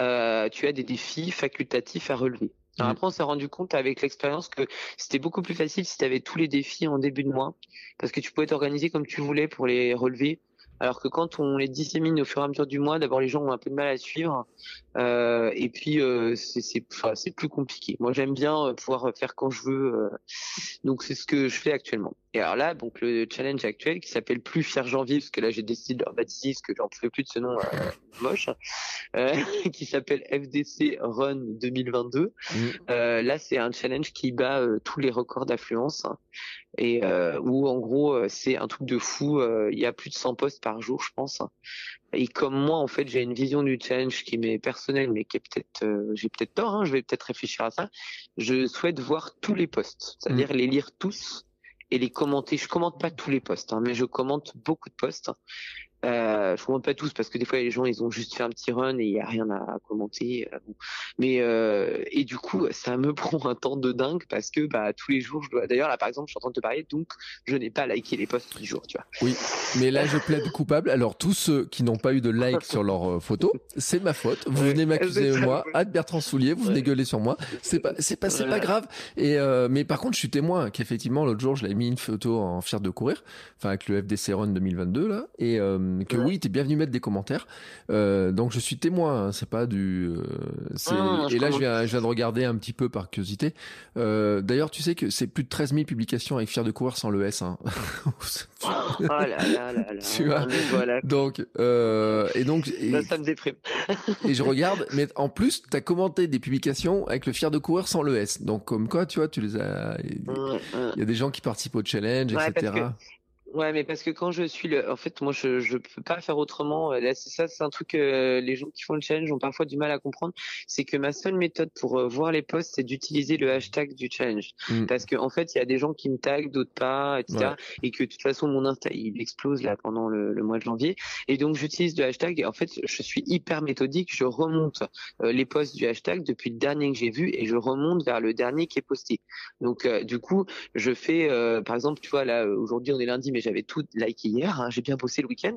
tu as des défis facultatifs à relever. Alors après, on s'est rendu compte avec l'expérience que c'était beaucoup plus facile si tu avais tous les défis en début de mois, parce que tu pouvais t'organiser comme tu voulais pour les relever. Alors que quand on les dissémine au fur et à mesure du mois, d'abord les gens ont un peu de mal à suivre, euh, et puis euh, c'est plus compliqué. Moi j'aime bien euh, pouvoir faire quand je veux, donc c'est ce que je fais actuellement. Et alors là, donc le challenge actuel qui s'appelle plus Fier Janvier, parce que là j'ai décidé de leur baptiser, parce que j'en pouvais plus de ce nom moche, qui s'appelle FDC Run 2022. Mmh. là c'est un challenge qui bat tous les records d'affluence et où en gros c'est un truc de fou. Il y a plus de 100 postes par jour, je pense. Et comme moi, en fait, j'ai une vision du challenge qui m'est personnelle, mais qui est peut-être, euh, j'ai peut-être tort. Hein, je vais peut-être réfléchir à ça. Je souhaite voir tous les posts, c'est-à-dire mm. les lire tous et les commenter. Je commente pas tous les posts, hein, mais je commente beaucoup de posts. Euh, je commente pas tous parce que des fois les gens ils ont juste fait un petit run et il y a rien à commenter. Euh, mais euh, et du coup ça me prend un temps de dingue parce que bah tous les jours je dois. D'ailleurs là par exemple je suis en train de te parler donc je n'ai pas liké les posts du jour tu vois. Oui mais là je plaide coupable. Alors tous ceux qui n'ont pas eu de like sur leur photo c'est ma faute. Vous venez m'accuser moi. Ad Bertrand Soulier vous venez gueuler sur moi. C'est pas c'est pas c'est pas grave. Et mais par contre je suis témoin qu'effectivement l'autre jour je l'avais mis une photo en fier de courir enfin avec le FDC Run 2022 là et que oui, tu es bienvenu mettre des commentaires. donc je suis témoin, hein, c'est pas du. et là, je viens, je viens de regarder un petit peu par curiosité. D'ailleurs, tu sais que c'est plus de 13 000 publications avec Fier de courir sans le S. Hein. oh là là là là. Tu vois? Voilà. Donc, et donc. Et, ça, me déprime. et je regarde, mais en plus, tu as commenté des publications avec le Fier de courir sans le S. Donc, comme quoi, tu vois, tu les as. Il y a des gens qui participent au challenge, etc. Ouais, mais parce que quand je suis le, en fait, moi, je je peux pas faire autrement. Là, c'est ça, c'est un truc que les gens qui font le challenge ont parfois du mal à comprendre. C'est que ma seule méthode pour euh, voir les posts, c'est d'utiliser le hashtag du challenge. Mm. Parce que en fait, il y a des gens qui me taguent, d'autres pas, etc. Et que de toute façon, mon Insta, il explose là pendant le, le mois de janvier. Et donc, j'utilise le hashtag. Et en fait, je suis hyper méthodique. Je remonte euh, les posts du hashtag depuis le dernier que j'ai vu et je remonte vers le dernier qui est posté. Donc, euh, du coup, je fais, par exemple, tu vois, là, aujourd'hui, on est lundi, mais j'avais tout liké hier. Hein, j'ai bien bossé le week-end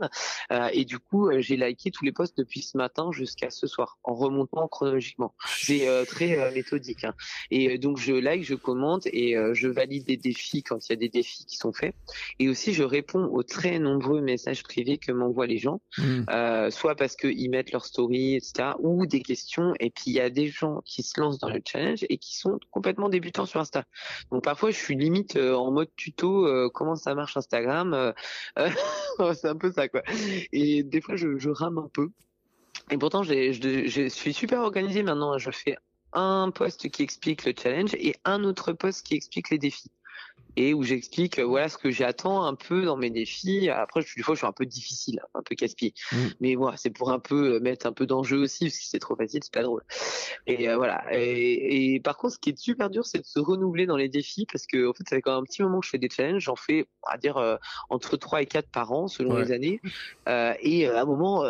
euh, et du coup euh, j'ai liké tous les posts depuis ce matin jusqu'à ce soir en remontant chronologiquement. C'est euh, très méthodique. Hein. Et donc je like, je commente et je valide des défis quand il y a des défis qui sont faits. Et aussi je réponds aux très nombreux messages privés que m'envoient les gens, mmh. soit parce qu'ils mettent leur story, etc., ou des questions. Et puis il y a des gens qui se lancent dans le challenge et qui sont complètement débutants sur Insta. Donc parfois je suis limite en mode tuto comment ça marche Instagram euh, euh, c'est un peu ça quoi. Et des fois je, rame un peu. Et pourtant je, je suis super organisé maintenant. Je fais un post qui explique le challenge et un autre post qui explique les défis et où j'explique euh, voilà ce que j'attends un peu dans mes défis. Après, des fois, je suis un peu difficile, un peu casse-pied, mm. mais voilà, c'est pour un peu euh, mettre un peu d'enjeu aussi, parce que c'est trop facile, c'est pas drôle. Et euh, voilà. Et, par contre, ce qui est super dur, c'est de se renouveler dans les défis, parce que en fait, ça fait quand même un petit moment que je fais des challenges. J'en fais, on va dire, entre 3 et 4 par an, selon les années. et à un moment.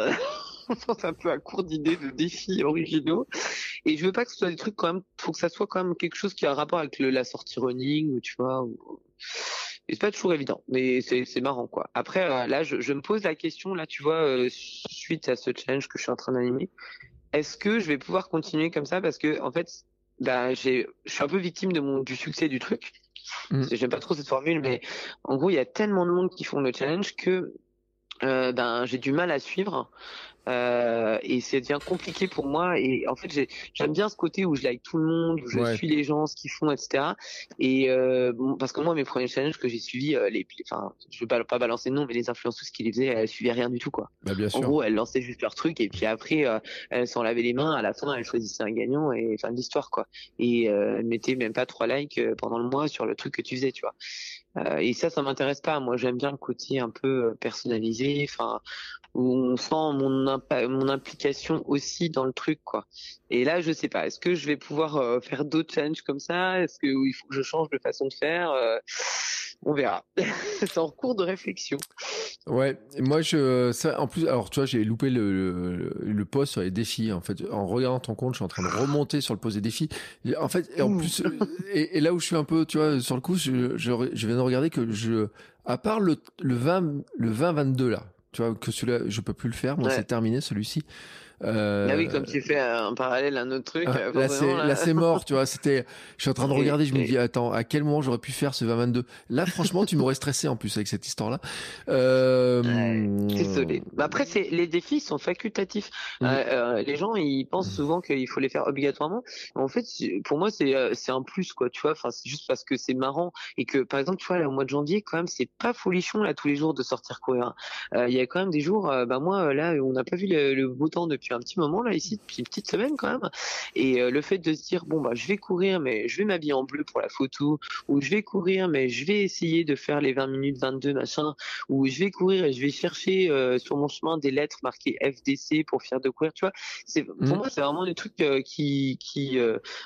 C'est un peu à court d'idées de défis originaux. Et je veux pas que ce soit des trucs quand même, faut que ça soit quand même quelque chose qui a un rapport avec le, la sortie running, ou tu vois. Ou... Et c'est pas toujours évident, mais c'est marrant quoi. Après euh, là, je, je, me pose la question là, tu vois, euh, suite à ce challenge que je suis en train d'animer, est-ce que je vais pouvoir continuer comme ça? Parce que en fait, bah, j'ai, je suis un peu victime de mon du succès du truc. Mmh. J'aime pas trop cette formule, mais en gros, il y a tellement de monde qui font le challenge que euh, ben j'ai du mal à suivre euh, et c'est devient compliqué pour moi. Et en fait, j'aime bien ce côté où je like tout le monde, où je suis les gens, ce qu'ils font, etc. Et euh, parce que moi, mes premiers challenges que j'ai suivis, euh, les, enfin, je veux pas, pas balancer de nom, mais les influenceuses qui les faisaient, elles suivaient rien du tout, quoi. Bah, bien en gros, elles lançaient juste leur truc et puis après, elles s'en lavaient les mains. À la fin, elles choisissaient un gagnant et fin de l'histoire, quoi. Et elles mettaient même pas trois likes pendant le mois sur le truc que tu faisais, tu vois. Et ça, ça m'intéresse pas. Moi, j'aime bien le côté un peu personnalisé. Enfin, où on sent mon, mon implication aussi dans le truc quoi. Et là je sais pas, est-ce que je vais pouvoir euh, faire d'autres challenges comme ça? Est-ce qu'il faut que je change de façon de faire? Euh, On verra. C'est en cours de réflexion. Ouais, moi je ça en plus alors tu vois j'ai loupé le, le, post sur les défis en fait en regardant ton compte je suis en train de remonter sur le post des défis en fait et en plus et, là où je suis un peu tu vois sur le coup je, je, je viens de regarder que je à part le le 20 le 20 22 là tu vois, que celui-là, je peux plus le faire. Moi, c'est terminé celui-ci. Euh, ah oui, comme tu fais un parallèle à un autre truc. Euh, là, c'est mort, tu vois. C'était, je suis en train de regarder, je me dis, attends, à quel moment j'aurais pu faire ce 2022 Là, franchement, tu m'aurais stressé en plus avec cette histoire-là. Euh... Désolé. Bah, après, c'est les défis sont facultatifs. Euh, euh, les gens, ils pensent souvent qu'il faut les faire obligatoirement. En fait, pour moi, c'est c'est un plus, quoi. Tu vois, enfin, c'est juste parce que c'est marrant et que, par exemple, tu vois, là, au mois de janvier, quand même, c'est pas folichon là tous les jours de sortir courir. Il y a quand même des jours, bah moi, là, on n'a pas vu le, le beau temps depuis un petit moment là ici, depuis une petite semaine quand même. Et euh, le fait de se dire bon bah je vais courir, mais je vais m'habiller en bleu pour la photo, ou je vais courir, mais je vais essayer de faire les 20 minutes 22 machin, ou je vais courir et je vais chercher euh, sur mon chemin des lettres marquées FDC pour faire de courir, tu vois. C'est pour mmh. moi c'est vraiment des trucs euh, qui qui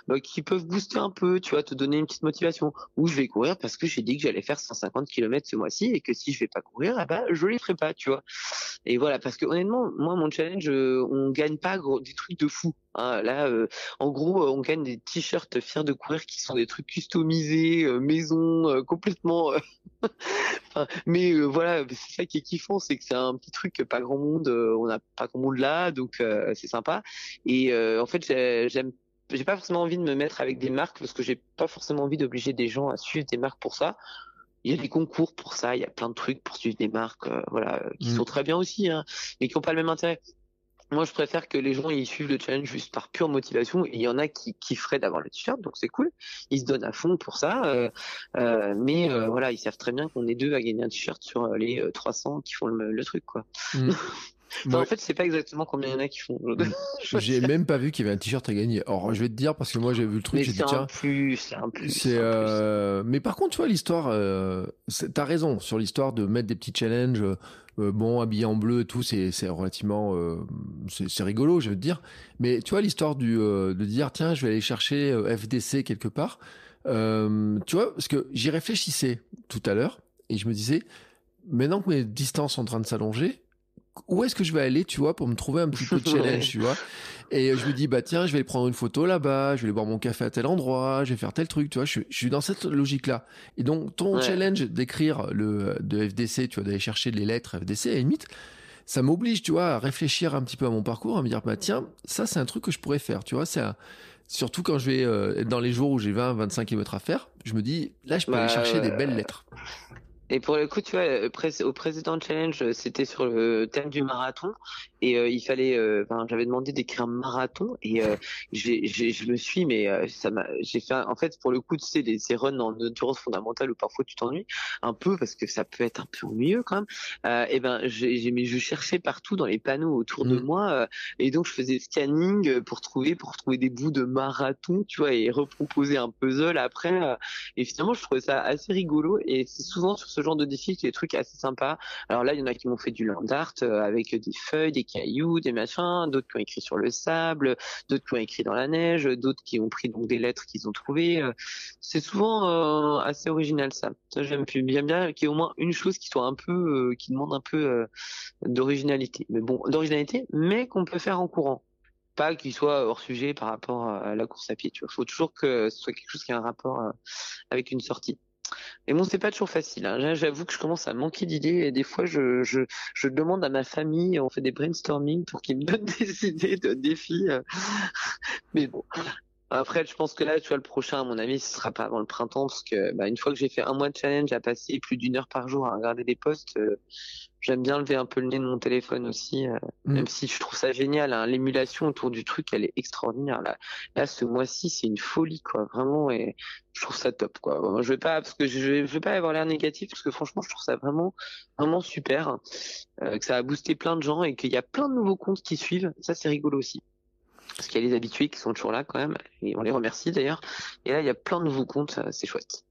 bah, qui peuvent booster un peu, tu vois, te donner une petite motivation. Ou je vais courir parce que j'ai dit que j'allais faire 150 km ce mois-ci et que si je vais pas courir, eh ben je les ferai pas, tu vois. Et voilà parce que honnêtement, moi mon challenge, on gagne pas des trucs de fou. Hein. Là, euh, en gros, on gagne des t-shirts fiers de courir qui sont des trucs customisés, euh, maison, euh, complètement. mais voilà, c'est ça qui est kiffant, c'est que c'est un petit truc que pas grand monde, on n'a pas grand monde là, donc c'est sympa. Et en fait, j'aime j'ai pas forcément envie de me mettre avec des marques parce que j'ai pas forcément envie d'obliger des gens à suivre des marques pour ça il y a des concours pour ça, il y a plein de trucs pour suivre des marques, voilà, qui mmh. sont très bien aussi, hein, mais qui n'ont pas le même intérêt. Moi, je préfère que les gens ils suivent le challenge juste par pure motivation. il y en a qui kifferaient d'avoir le t-shirt, donc c'est cool. Ils se donnent à fond pour ça. Euh, euh, mais euh, voilà, ils savent très bien qu'on est deux à gagner un t-shirt sur les 300 qui font le, truc, quoi. Mmh. En fait, c'est pas exactement combien il y en a qui font. j'ai même pas vu qu'il y avait un t-shirt à gagner. Alors, je vais te dire parce que moi j'ai vu le truc. c'est un plus, c'est un plus. C'est. Euh... Mais par contre, tu vois l'histoire. Euh... T'as raison sur l'histoire de mettre des petits challenges. Euh, bon, habillé en bleu et tout, c'est relativement, euh, c'est rigolo, je veux te dire. Mais tu vois l'histoire euh, de dire tiens, je vais aller chercher FDC quelque part. tu vois, parce que j'y réfléchissais tout à l'heure et je me disais maintenant que mes distances sont en train de s'allonger, où est-ce que je vais aller, tu vois, pour me trouver un petit peu de challenge, tu vois. Et je me dis, bah tiens, je vais aller prendre une photo là-bas, je vais aller boire mon café à tel endroit, je vais faire tel truc, tu vois. Je, suis dans cette logique-là. Et donc, ton challenge d'écrire le de FDC, tu vois, d'aller chercher les lettres FDC, à la limite, ça m'oblige, tu vois, à réfléchir un petit peu à mon parcours, à me dire, bah tiens, ça c'est un truc que je pourrais faire, tu vois. C'est surtout quand je vais euh, dans les jours où j'ai 20, 25 km à faire, je me dis, là, je peux aller bah, chercher des belles lettres. Et pour le coup, tu vois, euh, au président challenge, euh, c'était sur le thème du marathon et euh, il fallait, enfin, j'avais demandé d'écrire un marathon et j'ai, je me suis, mais ça m'a, j'ai fait, en fait, pour le coup, tu sais, ces runs en endurance fondamentale où parfois tu t'ennuies un peu parce que ça peut être un peu ennuyeux quand même. et ben, j'ai, mais je cherchais partout dans les panneaux autour de mmh. moi et donc je faisais scanning pour trouver, pour trouver des bouts de marathon, tu vois, et reproposer un puzzle après. et finalement, je trouvais ça assez rigolo et c'est souvent sur ce genre de défi qui des trucs assez sympas. Alors là, il y en a qui m'ont fait du land art euh, avec des feuilles, des cailloux, des machins, d'autres qui ont écrit sur le sable, d'autres qui ont écrit dans la neige, d'autres qui ont pris donc des lettres qu'ils ont trouvées. Euh. C'est souvent euh, assez original ça. J'aime bien bien qu'il y ait au moins une chose qui soit un peu qui demande un peu d'originalité. Mais bon, d'originalité, mais qu'on peut faire en courant pas qu'il soit hors sujet par rapport à la course à pied. Vois, faut toujours que ce soit quelque chose qui a un rapport avec une sortie. Mais bon, c'est pas toujours facile. Hein. J'avoue que je commence à manquer d'idées et des fois, je, je, je, demande à ma famille, on fait des brainstorming pour qu'ils me donnent des idées de défis. Euh. Mais bon. Après, je pense que là, tu vois, le prochain, à mon avis, ce sera pas avant le printemps parce que, bah, une fois que j'ai fait un mois de challenge à passer plus d'une heure par jour à regarder des posts, euh, J'aime bien lever un peu le nez de mon téléphone aussi, euh, mm. même si je trouve ça génial. Hein. L'émulation autour du truc, elle est extraordinaire. Là, là ce mois-ci, c'est une folie, quoi, vraiment. Et je trouve ça top, quoi. je vais pas, parce que je vais, je vais pas avoir l'air négatif, parce que franchement, je trouve ça vraiment, vraiment super. Euh, que ça a boosté plein de gens et qu'il y a plein de nouveaux comptes qui suivent. Ça, c'est rigolo aussi parce qu'il y a les habitués qui sont toujours là quand même, et on les remercie d'ailleurs. Et là, il y a plein de nouveaux comptes, c'est chouette.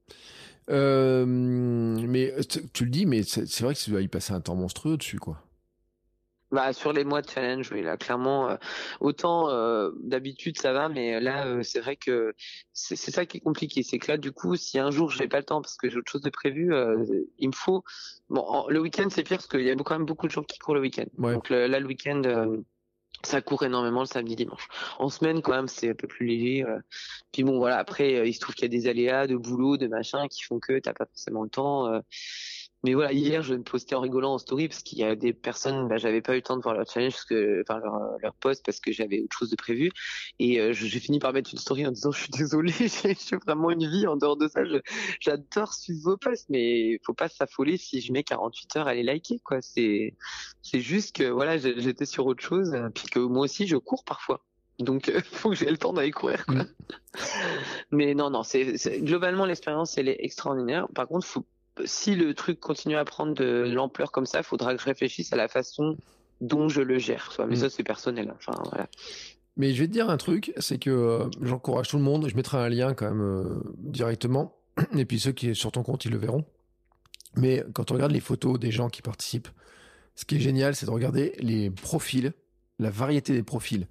Euh, mais tu le dis, mais c'est vrai que tu dois y passer un temps monstrueux dessus, quoi. Bah sur les mois de challenge, oui là clairement euh, autant euh, d'habitude ça va, mais là c'est vrai que c'est ça qui est compliqué, c'est que là du coup si un jour je n'ai pas le temps parce que j'ai autre chose de prévu, il me faut bon le week-end c'est pire parce qu'il y a quand même beaucoup de gens qui courent le week-end. Donc là le week-end ça court énormément le samedi dimanche. En semaine quand même c'est un peu plus léger. Euh. Puis bon voilà après euh, il se trouve qu'il y a des aléas de boulot, de machin qui font que t'as pas forcément le temps. Euh. Mais voilà, hier, je me postais en rigolant en story parce qu'il y a des personnes, bah, j'avais pas eu le temps de voir leur challenge, parce que, enfin leur, leur post parce que j'avais autre chose de prévu. Et euh, j'ai fini par mettre une story en disant je suis désolé, j'ai vraiment une vie en dehors de ça. J'adore suivre vos posts, mais faut pas s'affoler si je mets 48 heures à les liker, quoi. C'est c'est juste que voilà, j'étais sur autre chose, puis que moi aussi je cours parfois. Donc, il faut que j'ai le temps d'aller courir. Quoi. Mm. Mais non, non, c'est globalement l'expérience, elle est extraordinaire. Par contre, faut si le truc continue à prendre de l'ampleur comme ça, il faudra que je réfléchisse à la façon dont je le gère. Mais mm. ça, c'est personnel. Enfin, voilà. Mais je vais te dire un truc, c'est que euh, j'encourage tout le monde. Je mettrai un lien quand même euh, directement. Et puis ceux qui sont sur ton compte, ils le verront. Mais quand on regarde les photos des gens qui participent, ce qui est génial, c'est de regarder les profils, la variété des profils.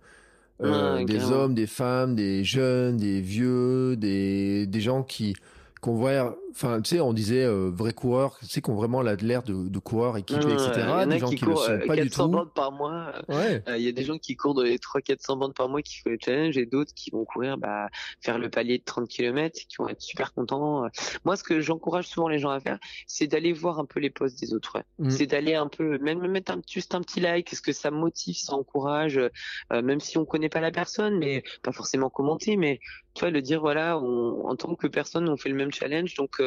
Euh, des hommes, des femmes, des jeunes, des vieux, des, des gens qui qu'on voit, enfin, tu sais, on disait euh, vrais coureurs, tu sais, qu'on vraiment l'air de, de coureurs équipés, etc. Il y des gens qui, qui courent, le sont pas 400 du tout. bandes par mois. Euh, il y a des gens qui courent de les 300-400 bandes par mois qui font le challenge et d'autres qui vont courir, bah, faire le palier de 30 km, qui vont être super contents. Moi, ce que j'encourage souvent les gens à faire, c'est d'aller voir un peu les posts des autres. Ouais. Mm. C'est d'aller un peu, même mettre un, juste un petit like, est-ce que ça motive, ça encourage, euh, même si on connaît pas la personne, mais pas forcément commenter, mais tu vois, le dire voilà, on, en tant que personne, on fait le même challenge, donc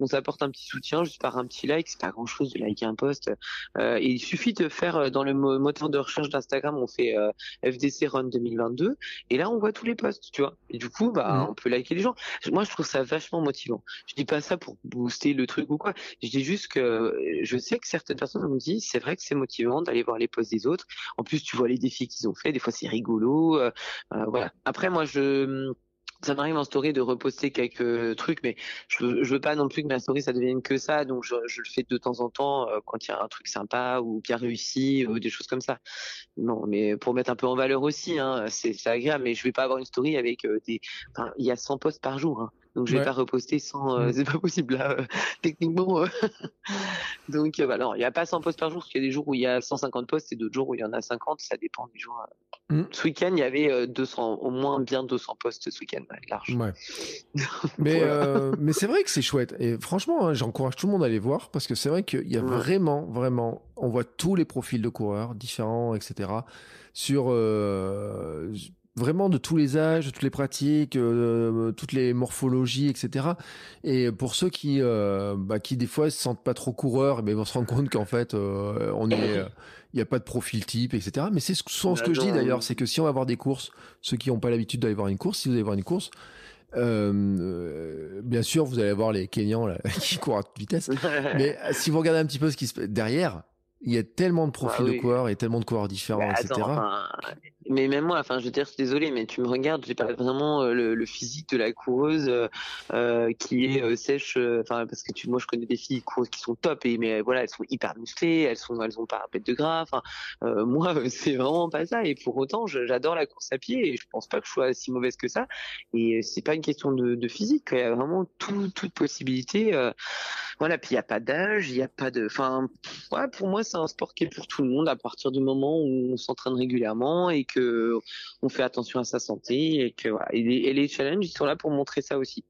on s'apporte un petit soutien juste par un petit like. C'est pas grand chose de liker un post. et il suffit de faire dans le moteur de recherche d'Instagram, on fait FDC Run 2022 et là on voit tous les posts, tu vois. Et du coup, bah, mmh. on peut liker les gens. Moi, je trouve ça vachement motivant. Je dis pas ça pour booster le truc ou quoi. Je dis juste que je sais que certaines personnes me disent, c'est vrai que c'est motivant d'aller voir les posts des autres. En plus, tu vois les défis qu'ils ont fait. Des fois, c'est rigolo. Euh, euh, voilà. Après, moi, je ça m'arrive en story de reposter quelques trucs, mais je, je veux pas non plus que ma story ça devienne que ça, donc je, le fais de temps en temps euh, quand il y a un truc sympa ou bien réussi ou des choses comme ça. Non, mais pour mettre un peu en valeur aussi, hein, c'est agréable, mais je vais pas avoir une story avec des, enfin, il y a 100 posts par jour. Hein. Donc je vais pas reposter sans, euh, mm. c'est pas possible là, euh, techniquement. Euh. Donc bah non, il n'y a pas 100 posts par jour, parce qu'il y a des jours où il y a 150 posts et d'autres jours où il y en a 50, ça dépend des jours. Mm. Ce week-end, il y avait 200, au moins bien 200 posts ce week-end, large. Ouais. mais mais c'est vrai que c'est chouette et franchement, hein, j'encourage tout le monde à aller voir parce que c'est vrai qu'il y a vraiment, vraiment, on voit tous les profils de coureurs différents, etc. Sur vraiment de tous les âges, de toutes les pratiques, euh, toutes les morphologies, etc. Et pour ceux qui, euh, bah, qui des fois se sentent pas trop coureurs, mais vont se rendre compte qu'en fait, euh, on est, il n'y a pas de profil type, etc. Mais c'est souvent ce que je dis d'ailleurs, c'est que si on va voir des courses, ceux qui n'ont pas l'habitude d'aller voir une course, si vous allez voir une course, bien sûr, vous allez voir les Kenyans là, qui courent à toute vitesse. mais si vous regardez un petit peu ce qui se passe derrière, il y a tellement de profils bah de coureurs et tellement de coureurs différents, bah, etc mais même moi, enfin, je veux dire, je suis désolé, mais tu me regardes, j'ai pas vraiment euh, le, physique de la coureuse euh, euh qui est euh, sèche. Enfin, parce que tu, moi, je connais des filles qui sont top, et mais voilà, elles sont hyper musclées, elles sont, elles ont pas un pète de gras. Enfin, moi, c'est vraiment pas ça. Et pour autant, j'adore la course à pied, et je pense pas que je sois si mauvaise que ça. Et c'est pas une question de, de physique. Il y a vraiment tout, toute possibilité. voilà, puis il y a pas d'âge, il y a pas de. Enfin, ouais, pour moi, c'est un sport qui est pour tout le monde à partir du moment où on s'entraîne régulièrement et que on fait attention à sa santé et que voilà. et, les, challenges ils sont là pour montrer ça aussi.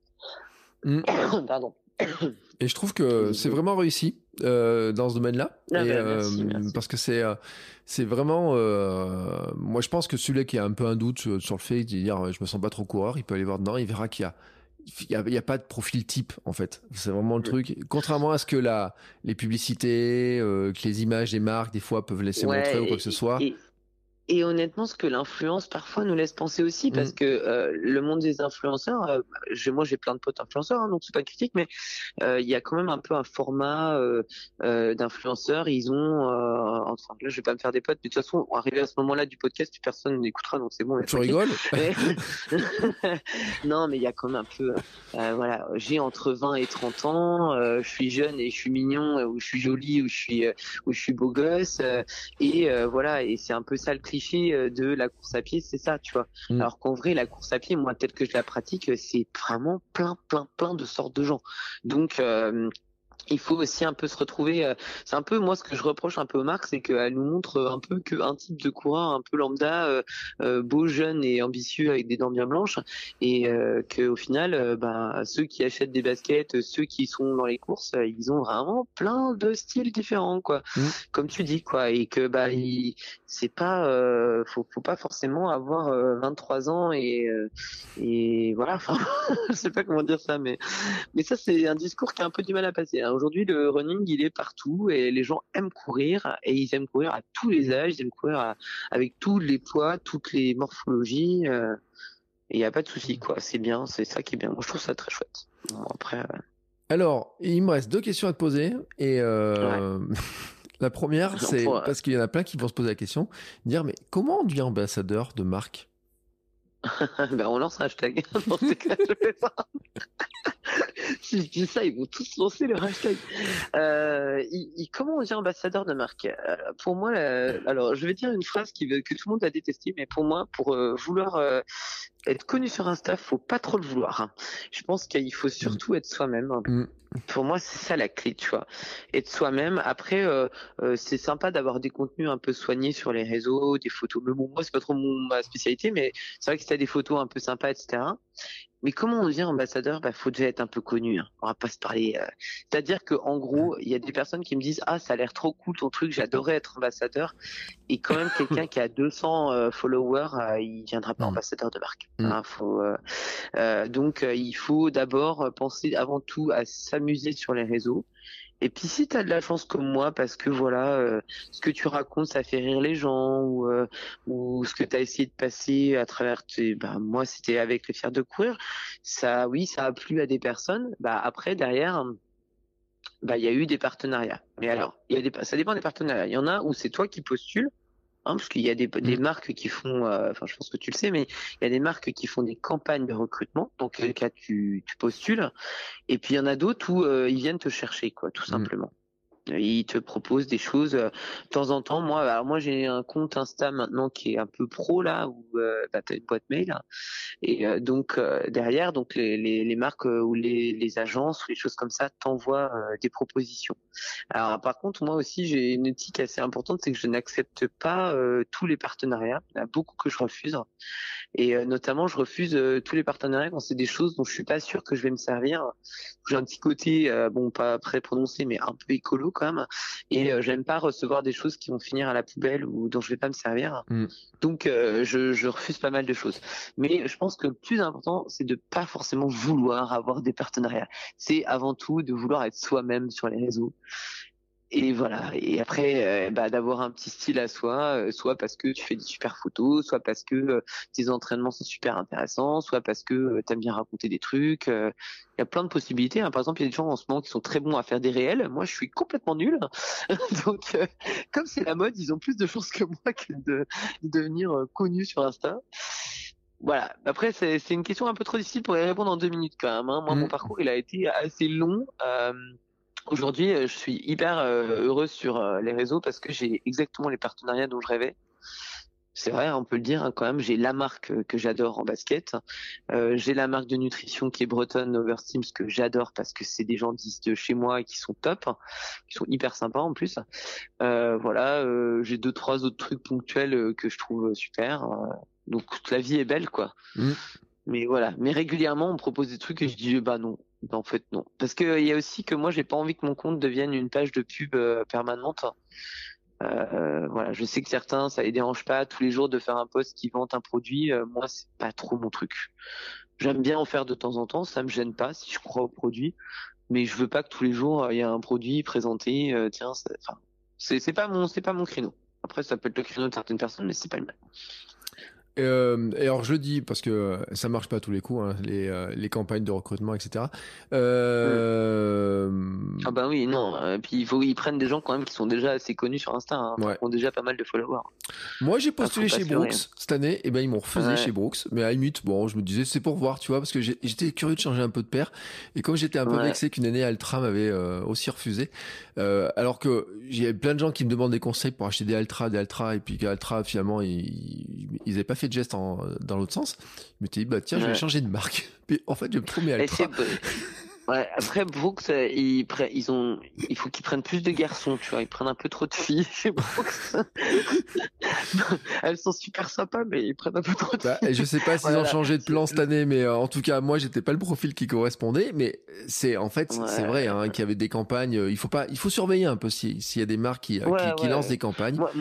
Mm. Pardon. Et je trouve que c'est vraiment réussi euh, dans ce domaine-là, ah ben, euh, parce que c'est euh, c'est vraiment. moi, je pense que celui qui a un peu un doute sur, le fait de dire je me sens pas trop coureur, il peut aller voir dedans, il verra qu'il y a il n'y a, pas de profil type en fait. C'est vraiment le truc. Contrairement à ce que la, les publicités, que les images des marques des fois peuvent laisser montrer ou quoi que ce soit et honnêtement, ce que l'influence parfois nous laisse penser aussi, parce mmh. que euh, le monde des influenceurs, euh, moi j'ai plein de potes influenceurs, hein, donc c'est pas critique, mais euh, il y a quand même un peu un format d'influenceurs. Ils ont, enfin là je vais pas me faire des potes, mais de toute façon, arrivé à ce moment-là du podcast, personne n'écoutera, donc c'est bon. Tu rigoles Non, mais il y a quand même un peu, voilà, j'ai entre 20 et 30 ans, je suis jeune et je suis mignon, ou je suis jolie, ou je suis, ou je suis beau gosse, et voilà, et c'est un peu ça le euh, de la course à pied, c'est ça, tu vois. Mm. Alors qu'en vrai, la course à pied, moi, telle que je la pratique, c'est vraiment plein, plein, plein de sortes de gens. Donc, euh, il faut aussi un peu se retrouver. Euh, c'est un peu moi ce que je reproche un peu aux marques, c'est qu'elle nous montre un peu qu'un type de coureur un peu lambda, euh, euh, beau, jeune et ambitieux avec des dents bien blanches, et euh, qu'au final, bah, ceux qui achètent des baskets, ceux qui sont dans les courses, ils ont vraiment plein de styles différents, quoi. Mmh. Comme tu dis, quoi, et que bah, c'est pas, faut, faut pas forcément avoir 23 ans et et voilà. Enfin, je sais pas comment dire ça, mais mais ça c'est un discours qui a un peu du mal à passer. Hein. Aujourd'hui, le running, il est partout et les gens aiment courir et ils aiment courir à tous les âges, ils aiment courir avec tous les poids, toutes les morphologies. Euh, et il n'y a pas de souci, quoi. C'est bien, c'est ça qui est bien. Moi, je trouve ça très chouette. après. Euh, Alors, il me reste deux questions à te poser et. Euh, la première, c'est parce qu'il y en a plein qui vont se poser la question, dire mais comment on devient ambassadeur de marque? Ben on lance un hashtag. Cas, je fais ça. si je dis ça, ils vont tous lancer le hashtag. Euh, comment on dit ambassadeur de marque? Euh, Pour moi, alors je vais dire une phrase qui, que tout le monde a détesté, mais pour moi, pour euh, vouloir euh, être connu sur Insta, faut pas trop le vouloir. Hein. Je pense qu'il faut surtout être soi-même. Mm. Pour moi, c'est ça la clé, tu vois. Être soi-même. Après, euh, euh, c'est sympa d'avoir des contenus un peu soignés sur les réseaux, des photos. Mais bon, moi, c'est pas trop mon, ma spécialité, mais c'est vrai que si as des photos un peu sympas, etc. Mais comment on devient ambassadeur? Bah, faut déjà être un peu connu. Hein. On va pas se parler. Euh. C'est-à-dire que en gros, il y a des personnes qui me disent ah ça a l'air trop cool ton truc, j'adorais être ambassadeur. Et quand même quelqu'un qui a 200 followers, il viendra pas mm. ambassadeur de marque. Mm. Hein, faut, donc il faut d'abord penser avant tout à s'amuser sur les réseaux. Et puis si tu as de la chance comme moi, parce que voilà, ce que tu racontes, ça fait rire les gens, ou, ce que tu as essayé de passer à travers. Bah, moi, c'était avec le fier de courir, ça, oui, ça a plu à des personnes. Bah, après, derrière, bah, il y a eu des partenariats. Mais alors, ça dépend des partenariats. Il y en a où c'est toi qui postules, hein, parce qu'il y a des, des, mmh. marques qui font, euh, enfin, je pense que tu le sais, mais il y a des marques qui font des campagnes de recrutement. Donc, quel cas tu, tu postules. Et puis, il y en a d'autres où euh, ils viennent te chercher, quoi, tout mmh. simplement. Il te propose des choses euh, de temps en temps. Moi, alors moi j'ai un compte Insta maintenant qui est un peu pro là où euh, bah, une boîte mail et euh, donc euh, derrière donc les, les, les marques ou les, les, agences ou les choses comme ça t'envoient des propositions. Alors par contre moi aussi j'ai une éthique assez importante c'est que je n'accepte pas tous les partenariats. Il y en a beaucoup que je refuse et notamment je refuse tous les partenariats quand c'est des choses dont je suis pas sûr que je vais me servir. J'ai un petit côté bon pas très prononcé mais un peu écolo quand même. Et euh, j'aime pas recevoir des choses qui vont finir à la poubelle ou dont je vais pas me servir. Mm. Donc euh, je, je, refuse pas mal de choses. Mais je pense que le plus important, c'est de pas forcément vouloir avoir des partenariats. C'est avant tout de vouloir être soi-même sur les réseaux et voilà. Et après, euh, bah, d'avoir un petit style à soi, euh, soit parce que tu fais des super photos, soit parce que euh, tes entraînements sont super intéressants, soit parce que tu aimes bien raconter des trucs. Il y a plein de possibilités. Hein. Par exemple, il y a des gens en ce moment qui sont très bons à faire des réels. Moi, je suis complètement nul. Donc, comme c'est la mode, ils ont plus de chances que moi que de, devenir connu sur Insta voilà. Après, c'est une question un peu trop difficile pour y répondre en deux minutes quand même. Hein. Moi, mon mmh. parcours, il a été assez long. Euh, Aujourd'hui, euh, je suis hyper euh, heureuse sur euh, les réseaux parce que j'ai exactement les partenariats dont je rêvais. C'est vrai, on peut le dire hein, quand même. J'ai la marque que j'adore en basket. Euh, j'ai la marque de nutrition qui est Breton Oversteams que j'adore parce que c'est des gens de chez moi et qui sont top, qui sont hyper sympas en plus. Euh, voilà, j'ai deux trois autres trucs ponctuels que je trouve super. donc la vie est belle quoi. Mmh. Mais voilà, mais régulièrement on me propose des trucs et je dis bah non, en fait, non. Parce qu'il y a aussi que moi, j'ai pas envie que mon compte devienne une page de pub euh, permanente. Euh, voilà, je sais que certains, ça les dérange pas tous les jours de faire un post qui vante un produit. Euh, moi, c'est pas trop mon truc. J'aime bien en faire de temps en temps, ça me gêne pas si je crois au produit, mais je veux pas que tous les jours il y a un produit présenté. tiens, c'est pas mon, c'est pas mon créneau. Après, ça peut être le créneau de certaines personnes, mais c'est pas le même. Euh, et alors je le dis parce que ça marche pas tous les coups, hein, les, euh, les campagnes de recrutement, etc. Euh... Ah bah oui, non. Euh, puis il faut qu'ils prennent des gens quand même qui sont déjà assez connus sur Insta, hein, qui ont déjà pas mal de followers. Moi j'ai postulé chez Brooks cette année, et ben ils m'ont refusé chez Brooks, mais à la limite, bon, je me disais c'est pour voir, tu vois, parce que j'étais curieux de changer un peu de paire, et comme j'étais un peu vexé qu'une année Altra m'avait aussi refusé, alors que j'ai plein de gens qui me demandent des conseils pour acheter des Altra, des Altra, et puis qu'Altra finalement ils, ils avaient pas fait de geste en, dans l'autre sens. Je m'étais dit, bah tiens, je vais changer de marque. Puis en fait, je me promets à Ouais, après Brooks, euh, ils, ils ont, il faut qu'ils prennent plus de garçons, tu vois. Ils prennent un peu trop de filles chez Brooks. Elles sont super sympas, mais ils prennent un peu trop de bah, filles. je sais pas s'ils ont changé de plan cette année, mais euh, en tout cas, moi, j'étais pas le profil qui correspondait. Mais c'est, en fait, c'est vrai, hein, qu'il y avait des campagnes. Euh, il faut pas, il faut surveiller un peu s'il y a des marques qui, qui, lancent des campagnes moi,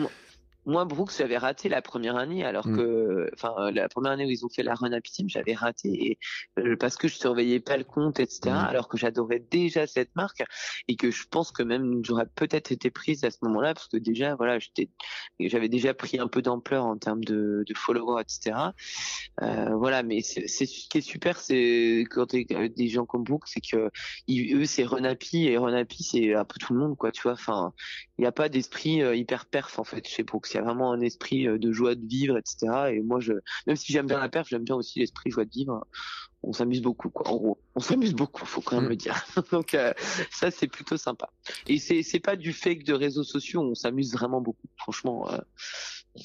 Brooks, j'avais raté la première année, alors mm. que, enfin, la première année où ils ont fait la Run j'avais raté et, euh, parce que je surveillais pas le compte, etc. Mm. Alors que j'adorais déjà cette marque et que je pense que même j'aurais peut-être été prise à ce moment-là parce que déjà, voilà, j'étais, j'avais déjà pris un peu d'ampleur en termes de, de followers, etc. Euh, voilà, mais c'est ce qui est super, c'est quand t'es avec des gens comme Brooks, c'est que eux, c'est Run Happy et Run Happy, c'est un peu tout le monde, quoi, tu vois. Enfin, il n'y a pas d'esprit euh, hyper perf en fait chez Brooks il y a vraiment un esprit euh, de joie de vivre, etc. Et moi, je, même si j'aime bien la perf, j'aime bien aussi l'esprit joie de vivre. On s'amuse beaucoup, quoi. En gros, on s'amuse beaucoup, faut quand même mm. le dire. Donc euh, ça, c'est plutôt sympa. Et c'est c'est pas du fake de réseaux sociaux. On s'amuse vraiment beaucoup. Franchement, euh,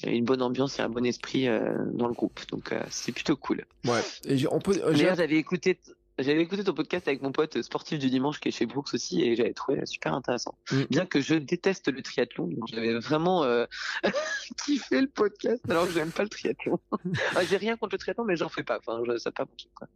une bonne ambiance et un bon esprit dans le groupe. Donc c'est plutôt cool. Ouais. Et on peut. D'ailleurs, j'avais écouté j'avais écouté ton podcast avec mon pote sportif du dimanche qui est chez Brooks aussi et j'avais trouvé super intéressant. Mm. Bien que je déteste le triathlon, j'avais vraiment euh, kiffé le podcast alors que j'aime pas le triathlon. Ah, j'ai rien contre le triathlon mais j'en fais pas. Enfin, je, ça pas quoi.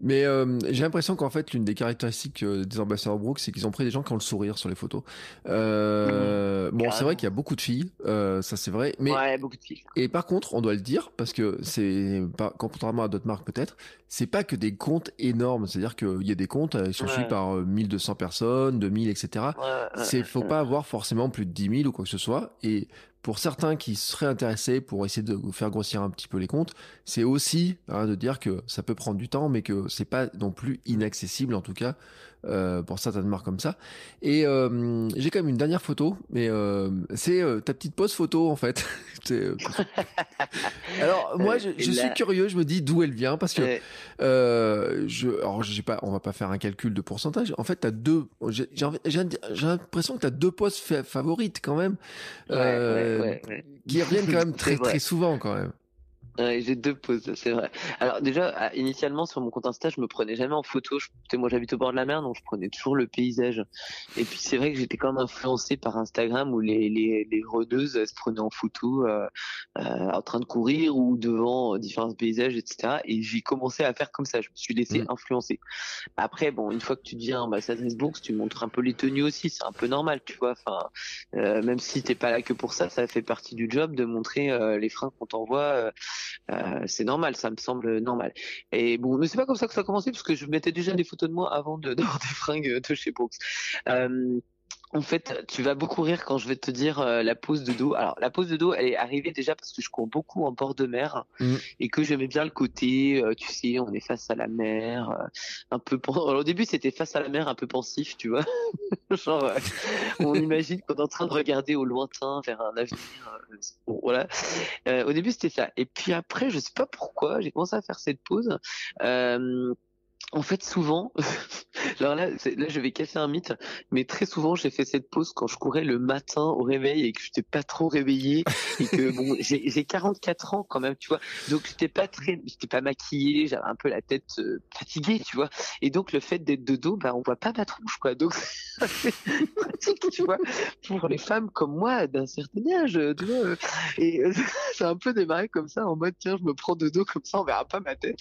Mais euh, j'ai l'impression qu'en fait l'une des caractéristiques euh, des ambassadeurs Brooks c'est qu'ils ont pris des gens qui ont le sourire sur les photos. Euh, bon, c'est vrai qu'il y a beaucoup de filles, ça c'est vrai. Mais ouais, beaucoup de filles. Et par contre, on doit le dire parce que c'est pas contrairement à d'autres marques peut-être, c'est pas que des comptes énormes. C'est-à-dire qu'il y a des comptes, ils sont suivis par 1200 euh, personnes, 2000, etc. Ouais, c'est, faut pas avoir forcément plus de 10 000 ou quoi que ce soit. Et pour certains qui seraient intéressés pour essayer de faire grossir un petit peu les comptes, c'est aussi hein, de dire que ça peut prendre du temps, mais que c'est pas non plus inaccessible en tout cas euh, pour certaines marques comme ça. Et euh, j'ai quand même une dernière photo, mais euh, c'est euh, ta petite pose photo en fait. Euh, alors moi, je, je suis curieux, je me dis d'où elle vient parce que je, alors j'ai pas, on va pas faire un calcul de pourcentage. En fait, t'as deux, j'ai l'impression que t'as deux poses favorites quand même, ouais, qui reviennent quand même très très souvent quand même. Ouais, j'ai deux poses, c'est vrai. Alors déjà, initialement sur mon compte Insta, je me prenais jamais en photo. Je, moi, j'habite au bord de la mer, donc je prenais toujours le paysage. Et puis c'est vrai que j'étais quand même influencé par Instagram où les les, les rôdeuses elles se prenaient en photo euh, euh, en train de courir ou devant différents paysages, etc. Et j'ai commencé à faire comme ça. Je me suis laissé mmh. influencer. Après, bon, une fois que tu deviens ambassadrice Brooks, tu montres un peu les tenues aussi. C'est un peu normal, tu vois. Enfin, euh, même si t'es pas là que pour ça, ça fait partie du job de montrer euh, les freins qu'on t'envoie euh, c'est normal, ça me semble normal. Et bon, mais c'est pas comme ça que ça a commencé, parce que je mettais déjà des photos de moi avant de d'avoir des fringues de chez Brooks. Euh, en fait, tu vas beaucoup rire quand je vais te dire euh, la pose de dos. Alors, la pose de dos, elle est arrivée déjà parce que je cours beaucoup en bord de mer mm. et que j'aimais bien le côté, euh, tu sais, on est face à la mer, euh, un peu. Alors, au début, c'était face à la mer, un peu pensif, tu vois. Genre, on imagine qu'on est en train de regarder au lointain vers un avenir. Bon, voilà. au début, c'était ça. Et puis après, je sais pas pourquoi, j'ai commencé à faire cette pose en fait, souvent, alors là, là, je vais casser un mythe, mais très souvent, j'ai fait cette pause quand je courais le matin au réveil et que je n'étais pas trop réveillé et que bon, j'ai 44 ans quand même, tu vois. Donc, j'étais pas très, j'étais pas maquillée, j'avais un peu la tête euh, fatiguée, tu vois. Et donc, le fait d'être de dos, bah, on voit pas ma tronche, quoi. Donc, c'est pratique, tu vois, pour les femmes comme moi d'un certain âge, tu vois. Et euh, c'est un peu démarré comme ça, en mode, tiens, je me prends de dos comme ça, on verra pas ma tête.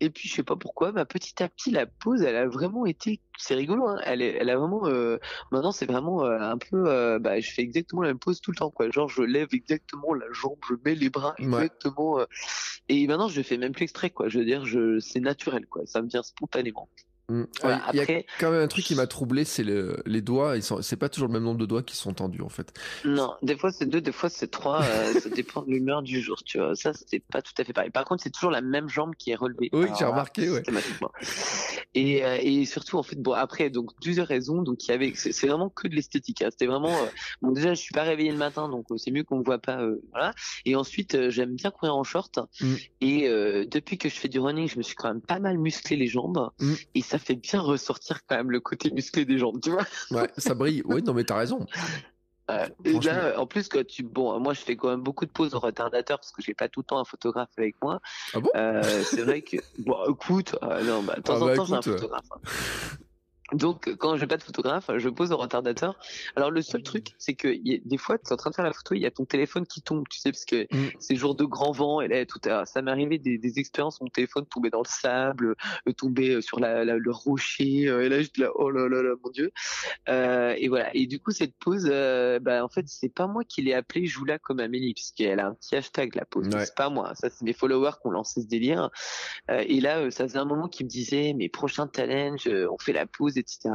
Et puis, je sais pas pourquoi, bah, petit à petit, la pose, elle a vraiment été, c'est rigolo, hein, elle, est, elle a vraiment, euh, maintenant c'est vraiment euh, un peu, euh, bah, je fais exactement la même pose tout le temps, quoi. Genre, je lève exactement la jambe, je mets les bras exactement, et maintenant je fais même plus exprès, quoi. Je veux dire, je, c'est naturel, quoi. Ça me vient spontanément. Mm. il y a quand même un truc qui m'a troublé, c'est le, les doigts. Ils sont, c'est pas toujours le même nombre de doigts qui sont tendus en fait. Non, des fois c'est deux, des fois c'est trois. Euh, ça dépend de l'humeur du jour, tu vois. Ça c'était pas tout à fait pareil. Par contre, c'est toujours la même jambe qui est relevée. Oui, j'ai remarqué, ouais. Et, euh, et surtout en fait, bon après donc plusieurs raisons. Donc il y avait, c'est, vraiment que de l'esthétique. Hein. C'était vraiment, euh, bon déjà je suis pas réveillé le matin, donc c'est mieux qu'on me voit pas, voilà. Et ensuite j'aime bien courir en short. Mm. Et depuis que je fais du running, je me suis quand même pas mal musclé les jambes. Mm. Et ça ça fait bien ressortir quand même le côté musclé des jambes, tu vois. Ouais, ça brille. Oui, non, mais t'as raison. Euh, et là, en plus, quand tu, bon, moi, je fais quand même beaucoup de pauses au retardateur parce que j'ai pas tout le temps un photographe avec moi. Ah bon? Euh, C'est vrai que, bon, écoute, euh, non, bah, de temps ah en bah, temps, j'ai un photographe. Hein. Donc, quand j'ai pas de photographe, je pose au retardateur. Alors, le seul truc, c'est que y a, des fois, tu es en train de faire la photo, il y a ton téléphone qui tombe, tu sais, parce que mm. c'est jour de grand vent, et là, tout ça m'est arrivé des, des, expériences où mon téléphone tombait dans le sable, euh, tombait euh, sur la, la, le rocher, euh, et là, j'étais là, oh là là là, mon dieu. Euh, et voilà. Et du coup, cette pause, bah, en fait, c'est pas moi qui l'ai appelée Joula comme Amélie, puisqu'elle a un petit hashtag, la pause. C'est pas moi. Ça, c'est mes followers qui ont lancé ce délire. et là, ça faisait un moment qu'ils me disaient, mes prochains challenges, on fait la pause etc.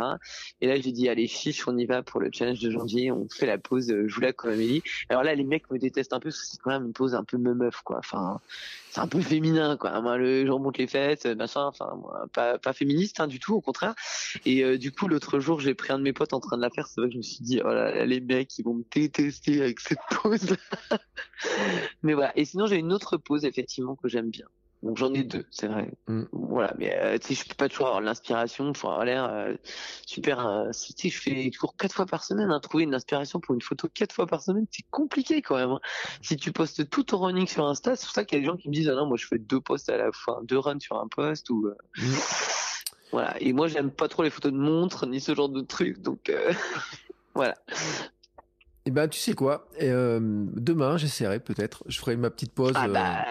Et là, j'ai dit, allez, fiche, on y va pour le challenge de janvier, on fait la pause, euh, je vous la comme Amélie. Alors là, les mecs me détestent un peu parce que c'est quand même une pause un peu meuf, quoi. Enfin, c'est un peu féminin, quoi. Moi, je remonte les fesses, machin, enfin, pas, pas féministe, hein, du tout, au contraire. Et euh, du coup, l'autre jour, j'ai pris un de mes potes en train de la faire, c'est vrai que je me suis dit, oh là, les mecs, ils vont me détester avec cette pause. Mais voilà. Et sinon, j'ai une autre pause, effectivement, que j'aime bien. Donc j'en ai deux, c'est vrai. Mm. Voilà, mais euh, tu sais, je peux pas toujours avoir l'inspiration pour avoir l'air euh, super. Euh, tu sais, je fais toujours quatre fois par semaine. Hein, trouver une inspiration pour une photo quatre fois par semaine, c'est compliqué quand même. Hein. Si tu postes tout ton running sur Insta, c'est pour ça qu'il y a des gens qui me disent ah non, moi je fais deux posts à la fois, deux runs sur un post ou. Mm. Voilà. Et moi j'aime pas trop les photos de montres ni ce genre de trucs, donc voilà. Eh ben, tu sais quoi Demain, j'essaierai peut-être. Je ferai ma petite pause. Ah bah,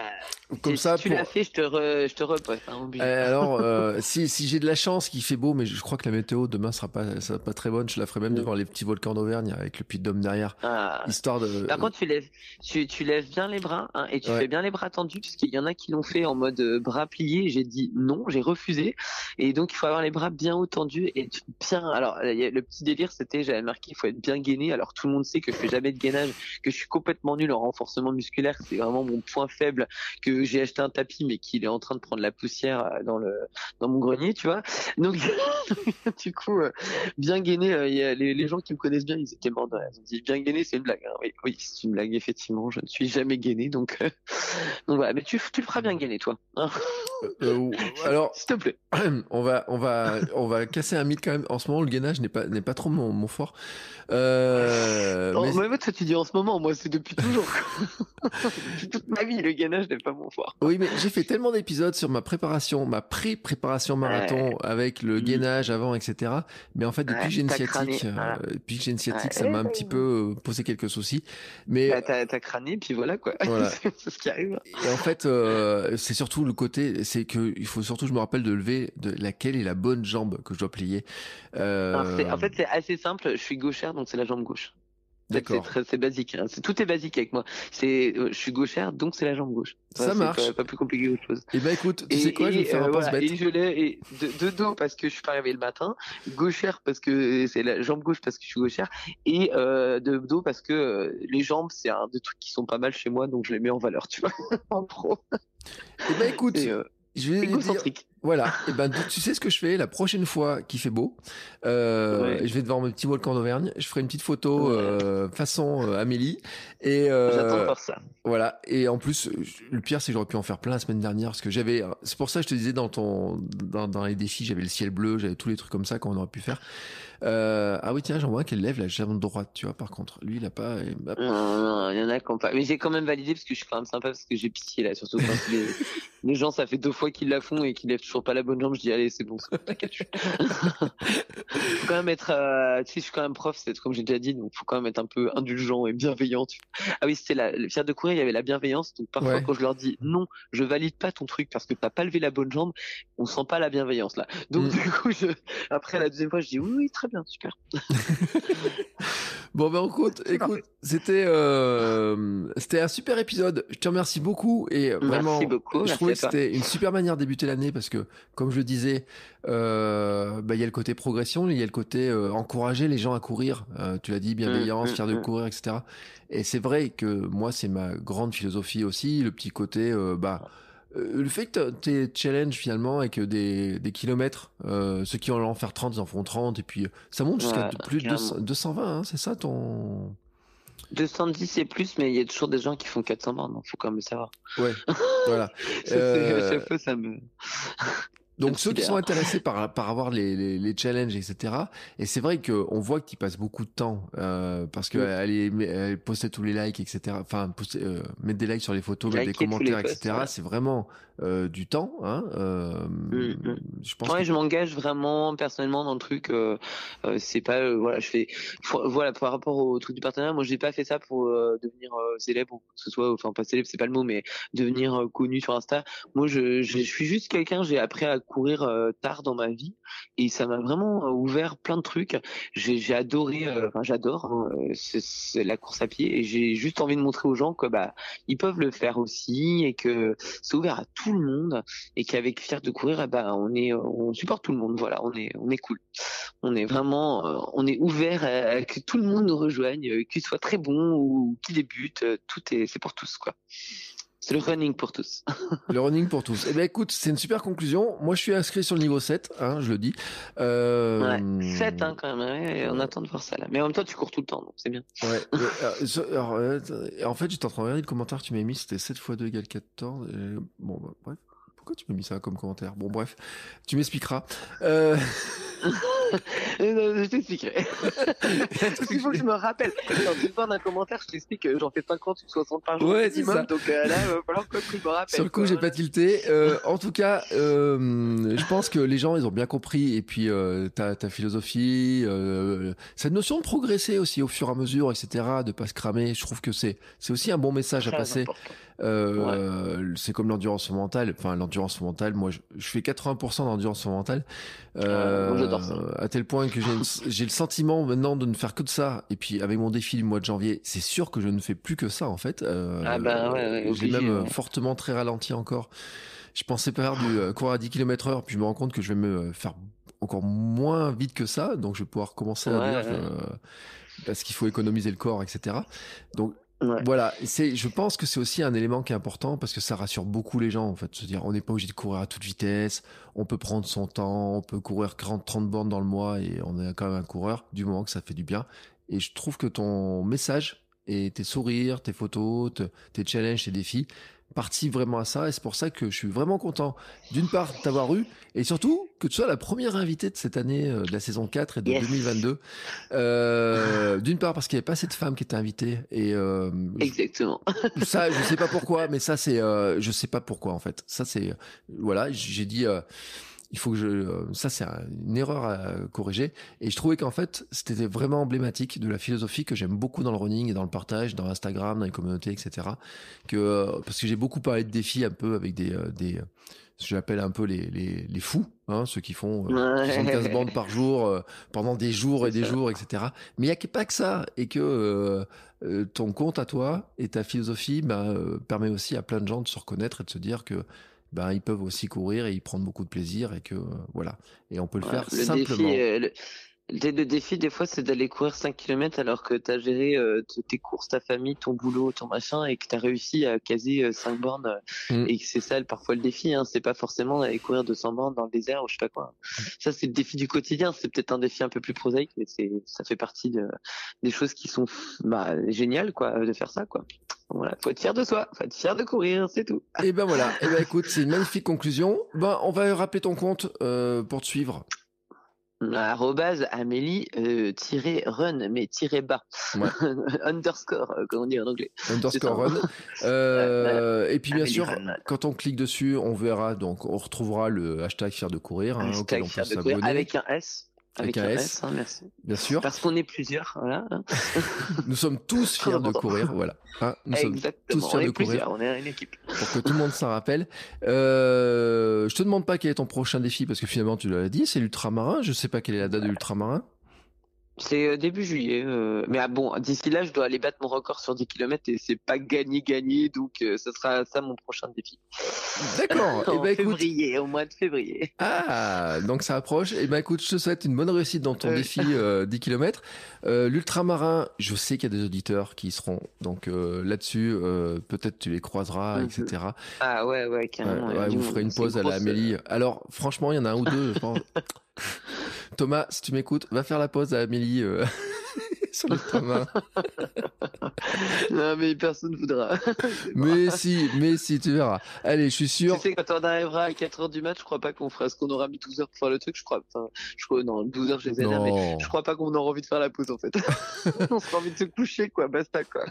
comme ça. Si tu l'as fait, je te, re, je te. Hein, euh, alors, euh, si, si j'ai de la chance qu'il fait beau, mais je crois que la météo demain sera pas, sera pas très bonne, je la ferai même devant les petits volcans d'Auvergne avec le puits d'homme derrière. Ah. Histoire de. Par contre, tu lèves, tu, tu lèves bien les bras hein, et tu fais bien les bras tendus, parce qu'il y en a qui l'ont fait en mode euh, bras pliés. J'ai dit non, j'ai refusé. Et donc, il faut avoir les bras bien haut tendus et bien. Alors, le petit délire, c'était, j'avais marqué, il faut être bien gainé. Alors, tout le monde sait que je fais jamais de gainage, que je suis complètement nul en renforcement musculaire. C'est vraiment mon point faible que j'ai acheté un tapis mais qu'il est en train de prendre la poussière euh, dans le dans mon grenier, tu vois. Donc du coup, euh, bien gainé, euh, les, gens qui me connaissent bien, ils étaient morts Ils ont dit bien gainé, c'est une blague. Hein. Oui, oui c'est une blague effectivement. Je ne suis jamais gainé, donc donc voilà. Mais tu tu le feras bien gainé, toi. Hein. Alors, s'il te plaît. On va on va on va casser un mythe quand même. En ce moment, le gainage n'est pas n'est pas trop mon, mon fort. Euh, oh, mais... ça tu dis en ce moment, moi c'est depuis toujours. depuis toute ma vie, le gainage n'est pas mon fort. Oui, mais j'ai fait tellement d'épisodes sur ma préparation, ma pré-préparation marathon avec le mm. gainage avant, etc. Mais en fait, depuis que j'ai une sciatique, euh, depuis que j'ai une sciatique, ça m'a un petit peu euh, posé quelques soucis. Mais bah, t'as, t'as crâné, puis voilà quoi. Voilà. c'est ce qui arrive. Et en fait, euh, c'est surtout le côté, c'est que il faut surtout, je me rappelle de lever de laquelle est la bonne jambe que je dois plier. Euh... en fait, c'est assez simple. Je suis gauchère, donc c'est la jambe gauche. D'accord. C'est basique. Hein. tout est basique avec moi. C'est, euh, je suis gauchère, donc c'est la jambe gauche. ça marche. Pas, pas, plus compliqué autre chose. Et eh ben écoute, tu sais quoi, je vais faire un euh, voilà, Et je l'ai et de, dos parce que je suis pas arrivé le matin, gauchère parce que c'est la jambe gauche parce que je suis gauchère, et euh, de dos parce que euh, les jambes c'est un des trucs qui sont pas mal chez moi, donc je les mets en valeur, tu vois, en pro. Et eh ben écoute. Je vais dire, voilà. Et ben, tu sais ce que je fais la prochaine fois qu'il fait beau, euh, je vais devant mon petit volcan d'Auvergne. Je ferai une petite photo euh, façon euh, Amélie. Et euh, j'attends voir ça. Voilà. Et en plus, le pire, c'est que j'aurais pu en faire plein la semaine dernière parce que j'avais. C'est pour ça que je te disais dans ton dans, dans les défis, j'avais le ciel bleu, j'avais tous les trucs comme ça qu'on aurait pu faire. Euh, ah oui, tiens, j'en vois qu'elle lève la jambe droite, tu vois, par contre. Lui, il a pas. Non, non, il y en a qui ont pas. Mais j'ai quand même validé parce que je suis quand même sympa parce que j'ai pitié là, surtout quand les, les, gens, ça fait deux fois qu'ils la font et qu'ils lèvent toujours pas la bonne jambe. Je dis, allez, c'est bon, t'inquiète. faut quand même être. Euh, tu sais, je suis quand même prof, c'est comme j'ai déjà dit, donc faut quand même être un peu indulgent et bienveillant. Tu... Ah oui, c'était la, le fier de courir, il y avait la bienveillance. Donc parfois, quand je leur dis non, je valide pas ton truc parce que t'as pas levé la bonne jambe, on sent pas la bienveillance là. Donc mm. du coup, je... après la deuxième fois, je dis oui, oui, très bien, super. bon ben écoute, écoute, c'était euh, c'était un super épisode. Je te remercie beaucoup et vraiment, beaucoup, je trouvais que c'était une super manière de débuter l'année parce que, comme je le disais, euh, bah, il y a le côté progression, il y a le côté euh, encourager les gens à courir. Euh, tu l'as dit, bienveillance, mmh, fier de mmh. courir, etc. Et c'est vrai que moi, c'est ma grande philosophie aussi, le petit côté, bah euh, le fait que tes challenges finalement avec des, des kilomètres, euh, ceux qui en en faire 30, ils en font 30, et puis euh, ça monte jusqu'à plus de 220, hein, c'est ça ton... 210 et plus, mais il y a toujours des gens qui font 400 bornes, donc faut quand même le savoir. Ouais, voilà. euh... ça me... Donc ceux qui sont intéressés par par avoir les, les, les challenges etc. Et c'est vrai que on voit qu'ils passent beaucoup de temps euh, parce que oui. elle, tous les likes etc. Enfin euh, mettre des likes sur les photos, mettre des commentaires etc. C'est vraiment euh, du temps. Hein, euh, mm, mm. Je pense. Ouais, je m'engage vraiment personnellement dans le truc. C'est pas voilà, je fais voilà par rapport au truc du partenariat. Moi, j'ai pas fait ça pour devenir célèbre ou que ce soit. Enfin, pas célèbre, c'est pas le mot, mais devenir connu sur Insta. Moi, je, je, je suis juste quelqu'un. J'ai appris à courir tard dans ma vie et ça m'a vraiment ouvert plein de trucs. J'ai adoré. Enfin, j'adore hein, la course à pied et j'ai juste envie de montrer aux gens que bah ils peuvent le faire aussi et que c'est ouvert à tout le monde et qu'avec Fier de courir, ben, on est, on supporte tout le monde. Voilà, on est, on est cool. On est vraiment, euh, on est ouvert à, que tout le monde nous rejoigne, euh, qu'il soit très bon ou qu'il débute. Euh, tout est, c'est pour tous, quoi. C'est le running pour tous. le running pour tous. Eh ben écoute, c'est une super conclusion. Moi, je suis inscrit sur le niveau 7, hein, je le dis. Euh... Ouais, 7 hein, quand même. on attend de voir ça là. Mais en même temps, tu cours tout le temps, donc c'est bien. Ouais. alors, alors, en fait, j'étais en train de regarder le commentaire que tu m'as mis, c'était 7 x 2 égale 14. Et... Bon, bah, bref. pourquoi tu m'as mis ça comme commentaire? Bon, bref, tu m'expliqueras. Euh... je t'expliquerai. Il faut que je me rappelle. Quand tu parles d'un commentaire, je t'explique que j'en fais 50 ou 60 par jour ouais, maximum. Donc euh, là, il va falloir que je me rappelle. Sur le coup, j'ai pas tilté. Euh, en tout cas, euh, je pense que les gens, ils ont bien compris. Et puis, euh, ta, ta philosophie, euh, cette notion de progresser aussi au fur et à mesure, etc., de pas se cramer. Je trouve que c'est c'est aussi un bon message à passer. Euh, ouais. C'est comme l'endurance mentale. Enfin, l'endurance mentale, moi, je, je fais 80% d'endurance mentale. Euh, J'adore ça. À tel point que j'ai le sentiment maintenant de ne faire que de ça. Et puis, avec mon défi le mois de janvier, c'est sûr que je ne fais plus que ça, en fait. Euh, ah ben ouais, ouais, J'ai même ouais. fortement très ralenti encore. Je pensais faire du euh, courir à 10 km heure, puis je me rends compte que je vais me faire encore moins vite que ça. Donc, je vais pouvoir commencer à dire euh, parce qu'il faut économiser le corps, etc. Donc, Voilà, c'est, je pense que c'est aussi un élément qui est important parce que ça rassure beaucoup les gens en fait, se dire on n'est pas obligé de courir à toute vitesse, on peut prendre son temps, on peut courir 40 30 bornes dans le mois et on est quand même un coureur du moment que ça fait du bien. Et je trouve que ton message et tes sourires, tes photos, tes challenges, tes défis partie vraiment à ça et c'est pour ça que je suis vraiment content d'une part de t'avoir eu et surtout que tu sois la première invitée de cette année euh, de la saison 4 et de Yes. 2022 euh, d'une part parce qu'il n'y avait pas assez de femmes qui étaient invitées et euh, Exactement. ça je sais pas pourquoi mais ça c'est euh, je sais pas pourquoi en fait ça c'est voilà j'ai dit euh, il faut que je euh, ça c'est une erreur à corriger. Et je trouvais qu'en fait c'était vraiment emblématique de la philosophie que j'aime beaucoup dans le running et dans le partage dans Instagram dans les communautés etc que euh, parce que j'ai beaucoup parlé de défis un peu avec des euh, des ce que j'appelle un peu les, les, les fous, hein, ceux qui font euh, 75 bandes par jour euh, pendant des jours et des jours, etc. Mais il n'y a pas que ça, et que euh, ton compte à toi et ta philosophie bah, permet aussi à plein de gens de se reconnaître et de se dire que ben ils peuvent aussi courir et y prendre beaucoup de plaisir et que euh, voilà et on peut le Ouais, faire le simplement. Défi, euh, le, le- défi, des fois, c'est d'aller courir 5 km alors que tu as géré euh, tes courses, ta famille, ton boulot, ton machin, et que tu as réussi à caser 5 bornes. euh, Mm. Et que c'est ça, parfois, le défi. Hein, c'est pas forcément d'aller courir 200 bornes dans le désert ou je sais pas quoi. Ça, c'est le défi du quotidien. C'est peut-être un défi un peu plus prosaïque, mais c'est ça fait partie de, des choses qui sont bah, géniales quoi, de faire ça. quoi. Voilà, faut être fier de soi, faut être fier de courir, c'est tout. Et ben voilà, et ben écoute, c'est une magnifique conclusion. Ben on va rappeler ton compte euh, pour te suivre. Arrobase Amélie euh, tiré run mais tiré bas Ouais. underscore euh, comme on dit en anglais? Underscore run. Euh, et puis bien Amélie sûr, Run. quand on clique dessus, on verra donc on retrouvera le hashtag fier de courir hein, auquel Hashtag on peut de courir avec un S Avec avec, un un S. S, hein, merci Bien sûr, parce qu'on est plusieurs voilà nous sommes tous fiers de courir. Voilà, Hein, nous sommes tous on fiers est de courir. plusieurs on est une équipe pour que tout le monde s'en rappelle. Euh, je te demande pas quel est ton prochain défi parce que finalement tu l'as dit, c'est l'ultramarin. Je sais pas quelle est la date de l'ultramarin. C'est euh, début juillet euh, mais ah bon d'ici là je dois aller battre mon record sur 10 km et c'est pas gagné gagné donc euh, ce sera ça mon prochain défi D'accord. En ben écoute, février au mois de février ah donc ça approche. Et ben écoute, je te souhaite une bonne réussite dans ton Ouais. défi euh, 10 km. Euh, l'ultramarin, je sais qu'il y a des auditeurs qui y seront. Donc euh, là-dessus, euh, peut-être tu les croiseras, Mhm. etc. ah ouais ouais Ouais, carrément ouais, du vous ferez une pause à la Amélie. Alors, franchement, il y en a un ou deux, je pense. Thomas, si tu m'écoutes, va faire la pause à Amélie euh, sur le train. Non, mais personne voudra. mais si, mais si, tu verras. Allez, je suis sûr. Tu sais, quand on arrivera à 4 heures du match, je crois pas qu'on fera ce qu'on aura mis 12 heures pour faire le truc. Je crois, enfin, je crois, non, 12 heures, je les ai mais je crois pas qu'on aura envie de faire la pause, en fait. on sera envie de se coucher, quoi, basta, quoi.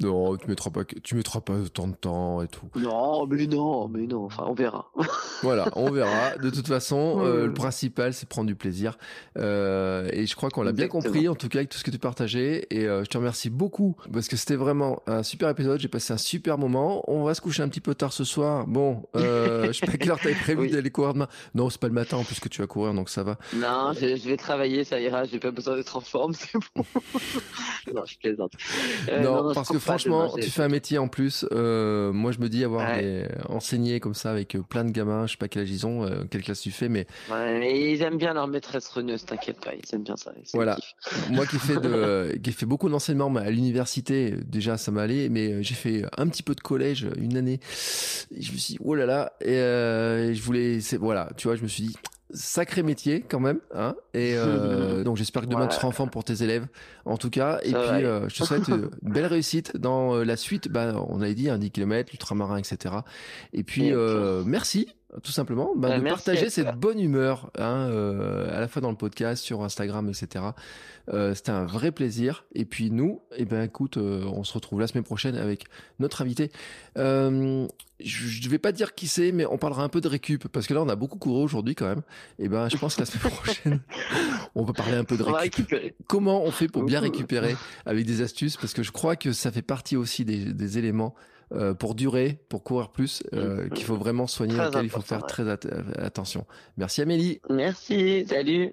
Non, tu mettras pas, tu mettras pas autant de temps et tout. Non, mais non, mais non, enfin, on verra. Voilà, on verra. De toute façon, euh, le principal, c'est prendre du plaisir. Euh, et je crois qu'on l'a bien compris, en tout cas, avec tout ce que tu partageais. Et euh, je te remercie beaucoup parce que c'était vraiment un super épisode. J'ai passé un super moment. On va se coucher un petit peu tard ce soir. Bon, je sais pas quelle heure t'avais prévu Oui. d'aller courir demain. Non, c'est pas le matin en plus que tu vas courir, donc ça va. Non, je, je vais travailler, ça ira, j'ai pas besoin d'être en forme, c'est bon. non, je plaisante. Non, je parce que franchement, tu fais un métier en plus. Euh, moi, je me dis avoir Ouais. des enseigné comme ça avec euh, plein de gamins. Je sais pas quel âge ils ont, euh, quelle classe tu fais, mais Ouais, mais ils aiment bien leur maîtresse reneuse, t'inquiète pas, ils aiment bien ça. Voilà. moi qui fais de, qui ai fait beaucoup d'enseignement à l'université, déjà ça m'allait, mais euh, j'ai fait un petit peu de collège une année. Et je me suis dit, oh là là, et, euh, je voulais, voilà, tu vois, je me suis dit, sacré métier quand même. Hein et euh, donc j'espère que demain tu seras en forme pour tes élèves, en tout cas. Et puis euh, je te souhaite une belle réussite dans euh, la suite. Bah, on avait dit un 10 km, l'ultramarin, etc. Et puis merci tout simplement bah, de partager cette bonne humeur hein, à la fois dans le podcast, sur Instagram, etc. C'était un vrai plaisir. Et puis nous, eh ben écoute, on se retrouve la semaine prochaine avec notre invité. Euh, je ne vais pas dire qui c'est, mais on parlera un peu de récup parce que là on a beaucoup couru aujourd'hui quand même. Et ben je pense que la semaine prochaine on va parler un peu de récup. Comment on fait pour bien récupérer avec des astuces? Parce que je crois que ça fait partie aussi des, éléments euh, pour durer, pour courir plus, euh, qu'il faut vraiment soigner, auquel il faut faire très attention. Merci Amélie. Merci, salut.